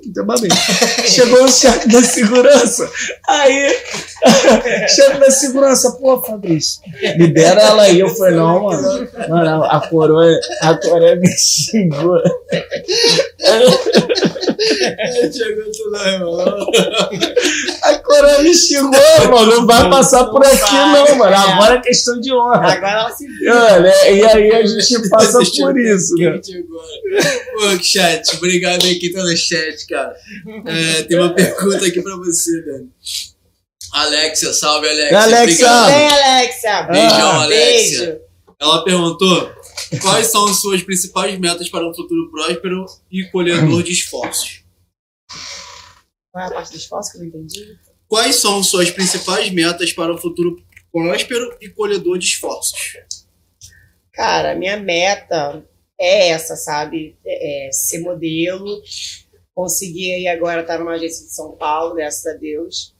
Chegou o chefe da segurança. Aí, chefe da segurança, pô, Fabrício, libera ela aí. Eu falei, não, mano. Mano, a coroa, a coroa me xingou. Chegou tudo aí, mano. A coroa me xingou, mano. Não vai passar por aqui, não, mano. é. Agora é questão de honra. Agora ela se viu. Olha, e aí a gente passa por isso, né? Pô, chat, obrigado aí quem tá no chat, cara. É, tem uma pergunta aqui pra você, Dani. Alexia, salve, Alexia. Alexia! Obrigado. Bem, Alexia. Beijão, Ah, Alexia. Beijo. Ela perguntou quais são as suas principais metas para um futuro próspero e colhedor de esforços. Qual é a parte do esforço que eu não entendi? Quais são suas principais metas para um futuro próspero e colhedor de esforços? Cara, minha meta é essa, sabe? É, é ser modelo. Consegui aí agora estar numa agência de São Paulo, graças a Deus.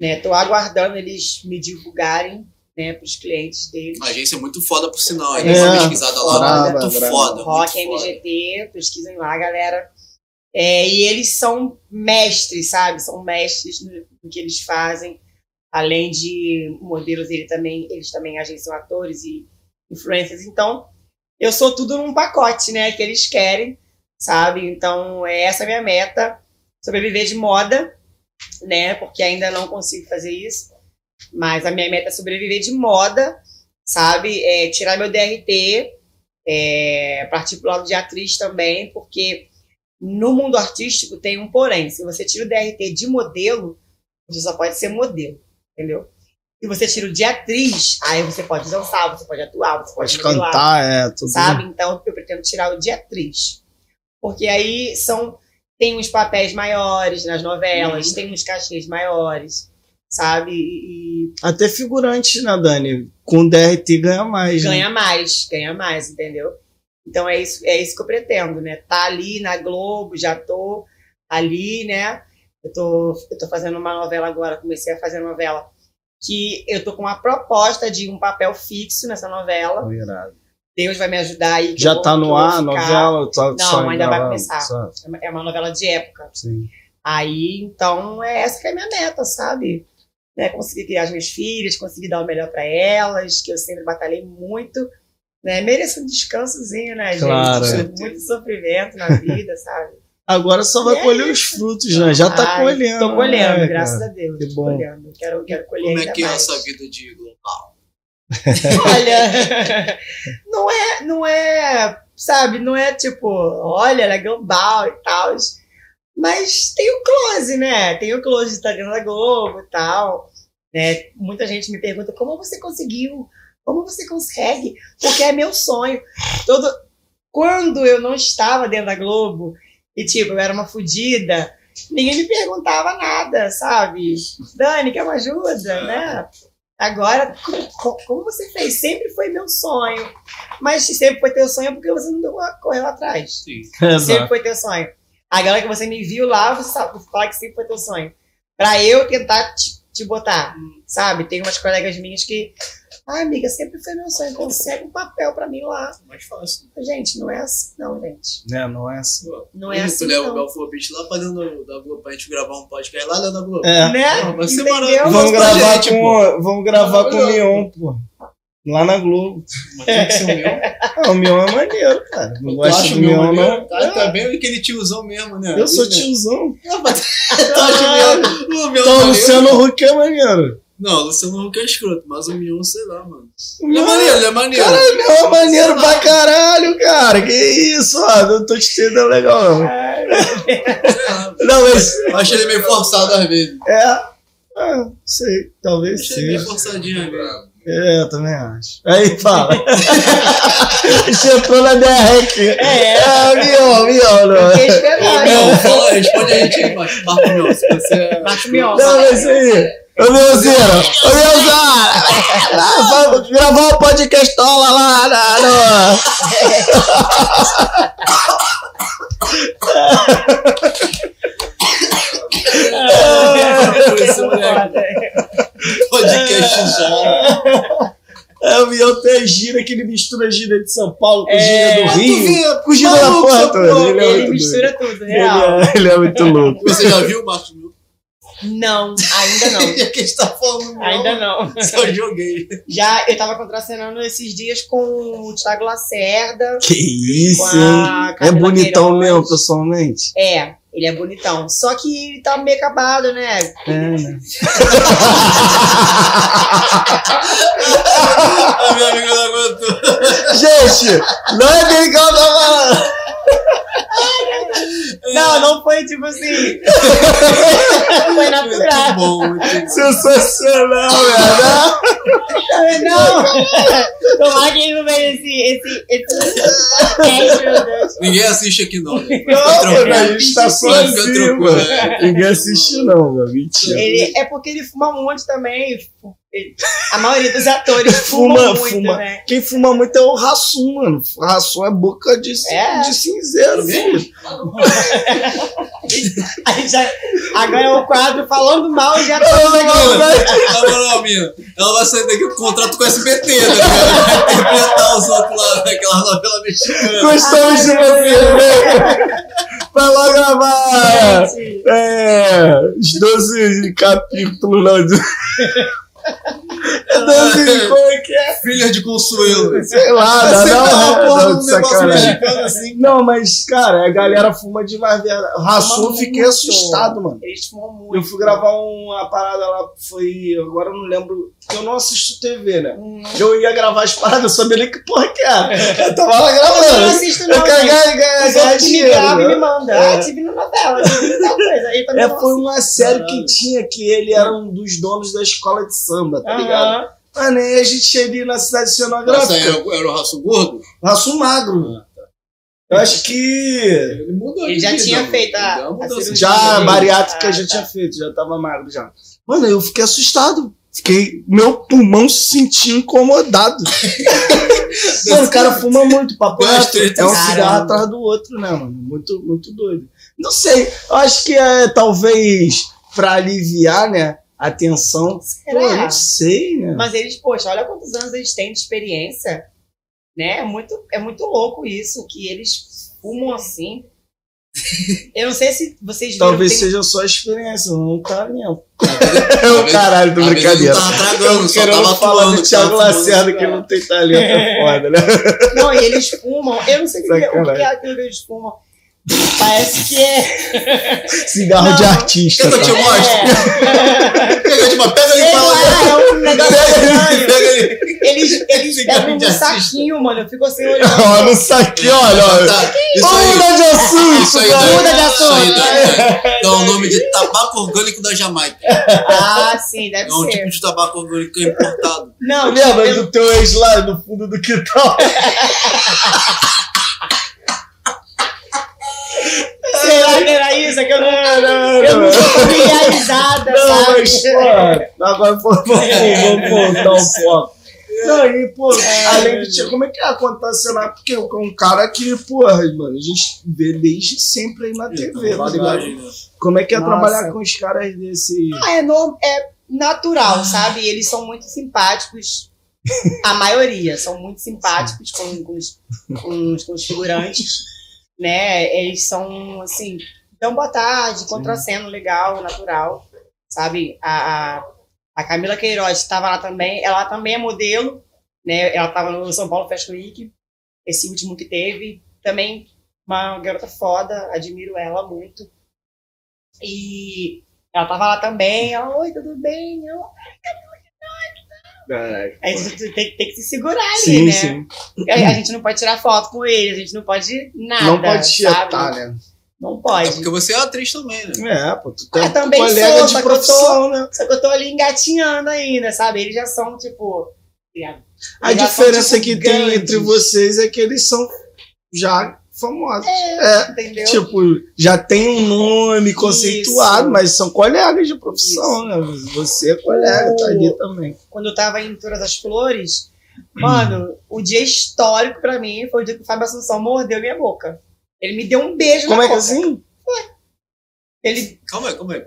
Né? Tô aguardando eles me divulgarem né, para os clientes deles. Uma agência muito foda, por sinal. A É, uma pesquisada lá, brava, muito brava. foda. Rock muito foda. MGT, pesquisem lá, galera. É, e eles são mestres, sabe? São mestres no, no que eles fazem. Além de modelos, ele também, eles também agenciam atores e influencers. Então, eu sou tudo num pacote, né? Que eles querem, sabe? Então, é essa a minha meta. Sobreviver de moda, né? Porque ainda não consigo fazer isso. Mas a minha meta é sobreviver de moda, sabe? É, tirar meu DRT, é, partir pro lado de atriz também, porque no mundo artístico tem um porém. Se você tira o DRT de modelo, você só pode ser modelo, entendeu? Se você tira o de atriz, aí você pode dançar, você pode atuar, você pode, Pode modelar, cantar, é, tudo. sabe? Então eu pretendo tirar o de atriz. Porque aí são tem uns papéis maiores nas novelas, tem uns cachês maiores, sabe? E, Até figurante, né, Dani? Com DRT ganha mais. né? ganha mais, ganha mais, entendeu? Então é isso, é isso que eu pretendo, né? Tá ali na Globo, já tô ali, né? Eu tô, eu tô fazendo uma novela agora, comecei a fazer novela que eu tô com uma proposta de um papel fixo nessa novela. Deus vai me ajudar aí. Já vou- tá no ar a novela? Tá Não, ainda vai começar. É É uma novela de época. Sim. Aí, então, é essa que é a minha meta, sabe? Né, conseguir criar as minhas filhas, conseguir dar o melhor para elas, que eu sempre batalhei muito. Né? Mereço um descansozinho, né, Claro. gente? Muito sofrimento na vida, sabe? Agora só vai É colher os frutos, né? Já tá Ai, colhendo. Tô colhendo, né, graças cara? a Deus. Que bom. colhendo. Quero, quero colher Como é que é mais. essa vida de global? Olha, não é, não é, sabe, não é tipo, olha, ela é global e tal. Mas tem o close, né? Tem o close de Instagram da Globo e tal. Né? Muita gente me pergunta como você conseguiu, como você consegue, porque é meu sonho. Todo... Quando eu não estava dentro da Globo e, tipo, eu era uma fodida, ninguém me perguntava nada, sabe? Dani, quer uma ajuda, né? Agora, co- co- como você fez? Sempre foi meu sonho. Mas se sempre foi teu sonho, é porque você não deu- correu atrás. Sim. Sempre foi teu sonho. Agora que você me viu lá, você sabe falar que sempre foi teu sonho. Pra eu tentar te, te botar, sabe? Tem umas colegas minhas que. Ah, amiga, sempre foi meu sonho. Consegue um papel pra mim lá. Mais fácil. Gente, não é assim, não, gente. Né, não é assim. Não é Tu assim. leva o Beach lá pra dentro da Globo pra gente gravar um podcast lá dentro da Globo. É. Né? Não, vai ser maravilhoso. Vamos gravar gente, com, vamos gravar com o. Mion, pô. Lá na Globo. Mas tem que ser o meu. Ah, o Mion é maneiro, cara. Não Tu gosto acha do o Mion, não. Tá, tá bem aquele tiozão mesmo, né? Eu sou tiozão. Ah, mas Tu acha o meu? O meu Então, o? Luciano Huck é maneiro. Não, o Luciano Huck é escroto, mas o Mion, sei lá, mano. O Ele é maneiro, ele é maneiro. Caralho, o Mion é maneiro pra caralho, cara. Que isso, ó. Não tô te entendendo legal, não. Lá. Não, mas. Eu achei ele meio forçado às vezes. É. Ah, sei. Talvez Achei ele meio seja. forçadinho vezes. É, eu também acho. Aí fala. Entrou na DR aqui. É. Ah, Mion, Mion, não. Fiquei esperando. Mion, responde a gente aí, Marco Marco Mion, se você é... Marco Mion. Não, é isso aí. Ô, Mionzinho. Ô, Mionzão. Vamos gravar um podcastola lá na... No... Podcast já. É, o Mion tem gira que ele mistura gira de São Paulo com É, gira do Rio. Com gira da porra. Ele é Ele mistura doido. tudo, Ele real. é, ele é muito louco. Você já viu o Marcos? Não, ainda não. E que a gente tá falando Mion, Ainda não. Só joguei. Já eu tava contracenando esses dias com o Thiago Lacerda. Que isso, É bonitão Queiroz. mesmo, pessoalmente. É, ele é bonitão. Só que ele tá meio acabado, né? É, né? A minha amiga não aguentou. Gente, não é bem que eu falando. Não, não foi tipo assim. foi Muito natural. bom, muito bom. Sensacional, velho. Não! Tomara que ele não veja esse, esse, esse. Ninguém assiste aqui não. né? Não, a gente tá é. Ninguém assiste, não, meu. Mentira. Ele, é porque ele fuma muito também. A maioria dos atores fuma, Fuma, muito, fuma. né? Quem fuma muito é o Rassum, mano. Rassum é boca de, É. de cinzeiro, filho. Já, agora é o quadro falando mal já tá Não, não, vai. Na moral, mina, ela vai sair daqui com contrato com o SBT, né? Vai interpretar os outros lá naquela novela mexicana. Gostamos de você, né? Vai lá gravar Gente, é, os 12 capítulos lá. do- Danzinho, como é que é? Filha de Consuelo. Sei lá, É dá sempre não, uma é, porra não, de de um negócio sacanagem. mexicano assim. Não, mas, cara, a galera fuma demais. verdade. Eu Fuma fiquei muito. assustado, mano. Eles fumam muito. Eu fui gravar uma parada lá, foi. Agora eu não lembro. porque Eu não assisto TV, né? Hum. Eu ia gravar as paradas, eu sabia nem que porra que era. Eu tava lá Eu não gravando. assisto, Eu não. quero gente. ganhar, ganhar, Os ganhar outros me gravam e me mandam. É. Ah, tive na novela, tive tal coisa. Aí É, não foi uma série que tinha que ele era um dos donos da escola de samba, tá Aham. ligado? Mano, aí a gente ali na cidade cenográfica. era, era o raço gordo? Raço magro. Eu acho que Ele mudou Ele já vida, tinha mano. feito a- já a bariátrica Ah, já tá. tinha feito, já tava magro já. Mano, eu fiquei assustado. Fiquei, meu pulmão se sentia incomodado. mano, o cara fuma muito, papo reto. É um caramba. cigarro atrás do outro, né, mano? Muito, muito doido. Não sei, eu acho que é talvez pra aliviar, né, a tensão. Pô, Será? não sei, né? Mas eles, poxa, olha quantos anos eles têm de experiência. Né? É muito, é muito louco isso, que eles fumam assim. Eu não sei se vocês viram. Talvez tem- seja só a experiência, não tá mesmo. Talvez- É o caralho do brincadeira. não tava tragando, só Querendo tava falar atuando. do Thiago Lacerda que não tem talento, é foda, né? Não, e eles fumam. Eu não sei o que, o que é aquilo que eles fumam. Parece que é. Cigarro Não. de artista. Quer que eu te mostre? É, Pega, tipo, pega ali e fala. lá, é um negócio estranho. Pega ali. Eles, eles um saquinho, mano. Eu fico assim olhando. Ó, no saquinho, olha, olha. Tá. Muda de assunto, Isso aí. Muda de assunto. dá, dá o nome de tabaco orgânico da Jamaica. Ah, sim, deve É um ser. tipo de tabaco orgânico importado. Não, Lembra eu- do teu ex lá no fundo do quintal? Será que era isso? É que eu não, não, eu não não. tô familiarizada, Não, sabe? mas, pô, agora pô, vamos, vamos voltar um pouco. Não, e, pô, além de ti, como é que é acontecer Porque é um cara que, porra, mano, a gente vê desde sempre aí na TV, tá ligado? Como é que é Nossa. trabalhar com os caras desse. Ah, é, no- é natural, sabe? Eles são muito simpáticos. A maioria são muito simpáticos com, com, os, com, os, com os figurantes, né? Eles são, assim, dão boa tarde, contracendo legal, natural, sabe? A, a, a Camila Queiroz estava lá também, ela também é modelo, né? Ela estava no São Paulo Fashion Week, esse último que teve. Também uma garota foda, admiro ela muito. E ela tava lá também, ela, oi, tudo bem? Eu, Caralho. a gente tem, tem que se segurar ali, Sim, né? sim. A, a gente não pode tirar foto com ele, a gente não pode nada. Não pode tietar, né? Não É pode. porque você é atriz também, né? É, pô, tu tem Ah, também colega sou, de só que eu tô- profissão, né? Só que eu tô ali engatinhando ainda, sabe? Eles já são, tipo. A já são, diferença tipo, que tem grandes. entre vocês é que eles são já famosos. É, entendeu? Tipo, já tem um nome conceituado, Isso. mas são colegas de profissão, né? Você é colega, tá ali também. Quando eu tava em Todas as Flores, mano, o dia histórico pra mim foi o dia que o Fábio Assunção mordeu minha boca. Ele me deu um beijo Como na é que boca. assim? Ele Calma aí, calma aí.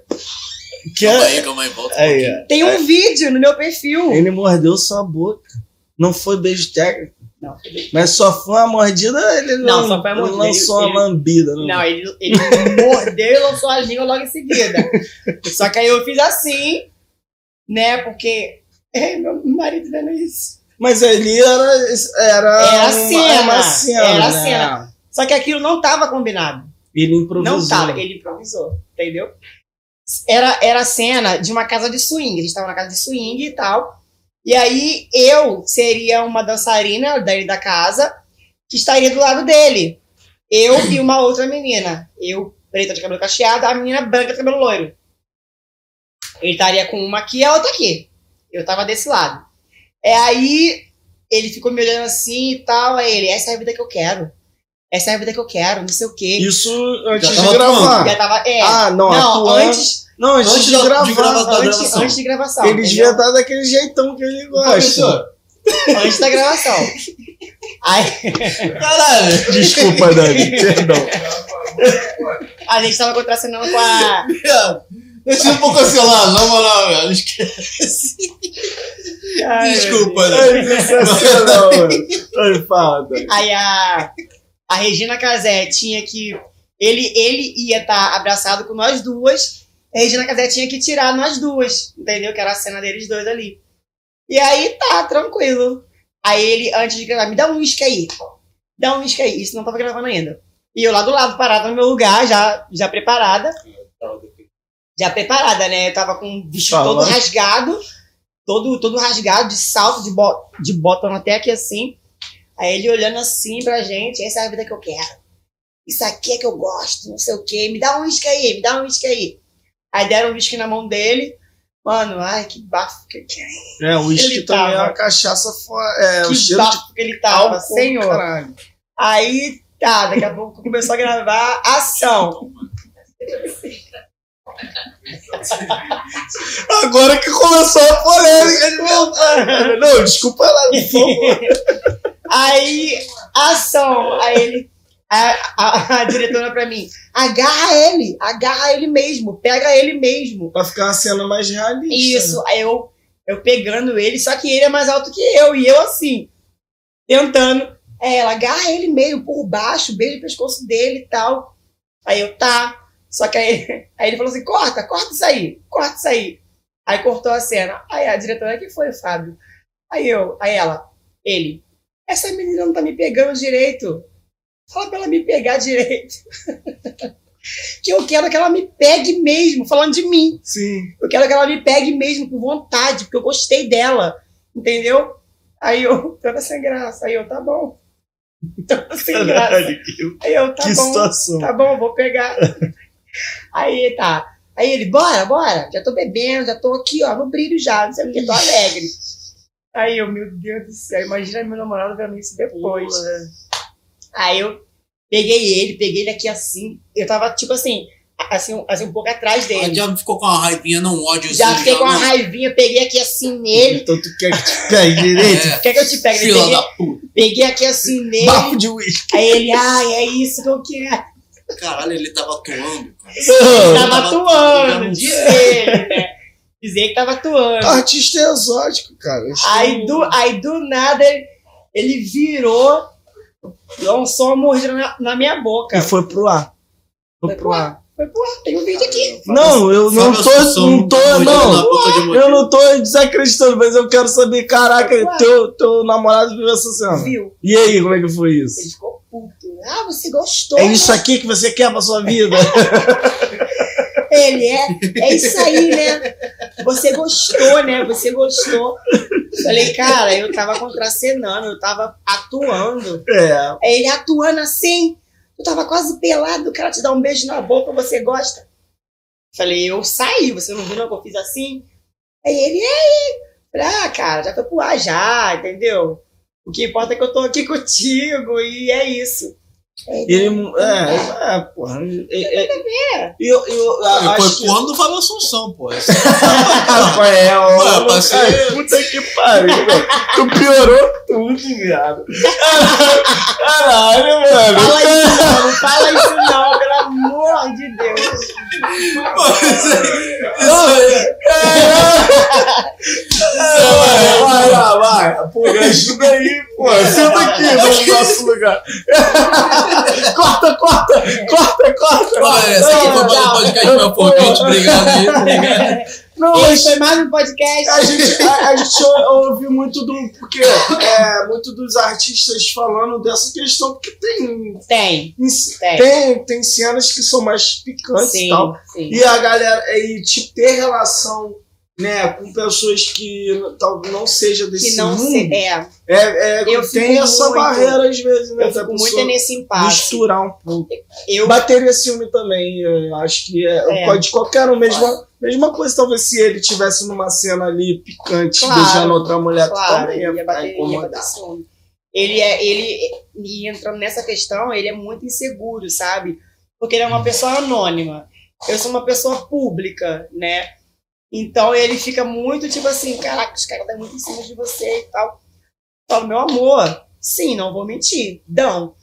Que Calma é... aí, calma aí, volta. um Aí, pouquinho. ó. tem um vídeo no meu perfil. Ele mordeu sua boca. Não foi beijo técnico. Não, Mas só foi uma mordida, ele Não, não, só foi mordida. lançou Ele- uma lambida. Não. Não, ele, ele mordeu e lançou a língua logo em seguida. Só que aí eu fiz assim, né? Porque. É, meu marido vendo isso. Mas ali era. Era, Era uma, cena, uma cena. era né? cena. Só que aquilo não tava combinado. Ele improvisou. Não tava, ele improvisou, entendeu? Era, era a cena de uma casa de swing. A gente tava na casa de swing e tal. E aí eu seria uma dançarina daí da casa que estaria do lado dele. Eu e uma outra menina. Eu, preta de cabelo cacheado, a menina branca de cabelo loiro. Ele estaria com uma aqui e a outra aqui. Eu tava desse lado. É aí ele ficou me olhando assim e tal. Aí ele, essa é a vida que eu quero. Essa é a vida que eu quero, não sei o quê. Isso antes Já de gravar. Já tava. É. Ah, não, não, antes, Não, antes, Antes de, de gravar. gravar da antes, gravação. antes de gravação. Ele devia estar daquele jeitão que ele gosta. Antes da gravação. Aí Caralho. Desculpa, Dani, perdão. a gente tava contracenando com a. Deixa um pouco cancelado, na moral, velho. Não esquece. Ai, Desculpa, meu né? É sensacional, mano. Ai, fala, Dani. Aí a, a Regina Casé tinha que. Ele, ele ia estar abraçado com nós duas. A Regina Casé tinha que tirar nós duas. Entendeu? Que era a cena deles dois ali. E aí tá, tranquilo. Aí ele, antes de gravar, me dá um uísque aí. Dá um uísque aí. Isso não tava gravando ainda. E eu lá do lado, parada no meu lugar, já, já preparada. Já preparada, né? Eu tava com o vestido Fala. todo rasgado. Todo, todo rasgado, de salto, de, bo de botão até aqui assim. Aí ele olhando assim pra gente, essa é a vida que eu quero. Isso aqui é que eu gosto, não sei o quê. Me dá um uísque aí, me dá um uísque aí. Aí deram um uísque na mão dele. Mano, ai, que bafo que, É, o uísque também é tava. uma cachaça fora. É, o que cheiro de bafo que ele tava, álcool, senhor. caralho. Aí, tá, daqui a pouco começou a gravar ação. Agora que começou a polêmica de volta. Não, desculpa lá, por favor. Aí, ação. Aí ele. A, a- a diretora pra mim, agarra ele, agarra ele mesmo, pega ele mesmo. Pra ficar uma cena mais realista. Isso, aí eu, eu pegando ele, só que ele é mais alto que eu, e eu assim, tentando. É, ela agarra ele meio por baixo, beija o pescoço dele e tal. Aí eu, tá. Só que aí, aí ele falou assim: corta, corta isso aí, corta isso aí. Aí cortou a cena. Aí a diretora, que foi, Fábio? Aí eu, aí ela, ele, essa menina não tá me pegando direito. Fala pra ela me pegar direito. que eu quero que ela me pegue mesmo, falando de mim. Sim. Eu quero que ela me pegue mesmo com vontade, porque eu gostei dela. Entendeu? Aí eu, toda sem graça. Aí eu, tá bom. Toda sem graça. Que, Aí eu, tá que bom. situação. Tá bom, vou pegar. Aí tá. Aí ele, bora, bora. Já tô bebendo, já tô aqui, ó, no brilho já, não sei o que, tô alegre. Aí eu, meu Deus do céu, imagina meu namorado vendo isso depois. Aí eu peguei ele, peguei ele aqui assim. Eu tava, tipo assim, assim, assim um pouco atrás Ela dele. já ficou com uma raivinha, não ódio Já fiquei com uma não. raivinha, peguei aqui assim nele. Então tu quer que te pegue direito? É, Quer que eu te pegue? fila Peguei, da puta. peguei aqui assim nele. Bafo de uísque. Aí ele, ai, é isso que eu quero. Caralho, ele tava atuando, cara. Tava tava atuando, atuando. diz ele, né? Dizer que tava atuando. Artista é exótico, cara. Aí do, aí do nada ele, ele virou, lançou uma mordida na, na minha boca. E foi pro ar. Foi Foi pro ar. Foi, pô, tem um vídeo aqui. Não, eu não tô, não tô, não. Eu não tô desacreditando, mas eu quero saber, caraca, teu, teu namorado viu essa cena. Viu? E aí, como é que foi isso? Ele ficou puto. Ah, você gostou. É né? isso aqui que você quer pra sua vida? Ele é, é isso aí, né? Você gostou, né? Você gostou. Falei, cara, eu tava contracenando, eu tava atuando. É. Aí ele atuando assim, eu tava quase pelado, o cara te dá um beijo na boca, você gosta? Falei, eu saí, você não viu não que eu fiz assim? Aí ele, e aí? Falei, ah, cara, já foi pro ar já, entendeu? O que importa é que eu tô aqui contigo e é isso. Ele, é, é, porra. É, é, eu, eu, foi acho que. empurrando o Fábio Assunção, pô. Rafael, mano, passei- cara, puta que pariu, velho. Tu piorou tudo, viado. Caralho, mano. Fala isso não, fala isso não, pelo amor de Deus. Vai, vai, vai, vai. Pô, ajuda aí, pô. Senta aqui no nosso lugar. Corta, corta, corta, corta. Olha, esse aqui foi mais um Não, podcast meu foguete, obrigado aí, obrigado. Não, mas foi mais um podcast. a gente, a, a gente ouve muito do. Porque é, muito dos artistas falando dessa questão, porque tem. Tem, tem. Tem, tem cenas que são mais picantes e Sim, tal. sim. E a galera, e tipo, ter relação, né, com pessoas que tal não seja desse Que não mundo, se, é, é, é, Eu tem essa muito- barreira às vezes, né, eu fico muito nesse impasse. misturar um pouco. Eu, Bateria ciúme também, eu acho que é, É. pode qualquer um, mesma, mesma coisa, talvez se ele tivesse numa cena ali picante, Claro, beijando outra mulher, claro, também ia, ia bater, ia incomodar. ciúme. Ele é, ele, e entrando nessa questão, ele é muito inseguro, sabe? Porque ele é uma pessoa anônima. Eu sou uma pessoa pública, né? Então ele fica muito tipo assim, caraca, os caras estão muito em cima de você e tal. Falo, meu amor, sim, não vou mentir, dão.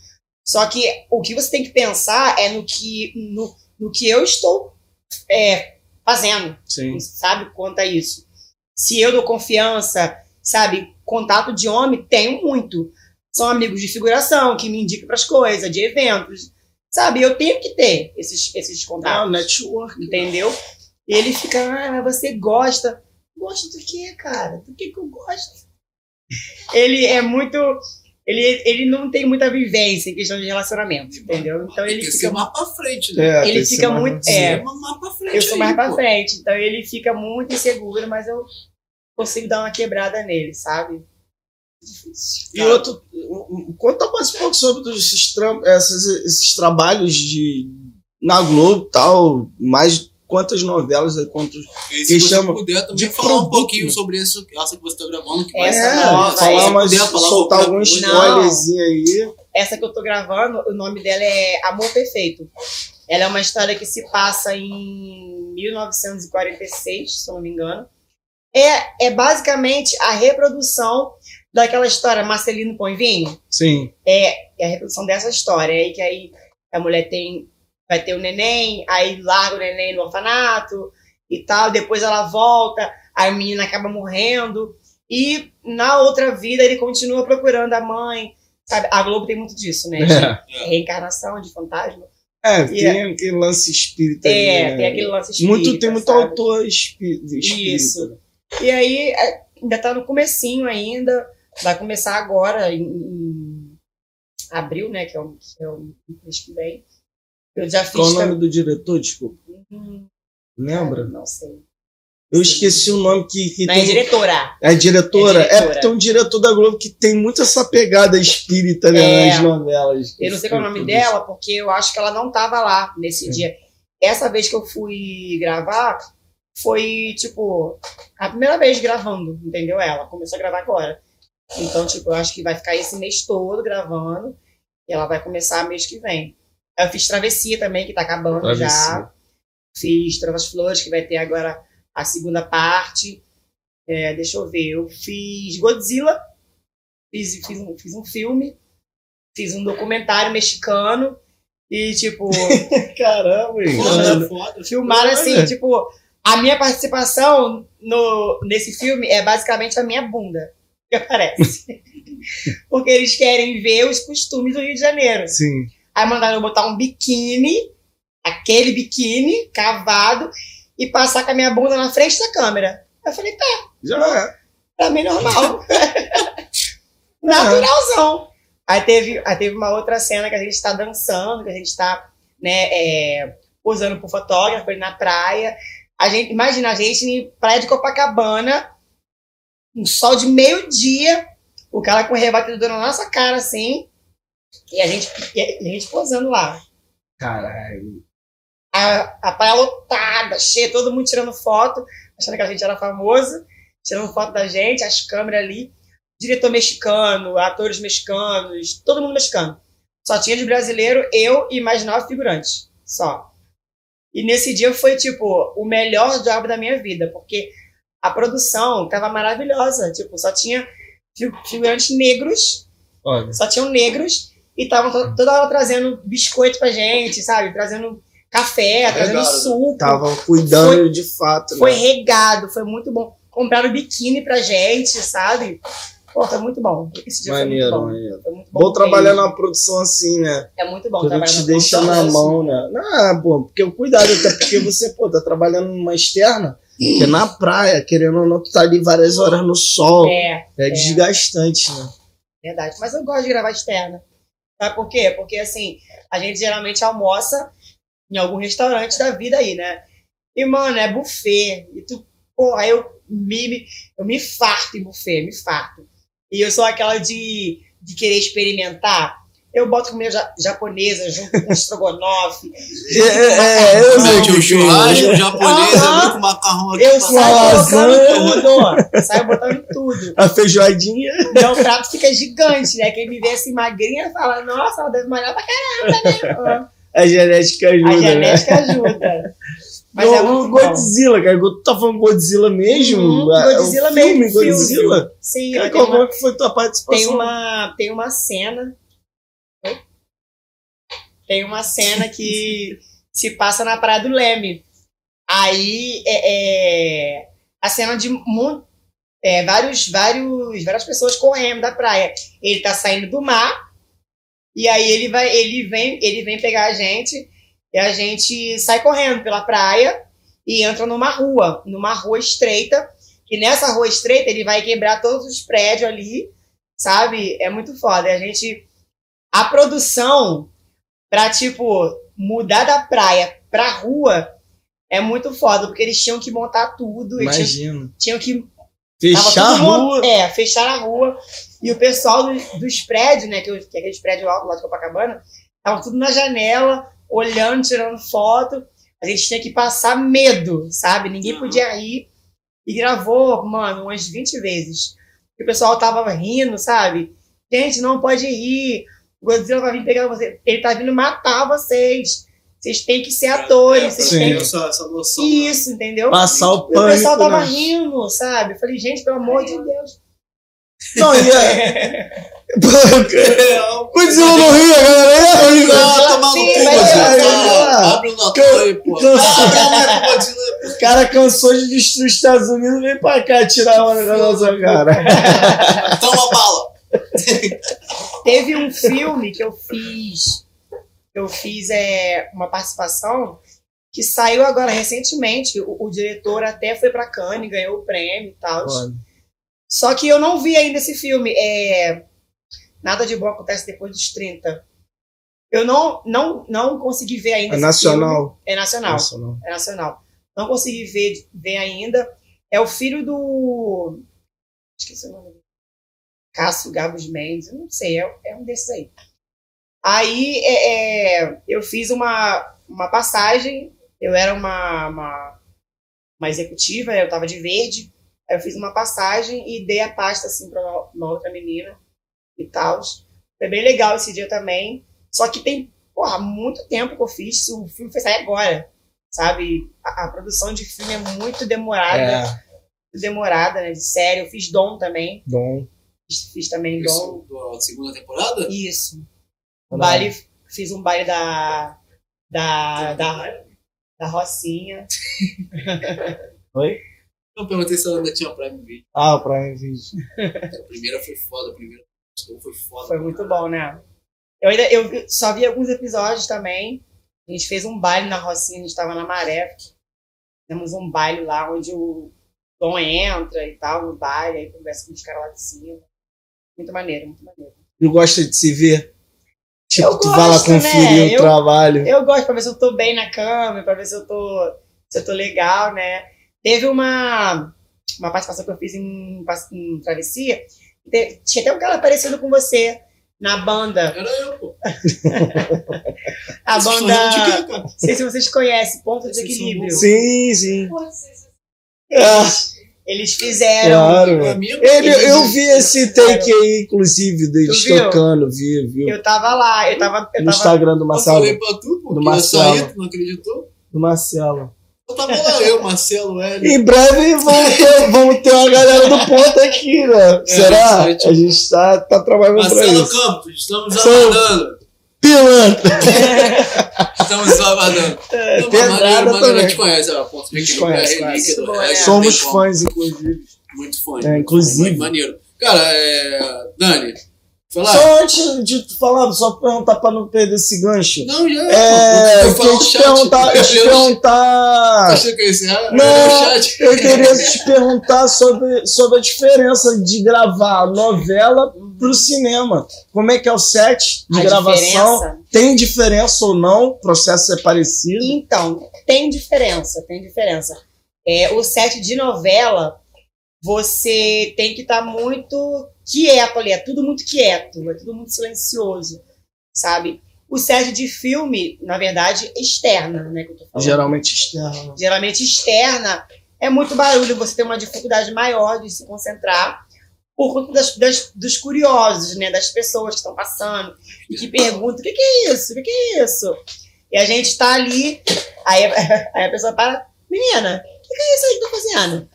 Só que o que você tem que pensar é no que, no, no que eu estou é, fazendo Sim. sabe, quanto a isso. Se eu dou confiança, sabe, contato de homem, tenho muito. São amigos de figuração que me indicam para as coisas, de eventos. Sabe, eu tenho que ter esses, esses É contatos, o network. entendeu? E ele fica, ah, mas você gosta. Gosto do quê, cara? Do que que eu gosto? Ele é muito. Ele, ele não tem muita vivência em questão de relacionamento, entendeu? Então Tem ele que fica, mais pra frente, né? É, ele tem que fica muito- é. Mais pra frente eu sou mais aí, pra pô. frente. Então ele fica muito inseguro, mas eu consigo dar uma quebrada nele, sabe? Difícil. E outro, um- um- conta mais um pouco sobre esses, tra essas- esses trabalhos de na Globo e tal, mais quantas novelas aí, quantos. E se Que você chama puder também de falar um produto, pouquinho né? sobre isso, essa que você tá gravando, que vai Essa ser nova, falar se mais, puder falar soltar algum spoilerzinho aí. Essa que eu tô gravando, o nome dela é Amor Perfeito. Ela é uma história que se passa em 1946, se eu não me engano. É, é basicamente a reprodução daquela história Marcelino Põe Vinho. Sim. É a reprodução dessa história. Aí que aí a mulher tem vai ter o neném, aí larga o neném no orfanato e tal, depois ela volta, aí a menina acaba morrendo e na outra vida ele continua procurando a mãe. Sabe? A Globo tem muito disso, né? De É, reencarnação, de fantasma. é E tem aquele lance espírita. aí, É, né? tem aquele lance espírita, Muito, tem muito sabe? autor espí- espírita. Isso. E aí, é, ainda tá no comecinho ainda, vai começar agora, em, em abril, né, que é o, que é o mês que vem. Eu já fiz... Qual o nome do diretor, desculpa? Hum, Lembra? Não sei. Eu esqueci o nome que, que Não, é tem. diretora. É diretora? É É, diretora. porque tem um diretor da Globo que tem muito essa pegada espírita né, É. nas novelas. Eu não sei qual é o nome dela, porque eu acho que ela não tava lá nesse Sim. dia. Essa vez que eu fui gravar, foi, tipo, a primeira vez gravando, entendeu? Ela começou a gravar agora. Então, tipo, eu acho que vai ficar esse mês todo gravando. E ela vai começar mês que vem. Eu fiz Travessia também, que tá acabando Travessia. já. Fiz Trovas Flores, que vai ter agora a segunda parte. É, deixa eu ver. Eu fiz Godzilla. Fiz, fiz, um, fiz um filme. Fiz um documentário mexicano. E, tipo, Caramba, hein? Foda, foda. filmaram assim, Olha. tipo, a minha participação no, nesse filme é basicamente a minha bunda que aparece. Porque eles querem ver os costumes do Rio de Janeiro. Sim. Aí mandaram eu botar um biquíni, aquele biquíni cavado, e passar com a minha bunda na frente da câmera. Eu falei, tá, Já é. pra mim normal. Naturalzão. Aí teve, aí teve uma outra cena que a gente tá dançando, que a gente tá, né, é, posando pro fotógrafo ali na praia. A gente, imagina a gente em praia de Copacabana, um sol de meio-dia, o cara com rebatedor na nossa cara, assim, e a gente, e a gente posando lá. Caralho. A, a praia lotada, cheia, todo mundo tirando foto, achando que a gente era famoso, tirando foto da gente, as câmeras ali. Diretor mexicano, atores mexicanos, todo mundo mexicano. Só tinha de brasileiro, eu e mais nove figurantes. Só. E nesse dia foi, tipo, o melhor job da minha vida, porque a produção tava maravilhosa. Tipo, só tinha fi- figurantes negros Olha. só tinham negros e estavam to- toda hora trazendo biscoito pra gente, sabe? Trazendo café, trazendo né? suco. Tava cuidando de fato. Foi né? regado, foi muito bom. Compraram biquíni pra gente, sabe? Pô, foi muito bom. Esse dia Maneiro, foi muito bom. maneiro. Foi muito bom. Bom trabalhar numa produção assim, né? É muito bom Que não trabalhar te na deixa na mão, né? Não, pô, porque o cuidado, até porque você, pô, tá trabalhando numa externa, que é na praia, querendo ou não, tu tá ali várias horas no sol. É, É, desgastante, né? verdade. Mas eu gosto de gravar externa. Sabe por quê? Porque, assim, a gente geralmente almoça em algum restaurante da vida aí, né? E, mano, é buffet. E tu, porra, eu me, eu me farto em buffet, me farto. E eu sou aquela de, de querer experimentar. Eu boto comida ja- japonesa junto com estrogonofe. É, é, eu sei que um churrasco Aham. ali com macarrão aqui. Eu saio botando tudo. Saio botando tudo. A feijoadinha. Meu prato fica gigante, né? Quem me vê assim magrinha fala, nossa, ela deve malhar pra caramba, né? A genética ajuda, A né? genética ajuda. Mas é o muito bom. Godzilla, cara. Tu tá falando Godzilla mesmo? Uhum, Ah, Godzilla o filme mesmo, filme. Godzilla? Sim, Cara, qual uma, que foi tua participação? tem uma, tem uma cena. Tem uma cena que se passa na Praia do Leme. Aí é, é a cena de é, vários, vários, várias pessoas correndo da praia. Ele tá saindo do mar e aí ele vai, ele vem, ele vem pegar a gente e a gente sai correndo pela praia e entra numa rua, numa rua estreita que nessa rua estreita ele vai quebrar todos os prédios ali, sabe? É muito foda. A gente. A produção pra, tipo, mudar da praia pra rua é muito foda, porque eles tinham que montar tudo, eles tinham, Imagina. tinham que Fechar a rua. É, fechar a rua. E o pessoal dos, dos prédios, né? Que, que é aqueles prédios altos lá de Copacabana, tava tudo na janela, olhando, tirando foto. A gente tinha que passar medo, sabe? Ninguém Uhum. podia rir. E gravou, mano, umas 20 vezes. E o pessoal tava rindo, sabe? Gente, não pode rir. O Godzilla vai vir pegar você. Ele tá vindo matar vocês. Vocês têm que ser atores. Vocês Sim. têm que Essa, essa noção. né? isso, entendeu? Passar o E o pessoal tava né? rindo, sabe? Eu falei, gente, pelo amor de Deus. Não, e é. Real. Godzilla não ria, galera. Ah, tomar no Sim, cu, é, é. Abre o Natal aí, pô. Ah. O cara cansou de destruir os Estados Unidos, vem pra cá tirar a hora da nossa cara. Toma bala. Teve um filme que eu fiz, eu fiz é, uma participação que saiu agora recentemente. O, o diretor até foi pra Cannes, ganhou o prêmio e tal. Só que eu não vi ainda esse filme. É, Nada de bom acontece depois dos 30. Eu não, não, não consegui ver ainda É nacional. É nacional. Nacional. É nacional. Não consegui ver, ver ainda. É o filho do. Esqueci o nome dele. Cássio Gabos Mendes. eu Não sei, é, é um desses aí. Aí é, é, eu fiz uma, uma passagem. Eu era uma, uma, uma executiva, eu tava de verde. Aí eu fiz uma passagem e dei a pasta assim pra uma, uma outra menina e tal. Foi bem legal esse dia também. Só que tem, porra, muito tempo que eu fiz. O filme foi sair agora sabe? A, a produção de filme é muito demorada, É, muito demorada, né? De série. Eu fiz Dom também, dom. Fiz, fiz também Isso, Dom. da segunda temporada? Isso. Um baile, fiz um baile da da da, da Rocinha. Oi? Eu perguntei se ela ainda tinha Prime Video. Ah, o Prime Video. A primeira foi foda, a primeira foi foda. Foi muito bom, né? Eu ainda eu só vi alguns episódios também. A gente fez um baile na Rocinha, a gente estava na Maré. Fizemos um baile lá onde o Dom entra e tal, no baile, aí conversa com os caras lá de cima. Muito maneiro, muito maneiro. Tu gosta de se ver? Tipo, Eu tu vai lá gosto, conferir né? o Eu- trabalho. Eu gosto pra ver se eu tô bem na câmera, pra ver se eu tô, se eu tô legal, né? Teve uma, uma participação que eu fiz em, em Travessia. te- Tinha até um cara parecido com você na banda. Era eu, pô. A Vocês banda. Não sei se vocês conhecem, Ponto de Equilíbrio. Sim, sim. Eles, eles fizeram. Claro. Pra mim, Ele, eu vi esse take aí, inclusive, deles tocando, vi, viu? Eu tava lá, eu tava. Eu No tava Instagram do Eu Marcelo. falei pra tu, pô, Do Marcelo. sair, tu não acreditou? Do Marcelo. Eu tava lá, eu, Marcelo, Hélio. Em breve vamos ter, vamos ter uma galera do ponto aqui, né? Será? isso aí, A gente tá, tá trabalhando pra Marcelo isso. Campos, estamos aguardando. Pilantra! Estamos aguardando. Não, mas pedrada maneiro, maneiro, a também. gente conhece, ó, ponto A gente conhece, é conhece. do Bom, reggae, é. Somos não fãs, inclusive. Muito fã. É, inclusive. Muito maneiro. Cara, é... Dani, falar... Só antes de tu falar, só perguntar pra não perder esse gancho. Não, já É, eu queria te perguntar, te perguntar. Achei que ia encerrar? Não, Eu o chat. Eu queria te perguntar sobre, sobre a diferença de gravar novela pro cinema. Como é que é o set de A gravação? diferença? Tem diferença ou não? O processo é parecido? Então, tem diferença, tem diferença. É, o set de novela, você tem que estar muito quieto ali, é tudo muito quieto, é tudo muito silencioso, sabe? O set de filme, na verdade, é externa, né? Que eu tô falando. Geralmente externo. Geralmente externa, é muito barulho, você tem uma dificuldade maior de se concentrar por conta das, das- dos curiosos, né? Das pessoas que estão passando e que perguntam: o que, que é isso? O que, que é isso? E a gente está ali, aí, aí a pessoa para: menina, o que, que é isso aí que eu tô fazendo?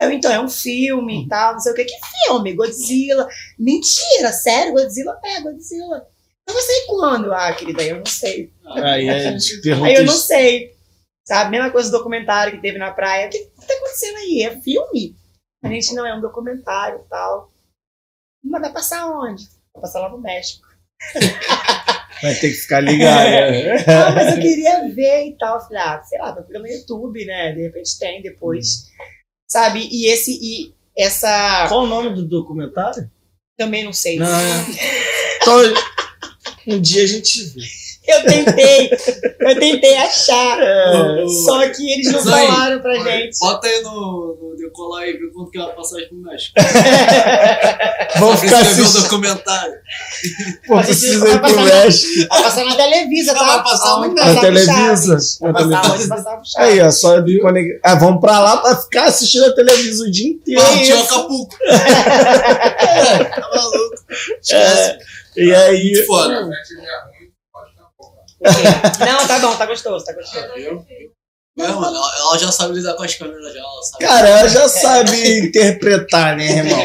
Eu, então, é um filme e tal, não sei o que. Que filme? Godzilla. Mentira, sério? Godzilla? É, Godzilla. Mas você sair quando? Ah, querida, eu não sei. Aí a gente pergunta. Aí eu não sei. Sabe? Mesma coisa do documentário que teve na praia. O que, que tá acontecendo aí? É filme? A gente não é um documentário e tal. Mas vai passar onde? Vai passar lá no México. Vai ter que ficar ligado. né? Ah, mas eu queria ver e tal. Falei, ah, sei lá, procura no YouTube, né? De repente tem depois. sabe? E esse e essa Qual o nome do documentário? também não sei. Não. Então, um dia a gente vê. Eu tentei, eu tentei achar, É, só que eles não falaram pra gente. Bota aí no, no decolar e vê quanto que é a passagem pro México. vamos ficar escrever o assistindo. documentário. Pô, precisa vai ir pro passar na- México. Vai passar na Televisa, tá? vai passar Aonde no- passava Na Televisa? Vai passar Televisa. onde passava o Chaves. Aí, ó, só de. Ah, vamos pra lá pra ficar assistindo a televisão o dia inteiro. Partiu Acapulco. é, tá maluco. Esquece. E aí, Muito foda. Não, tá bom, tá gostoso, tá gostoso. Viu? É, mano, ela, já sabe lidar com as câmeras já, ela sabe. cara, ela já sabe interpretar, né, irmão?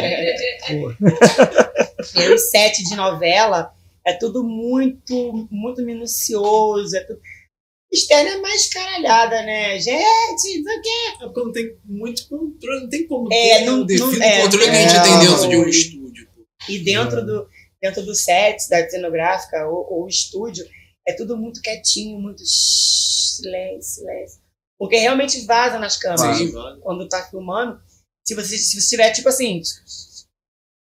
E o set de novela é tudo muito, muito minucioso. É tudo... Externa é mais caralhada, né? Gente, não sei o quê. É porque não tem muito controle, não tem como É, ter não- um não- é, controle que a gente é, tem dentro de um não. estúdio. E dentro do, dentro do set, da cenográfica ou, ou estúdio, é tudo muito quietinho, muito silêncio, silêncio. Porque realmente vaza nas câmeras. Sim, vale. Quando tá filmando, se você, se você tiver, tipo assim,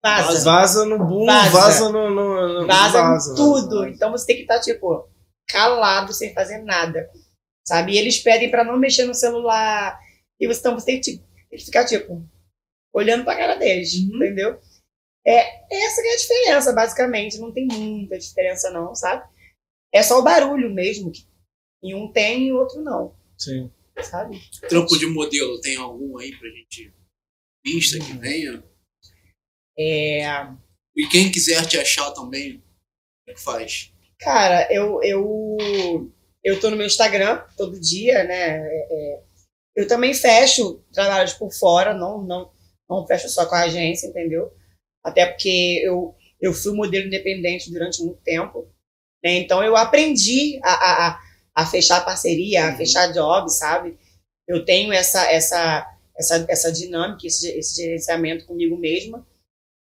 vaza. Vaza no boom, Vaza. vaza, no, no, no- Vaza, tudo. vaza. Então você tem que estar, tipo, calado, sem fazer nada. Sabe? E eles pedem pra não mexer no celular. E você, então você tem que, tipo, tem que ficar, tipo, olhando pra cara deles, Uhum. entendeu? É, essa que é a diferença, basicamente. Não tem muita diferença, não, sabe? É só o barulho mesmo. Que em um tem e o outro não, Sim. sabe? Trampo de modelo, tem algum aí pra gente vista que venha? É, E quem quiser te achar também, como é que faz? Cara, eu, eu, eu tô no meu Instagram todo dia, né? É, é, eu também fecho trabalhos por fora, não, não, não fecho só com a agência, entendeu? Até porque eu, eu fui modelo independente durante muito tempo, né? Então eu aprendi a, a, a, fechar parceria, a Uhum. fechar job, sabe? Eu tenho essa, essa, essa, essa dinâmica, esse, esse gerenciamento comigo mesma,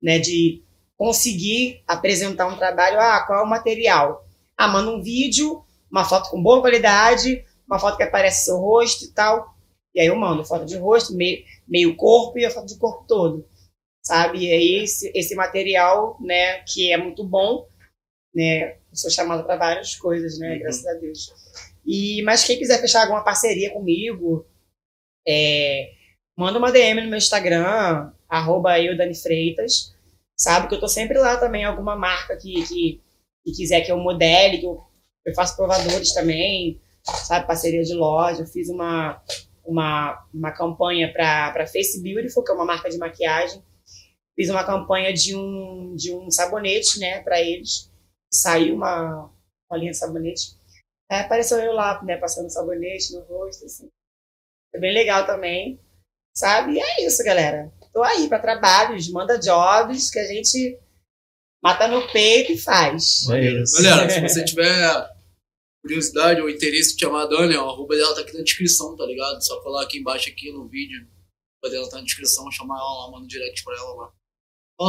né? De conseguir apresentar um trabalho, ah, qual é o material? Ah, manda um vídeo, uma foto com boa qualidade, uma foto que aparece seu rosto e tal. E aí eu mando foto de rosto, meio, meio corpo e a foto de corpo todo. Sabe? E aí esse, esse material, né, que é muito bom, né? Eu sou chamada para várias coisas, né? Uhum. Graças a Deus. E, mas quem quiser fechar alguma parceria comigo, é, manda uma DM no meu Instagram, arroba eu, Dani Freitas. Sabe que eu tô sempre lá também, alguma marca que, que, que quiser que eu modele, que eu, eu faço provadores também, sabe? Parceria de loja. Eu fiz uma, uma, uma campanha para Face Beautiful, que é uma marca de maquiagem. Fiz uma campanha de um, de um sabonete, né, para eles. Saiu uma, uma linha de sabonete. Aí apareceu eu lá, né, passando sabonete no rosto, assim. Foi bem legal também, sabe? E é isso, galera. Tô aí para trabalhos, manda jobs que a gente mata no peito e faz. É isso. Galera, se você tiver curiosidade ou interesse de chamar a Dani, ó, a arroba dela tá aqui na descrição, tá ligado? Só colar aqui embaixo aqui no vídeo. A arroba dela tá na descrição, chamar ela lá, manda um direct pra ela lá.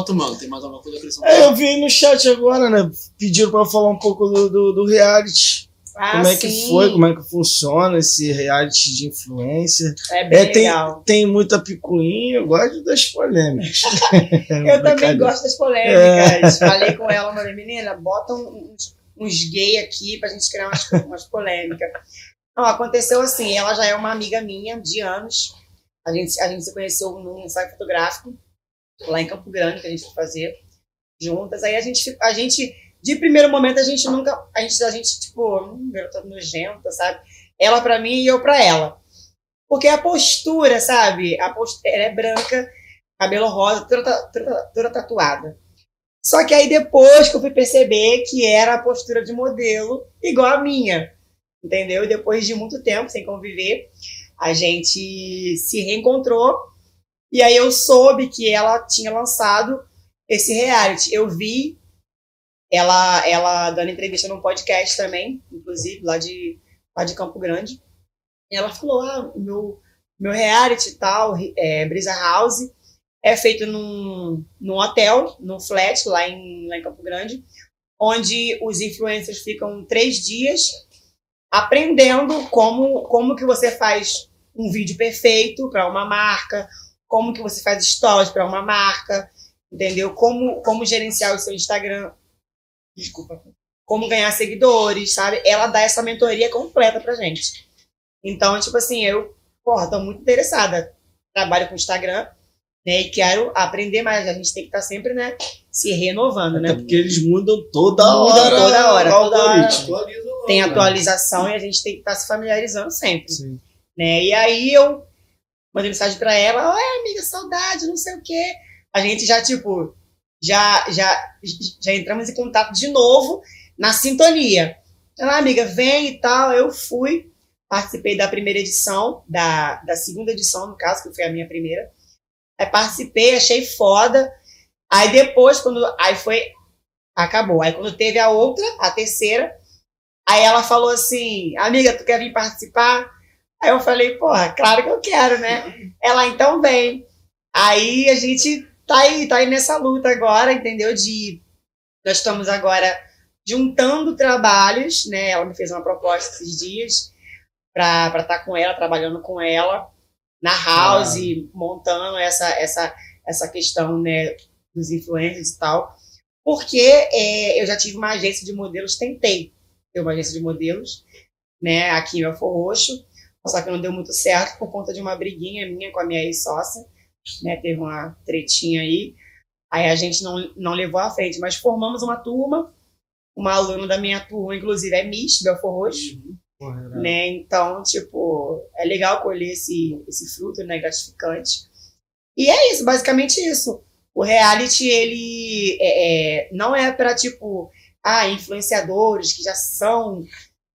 Tu, mano, tem mais alguma coisa? É, eu vi no chat agora, né? Pediram pra eu falar um pouco do, do, do reality. Ah, como é que sim. foi, como é que funciona esse reality de influencer. É bem É, tem, legal. tem muita picuinha, eu gosto das polêmicas. Eu também gosto das polêmicas. Falei com ela, falei, menina, bota uns, uns gay aqui pra gente criar umas, umas polêmicas. Não, aconteceu assim, ela já é uma amiga minha de anos. A gente, a gente se conheceu num ensaio fotográfico, lá em Campo Grande, que a gente fazer juntas. Aí a gente, a gente de primeiro momento, a gente nunca. A gente, a gente tipo, hum, garota nojenta, sabe? Ela pra mim e eu pra ela. Porque a postura, sabe? A postura, ela é branca, cabelo rosa, toda, toda, toda tatuada. Só que aí depois que eu fui perceber que era a postura de modelo igual a minha, entendeu? E depois de muito tempo sem conviver, a gente se reencontrou e aí eu soube que ela tinha lançado esse reality. Eu vi ela, ela dando entrevista num podcast também, inclusive lá de, lá de Campo Grande. E ela falou: ah, meu, meu reality tal, é, Brisa House, é feito num, num hotel, num flat lá em, lá em Campo Grande, onde os influencers ficam três dias aprendendo como, como que você faz um vídeo perfeito para uma marca, como que você faz stories para uma marca, entendeu? Como, como gerenciar o seu Instagram. Desculpa. Como ganhar seguidores, sabe? Ela dá essa mentoria completa pra gente. Então, tipo assim, eu, porra, tô muito interessada. Trabalho com Instagram, né? E quero aprender mais. A gente tem que estar sempre, né? Se renovando, né? Até porque eles mudam toda Muda hora. toda hora, toda hora. Atualiza Tem né? atualização e a gente tem que estar se familiarizando sempre. Sim. né? E aí eu mandei mensagem pra ela, oi amiga, saudade, não sei o quê. A gente já, tipo, já, já, já entramos em contato de novo na sintonia. Ela, amiga, vem e tal. Eu fui, participei da primeira edição, da, da segunda edição, no caso, que foi a minha primeira. Aí participei, achei foda. Aí depois, quando. Aí foi. Acabou. Aí quando teve a outra, a terceira, aí ela falou assim: Amiga, tu quer vir participar? Aí eu falei, porra, claro que eu quero, né? Ela, então vem. Aí a gente tá aí, tá aí nessa luta agora, entendeu? De. Nós estamos agora juntando trabalhos, né? Ela me fez uma proposta esses dias para estar tá com ela, trabalhando com ela na house, montando essa, essa, essa questão, né? Dos influencers e tal. Porque é, eu já tive uma agência de modelos, tentei ter uma agência de modelos, né? Aqui em Belfor Roxo. Só que não deu muito certo por conta de uma briguinha minha com a minha ex-sócia, né? Teve uma tretinha aí. Aí a gente não, não levou à frente, mas formamos uma turma. Uma aluna da minha turma, inclusive, é Miss Belfor Roxo, era- né? Então, tipo, é legal colher esse, esse fruto, né? Gratificante. E é isso, basicamente isso. O reality, ele é, é, não é pra, tipo, ah, influenciadores que já são.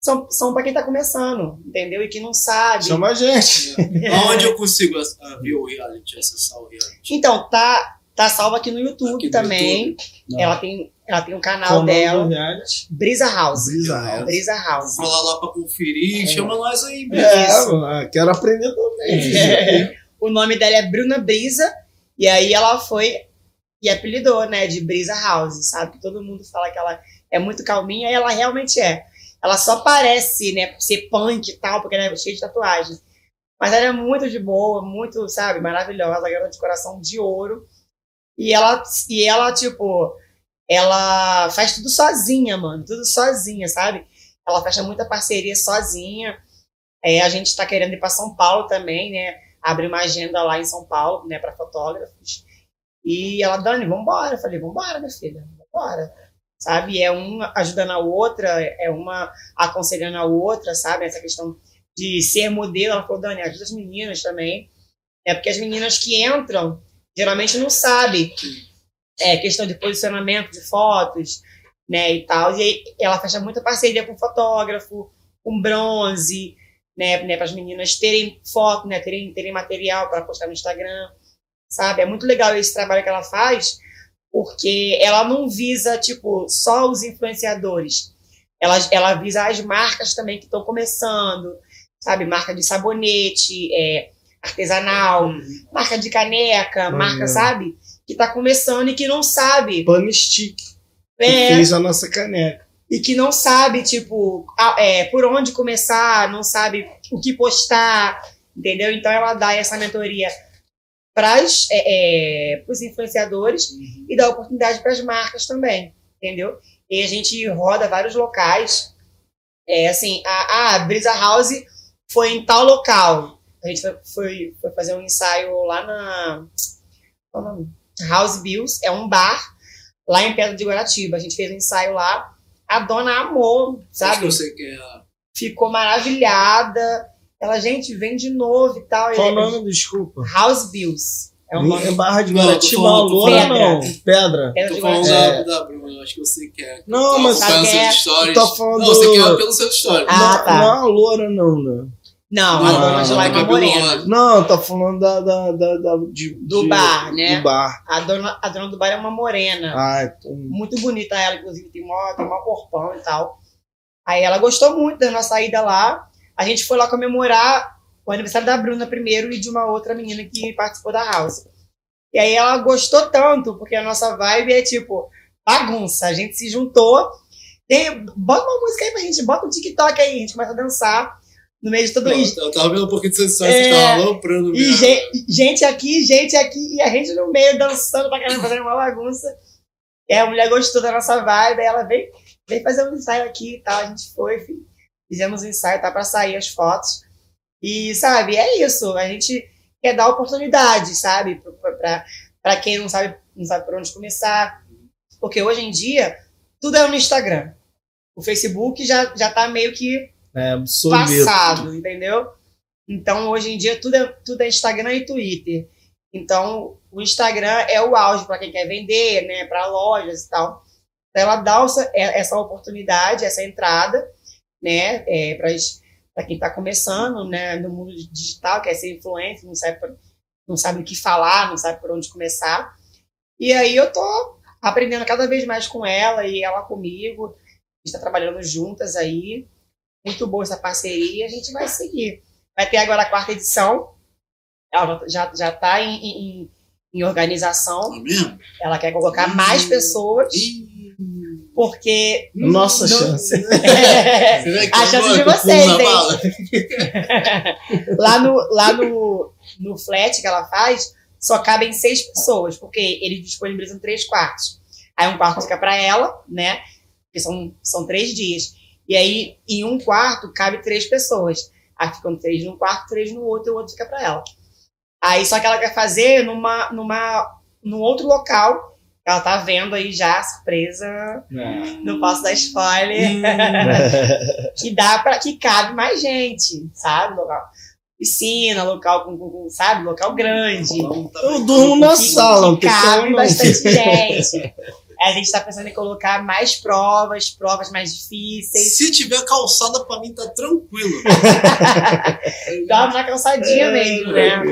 São, são pra quem tá começando, entendeu? E que não sabe. Chama a gente. Aonde eu consigo ah, ver o reality, acessar o reality? Então, tá, tá salvo aqui no YouTube Aqui no também. Não. Ela tem, ela tem um canal Qual o nome dela? Brisa House. Brisa House. Brisa House. Vou lá lá pra conferir, chama nós aí. É, Isso. mano, quero aprender também. É. O nome dela é Bruna Brisa, e aí ela foi e apelidou, né, de Brisa House, sabe? Que todo mundo fala que ela é muito calminha, e ela realmente é. Ela só parece, né, ser punk e tal, porque ela é cheia de tatuagem. Mas ela é muito de boa, muito, sabe, maravilhosa, garota de coração de ouro. E ela, e ela, tipo, ela faz tudo sozinha, mano, tudo sozinha, sabe? Ela fecha muita parceria sozinha. É, a gente tá querendo ir para São Paulo também, né? Abrir uma agenda lá em São Paulo, né, para fotógrafos. E ela, Dani, vambora. Eu falei, vambora, minha filha, vambora. Sabe? É uma ajudando a outra, é uma aconselhando a outra, sabe? Essa questão de ser modelo. Ela falou, Dani, ajuda as meninas também. É porque as meninas que entram geralmente não sabem. É questão de posicionamento de fotos, né, e tal. E ela fecha muita parceria com fotógrafo, com bronze, né, né para as meninas terem foto, né, terem, terem material para postar no Instagram, sabe? É muito legal esse trabalho que ela faz, porque ela não visa, tipo, só os influenciadores. Ela, ela visa as marcas também que estão começando, sabe? Marca de sabonete, é, artesanal, marca de caneca, marca, Maneiro. sabe? Que tá começando e que não sabe. Pano Stick, que É, fez a nossa caneca. e que não sabe, tipo, a- é, por onde começar, não sabe o que postar, entendeu? Então ela dá essa mentoria para os influenciadores e dá oportunidade para as marcas também, entendeu? E a gente roda vários locais. É assim, a, a Brisa House foi em tal local. A gente foi, foi, foi fazer um ensaio lá na. Qual é o nome? House Bills, é um bar lá em Pedra de Guaratiba. A gente fez um ensaio lá. A dona amou, Acho que sabe? eu sei que é Ficou maravilhada. Ela, gente, vem de novo e tal. Qual o nome? Desculpa. House Bills. É um nome. Em Barra de Não, falando- tô Loura falando- não. Pedra. Pedra Tô de falando Guaratiba. da, da Bruna, acho que eu sei que é. Não, mas é? stories. Tá falando- Não, você quer pelo seu story. Ah, não, tá. não é a Loura, não, né? Não, Não, a dona de lá é não, morena. Não, tá falando da. da, da, da- de- Do de- bar, né? Do bar. A dona, a dona do bar é uma morena. Ah, então. Muito bonita ela, inclusive, tem mó, tem mó corpão e tal. Aí ela gostou muito da nossa ida lá. A gente foi lá comemorar o aniversário da Bruna primeiro e de uma outra menina que participou da house. E aí ela gostou tanto, porque a nossa vibe é tipo bagunça. A gente se juntou. Tem, bota uma música aí pra gente, bota um TikTok aí, a gente começa a dançar. No meio de tudo isso. Eu tava vendo um pouquinho de sensação, É. você tava aloprando E mesmo. gente, gente aqui, gente aqui, e a gente no meio dançando pra caramba, fazendo uma bagunça. E a mulher gostou da nossa vibe, aí ela veio, veio fazer um ensaio aqui e tal. A gente foi, fi- fizemos um ensaio, tá pra sair as fotos. E, sabe, é isso. A gente quer dar oportunidade, sabe? Pra quem não sabe, não sabe por onde começar. Porque hoje em dia, tudo é no Instagram. O Facebook já, já tá meio que É passado, entendeu? Então, hoje em dia, tudo é, tudo é Instagram e Twitter. Então, o Instagram é o auge para quem quer vender, né? Para lojas e tal. Então, ela dá essa, é- essa oportunidade, essa entrada, né? É, para quem está começando, né? No mundo digital, quer ser influencer, não sabe, por- não sabe o que falar, não sabe por onde começar. E aí eu tô aprendendo cada vez mais com ela e ela comigo. A gente está trabalhando juntas aí muito boa essa parceria, a gente vai seguir. Vai ter agora a quarta edição, ela já já está em, em, em organização, mesmo? ela quer colocar mais pessoas, porque Nossa Não- chance. que A chance agora de vocês, hein? lá no lá no, no flat que ela faz, só cabem seis pessoas, porque eles disponibilizam três quartos. Aí um quarto fica para ela, né? Porque são, são três dias. E aí, em um quarto, cabe três pessoas. Aí ficam três num quarto, três no outro, e o outro fica para ela. Aí só que ela quer fazer numa, numa, num outro local. Ela tá vendo aí já, surpresa. Não posso dar spoiler. que dá para que cabe mais gente, sabe? Local. Piscina, local com, sabe? Local grande. Eu durmo na que, sala, não que cabe não. bastante gente. A gente tá pensando em colocar mais provas, provas mais difíceis. Se tiver calçada, pra mim tá tranquilo. Dá uma calçadinha mesmo, né?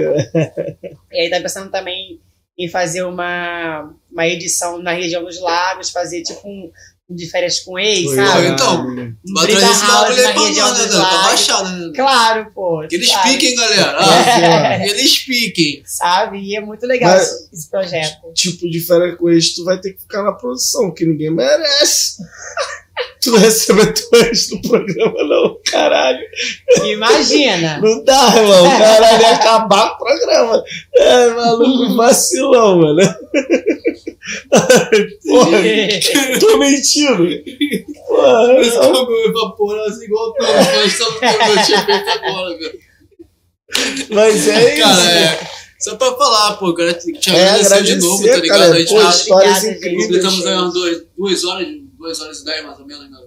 E aí tá pensando também em fazer uma, uma edição na região dos lagos, fazer tipo um, um de férias com ex, Foi, sabe? então. Um Vai trazer esse bagulho aí na pra região nós, né? Pra lagos. baixar, né? Claro, pô. Eles sabe? piquem, galera. É. Ah, Eles piquem. Sabe? E é muito legal Mas- esse, esse projeto. Tipo de férias com ex, tu vai ter que ficar na produção, que ninguém merece. Tu não recebe ex no programa, não, caralho. Imagina. Não dá, irmão. Caralho, ia acabar o programa. É, maluco, vacilão, mano. Porra, tô mentindo. Porra, Mas como eu assim igual todo. Nós estamos tendo meu tinha feito agora, velho. Mas é isso. Cara, é. Só pra falar, pô, cara, te te É, agradecer de agradecer, novo, tá ligado? cara. a gente Pô, histórias incríveis. completamos duas, duas horas, duas horas e dez mais ou menos, né?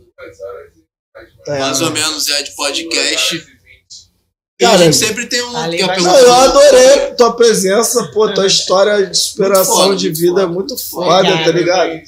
É. mais ou menos é de podcast. E Cara, a gente sempre tem um. que a. Não, eu adorei tua presença, pô, tua história de superação foda, de vida é muito foda, Obrigada, tá ligado?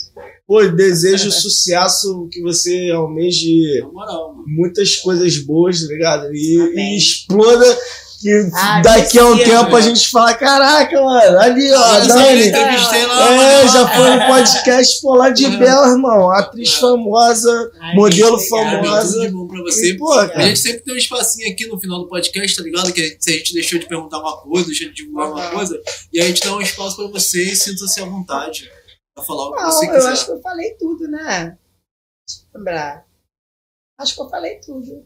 Pô, desejo sucesso, que você almeje moral, muitas coisas boas, tá ligado? E, e exploda, que Ah, daqui a um precisa, tempo a gente fala, caraca, mano, ali, ó, a eu Dani. É, mano, já foi no podcast, pô, lá de Uhum. Bela, irmão. Atriz É. famosa, Ai, modelo gente, Cara, obrigada. meu, famosa. tudo de bom pra você. E, pô, A cara, gente sempre tem um espacinho aqui no final do podcast, tá ligado? Que se a gente deixou de perguntar uma coisa, deixou de divulgar uma coisa, e a gente dá um espaço pra você e sinta-se à vontade pra falar o que Não, você eu quiser. acho que eu falei tudo, né? Deixa eu lembrar. Acho que eu falei tudo.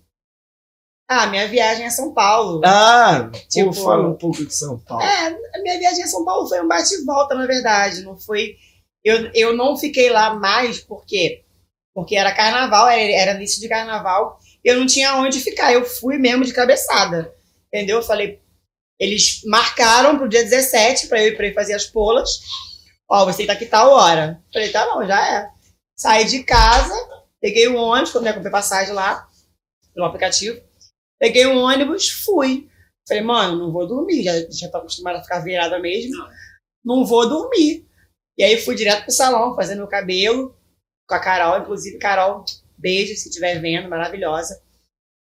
Ah, minha viagem a São Paulo. ah, Tipo- fala um pouco de São Paulo. É, a minha viagem a São Paulo foi um bate e volta, na verdade. Não foi. Eu, eu não fiquei lá mais porque porque era carnaval, era, era início de carnaval. Eu não tinha onde ficar. Eu fui mesmo de cabeçada. Entendeu? Eu falei. Eles marcaram pro dia 17 para eu ir pra ir fazer as polas. Ó, você tá aqui tal hora. Falei, tá bom, já é. Saí de casa, peguei o ônibus, quando eu comprei passagem lá, pelo aplicativo. Peguei o ônibus, fui. Falei, mano, não vou dormir, já, já tô acostumada a ficar virada mesmo. Não. Não vou dormir. E aí fui direto pro salão, fazer meu cabelo, com a Carol, inclusive, Carol, beijo se estiver vendo, maravilhosa.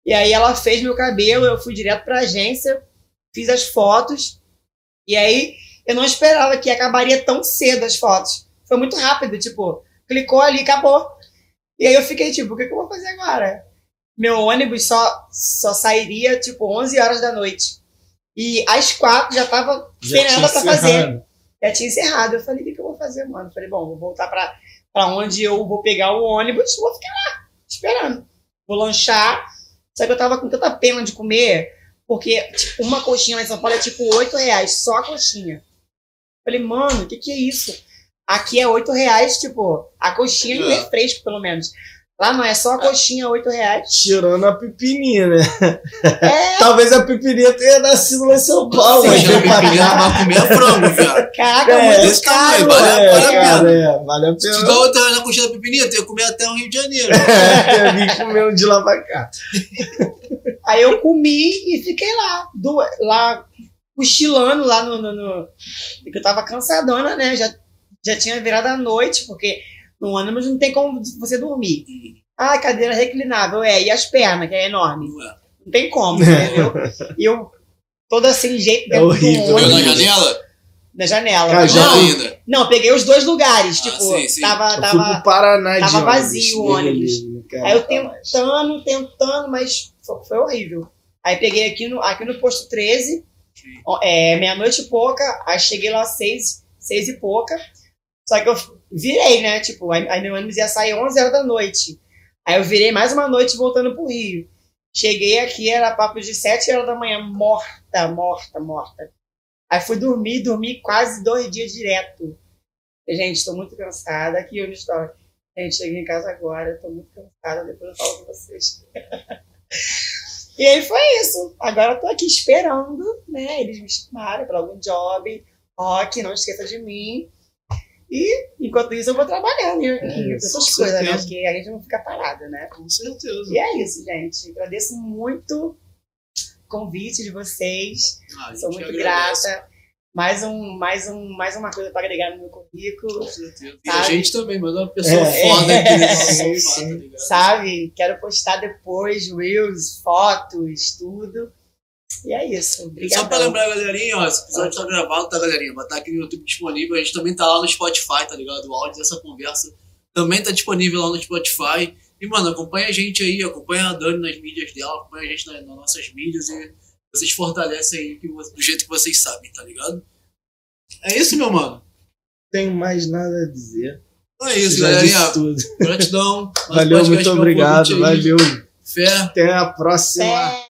E aí ela fez meu cabelo, eu fui direto pra agência, fiz as fotos, e aí eu não esperava que acabaria tão cedo as fotos. Foi muito rápido, tipo, clicou ali, acabou. E aí eu fiquei tipo, o que, que eu vou fazer agora? Meu ônibus só, só sairia, tipo, 11 horas da noite. E às quatro já tava sem tinha nada pra fazer já tinha encerrado. Eu falei, o que, eu vou fazer, mano? Eu falei, bom, vou voltar pra, pra onde eu vou pegar o ônibus, vou ficar lá, esperando. Vou lanchar, Só que eu tava com tanta pena de comer, porque tipo, uma coxinha lá em São Paulo é tipo 8 reais, só a coxinha. Falei, mano, o que que é isso? Aqui é 8 reais, tipo, a coxinha e o É. refresco, pelo menos. Lá não é só a coxinha, 8 reais. Tirando a pepininha, né? É, Talvez a pepininha tenha nascido lá em São Paulo, Você mas pequenininha, cá. vai comer frango, viado. caraca, É, muito desse tamanho, caro. vale- É, vale a cara, pena. é, vale a Se tu pena. dá outra na coxinha da pepininha, tem que comer até o Rio de Janeiro. É, vim comer um de lá pra cá. Aí eu comi e fiquei lá, do, lá cochilando lá no, no, no- porque eu tava cansadona, né? Já, já tinha virado a noite, porque no ônibus não tem como você dormir. Ah, cadeira reclinável, é, e as pernas, que é enorme. Não é. Tem como, entendeu? E eu toda sem jeito É dentro do horrível. Viu na janela? na janela. Cara, já Não ainda. Não, peguei os dois lugares, Ah, tipo, sim, sim. tava, Eu tava, Paraná tava ônibus, vazio o ônibus. cara, Aí eu tá mais. tentando, tentando, mas foi, horrível. Aí peguei aqui no, aqui no posto 13, ó, é, meia-noite e pouca, aí cheguei lá às seis, seis e pouca. Só que eu virei, né? Tipo, aí, meu ônibus ia sair 11 horas da noite. Aí eu virei mais uma noite voltando pro Rio. Cheguei aqui, era papo de 7 horas da manhã, morta, morta, morta. Aí fui dormir, dormi quase dois dias direto. Gente, estou muito cansada. Aqui onde estou. Gente, cheguei em casa agora, estou muito cansada, depois eu falo com vocês. e aí foi isso. Agora tô aqui esperando, né? Eles me chamaram para algum job. Rock, não esqueça de mim. E enquanto isso eu vou trabalhando em É, essas coisas, né? Porque a gente não fica parado, né? Com certeza. E é isso, gente. Agradeço muito o convite de vocês. Ah, Sou muito agradece, grata. Mais, um, mais, um, mais uma coisa para agregar no meu currículo. Com certeza. E a gente também, mas é uma pessoa É. foda aqui sim. tá sabe? Quero postar depois reels, fotos, tudo. E é isso. Obrigada. Só pra lembrar, galerinha, ó, esse episódio tá gravado, tá, galerinha? Vai estar aqui no YouTube disponível. A gente também tá lá no Spotify, tá ligado? O áudio dessa conversa também tá disponível lá no Spotify. E, mano, acompanha a gente aí, acompanha a Dani nas mídias dela, acompanha a gente nas, nas nossas mídias e vocês fortalecem aí do jeito que vocês sabem, tá ligado? É isso, meu mano. Tenho mais nada a dizer. Então é isso, Já galerinha. tudo. Gratidão. Valeu, muito obrigado. Valeu. Fé. Até a próxima. Fé.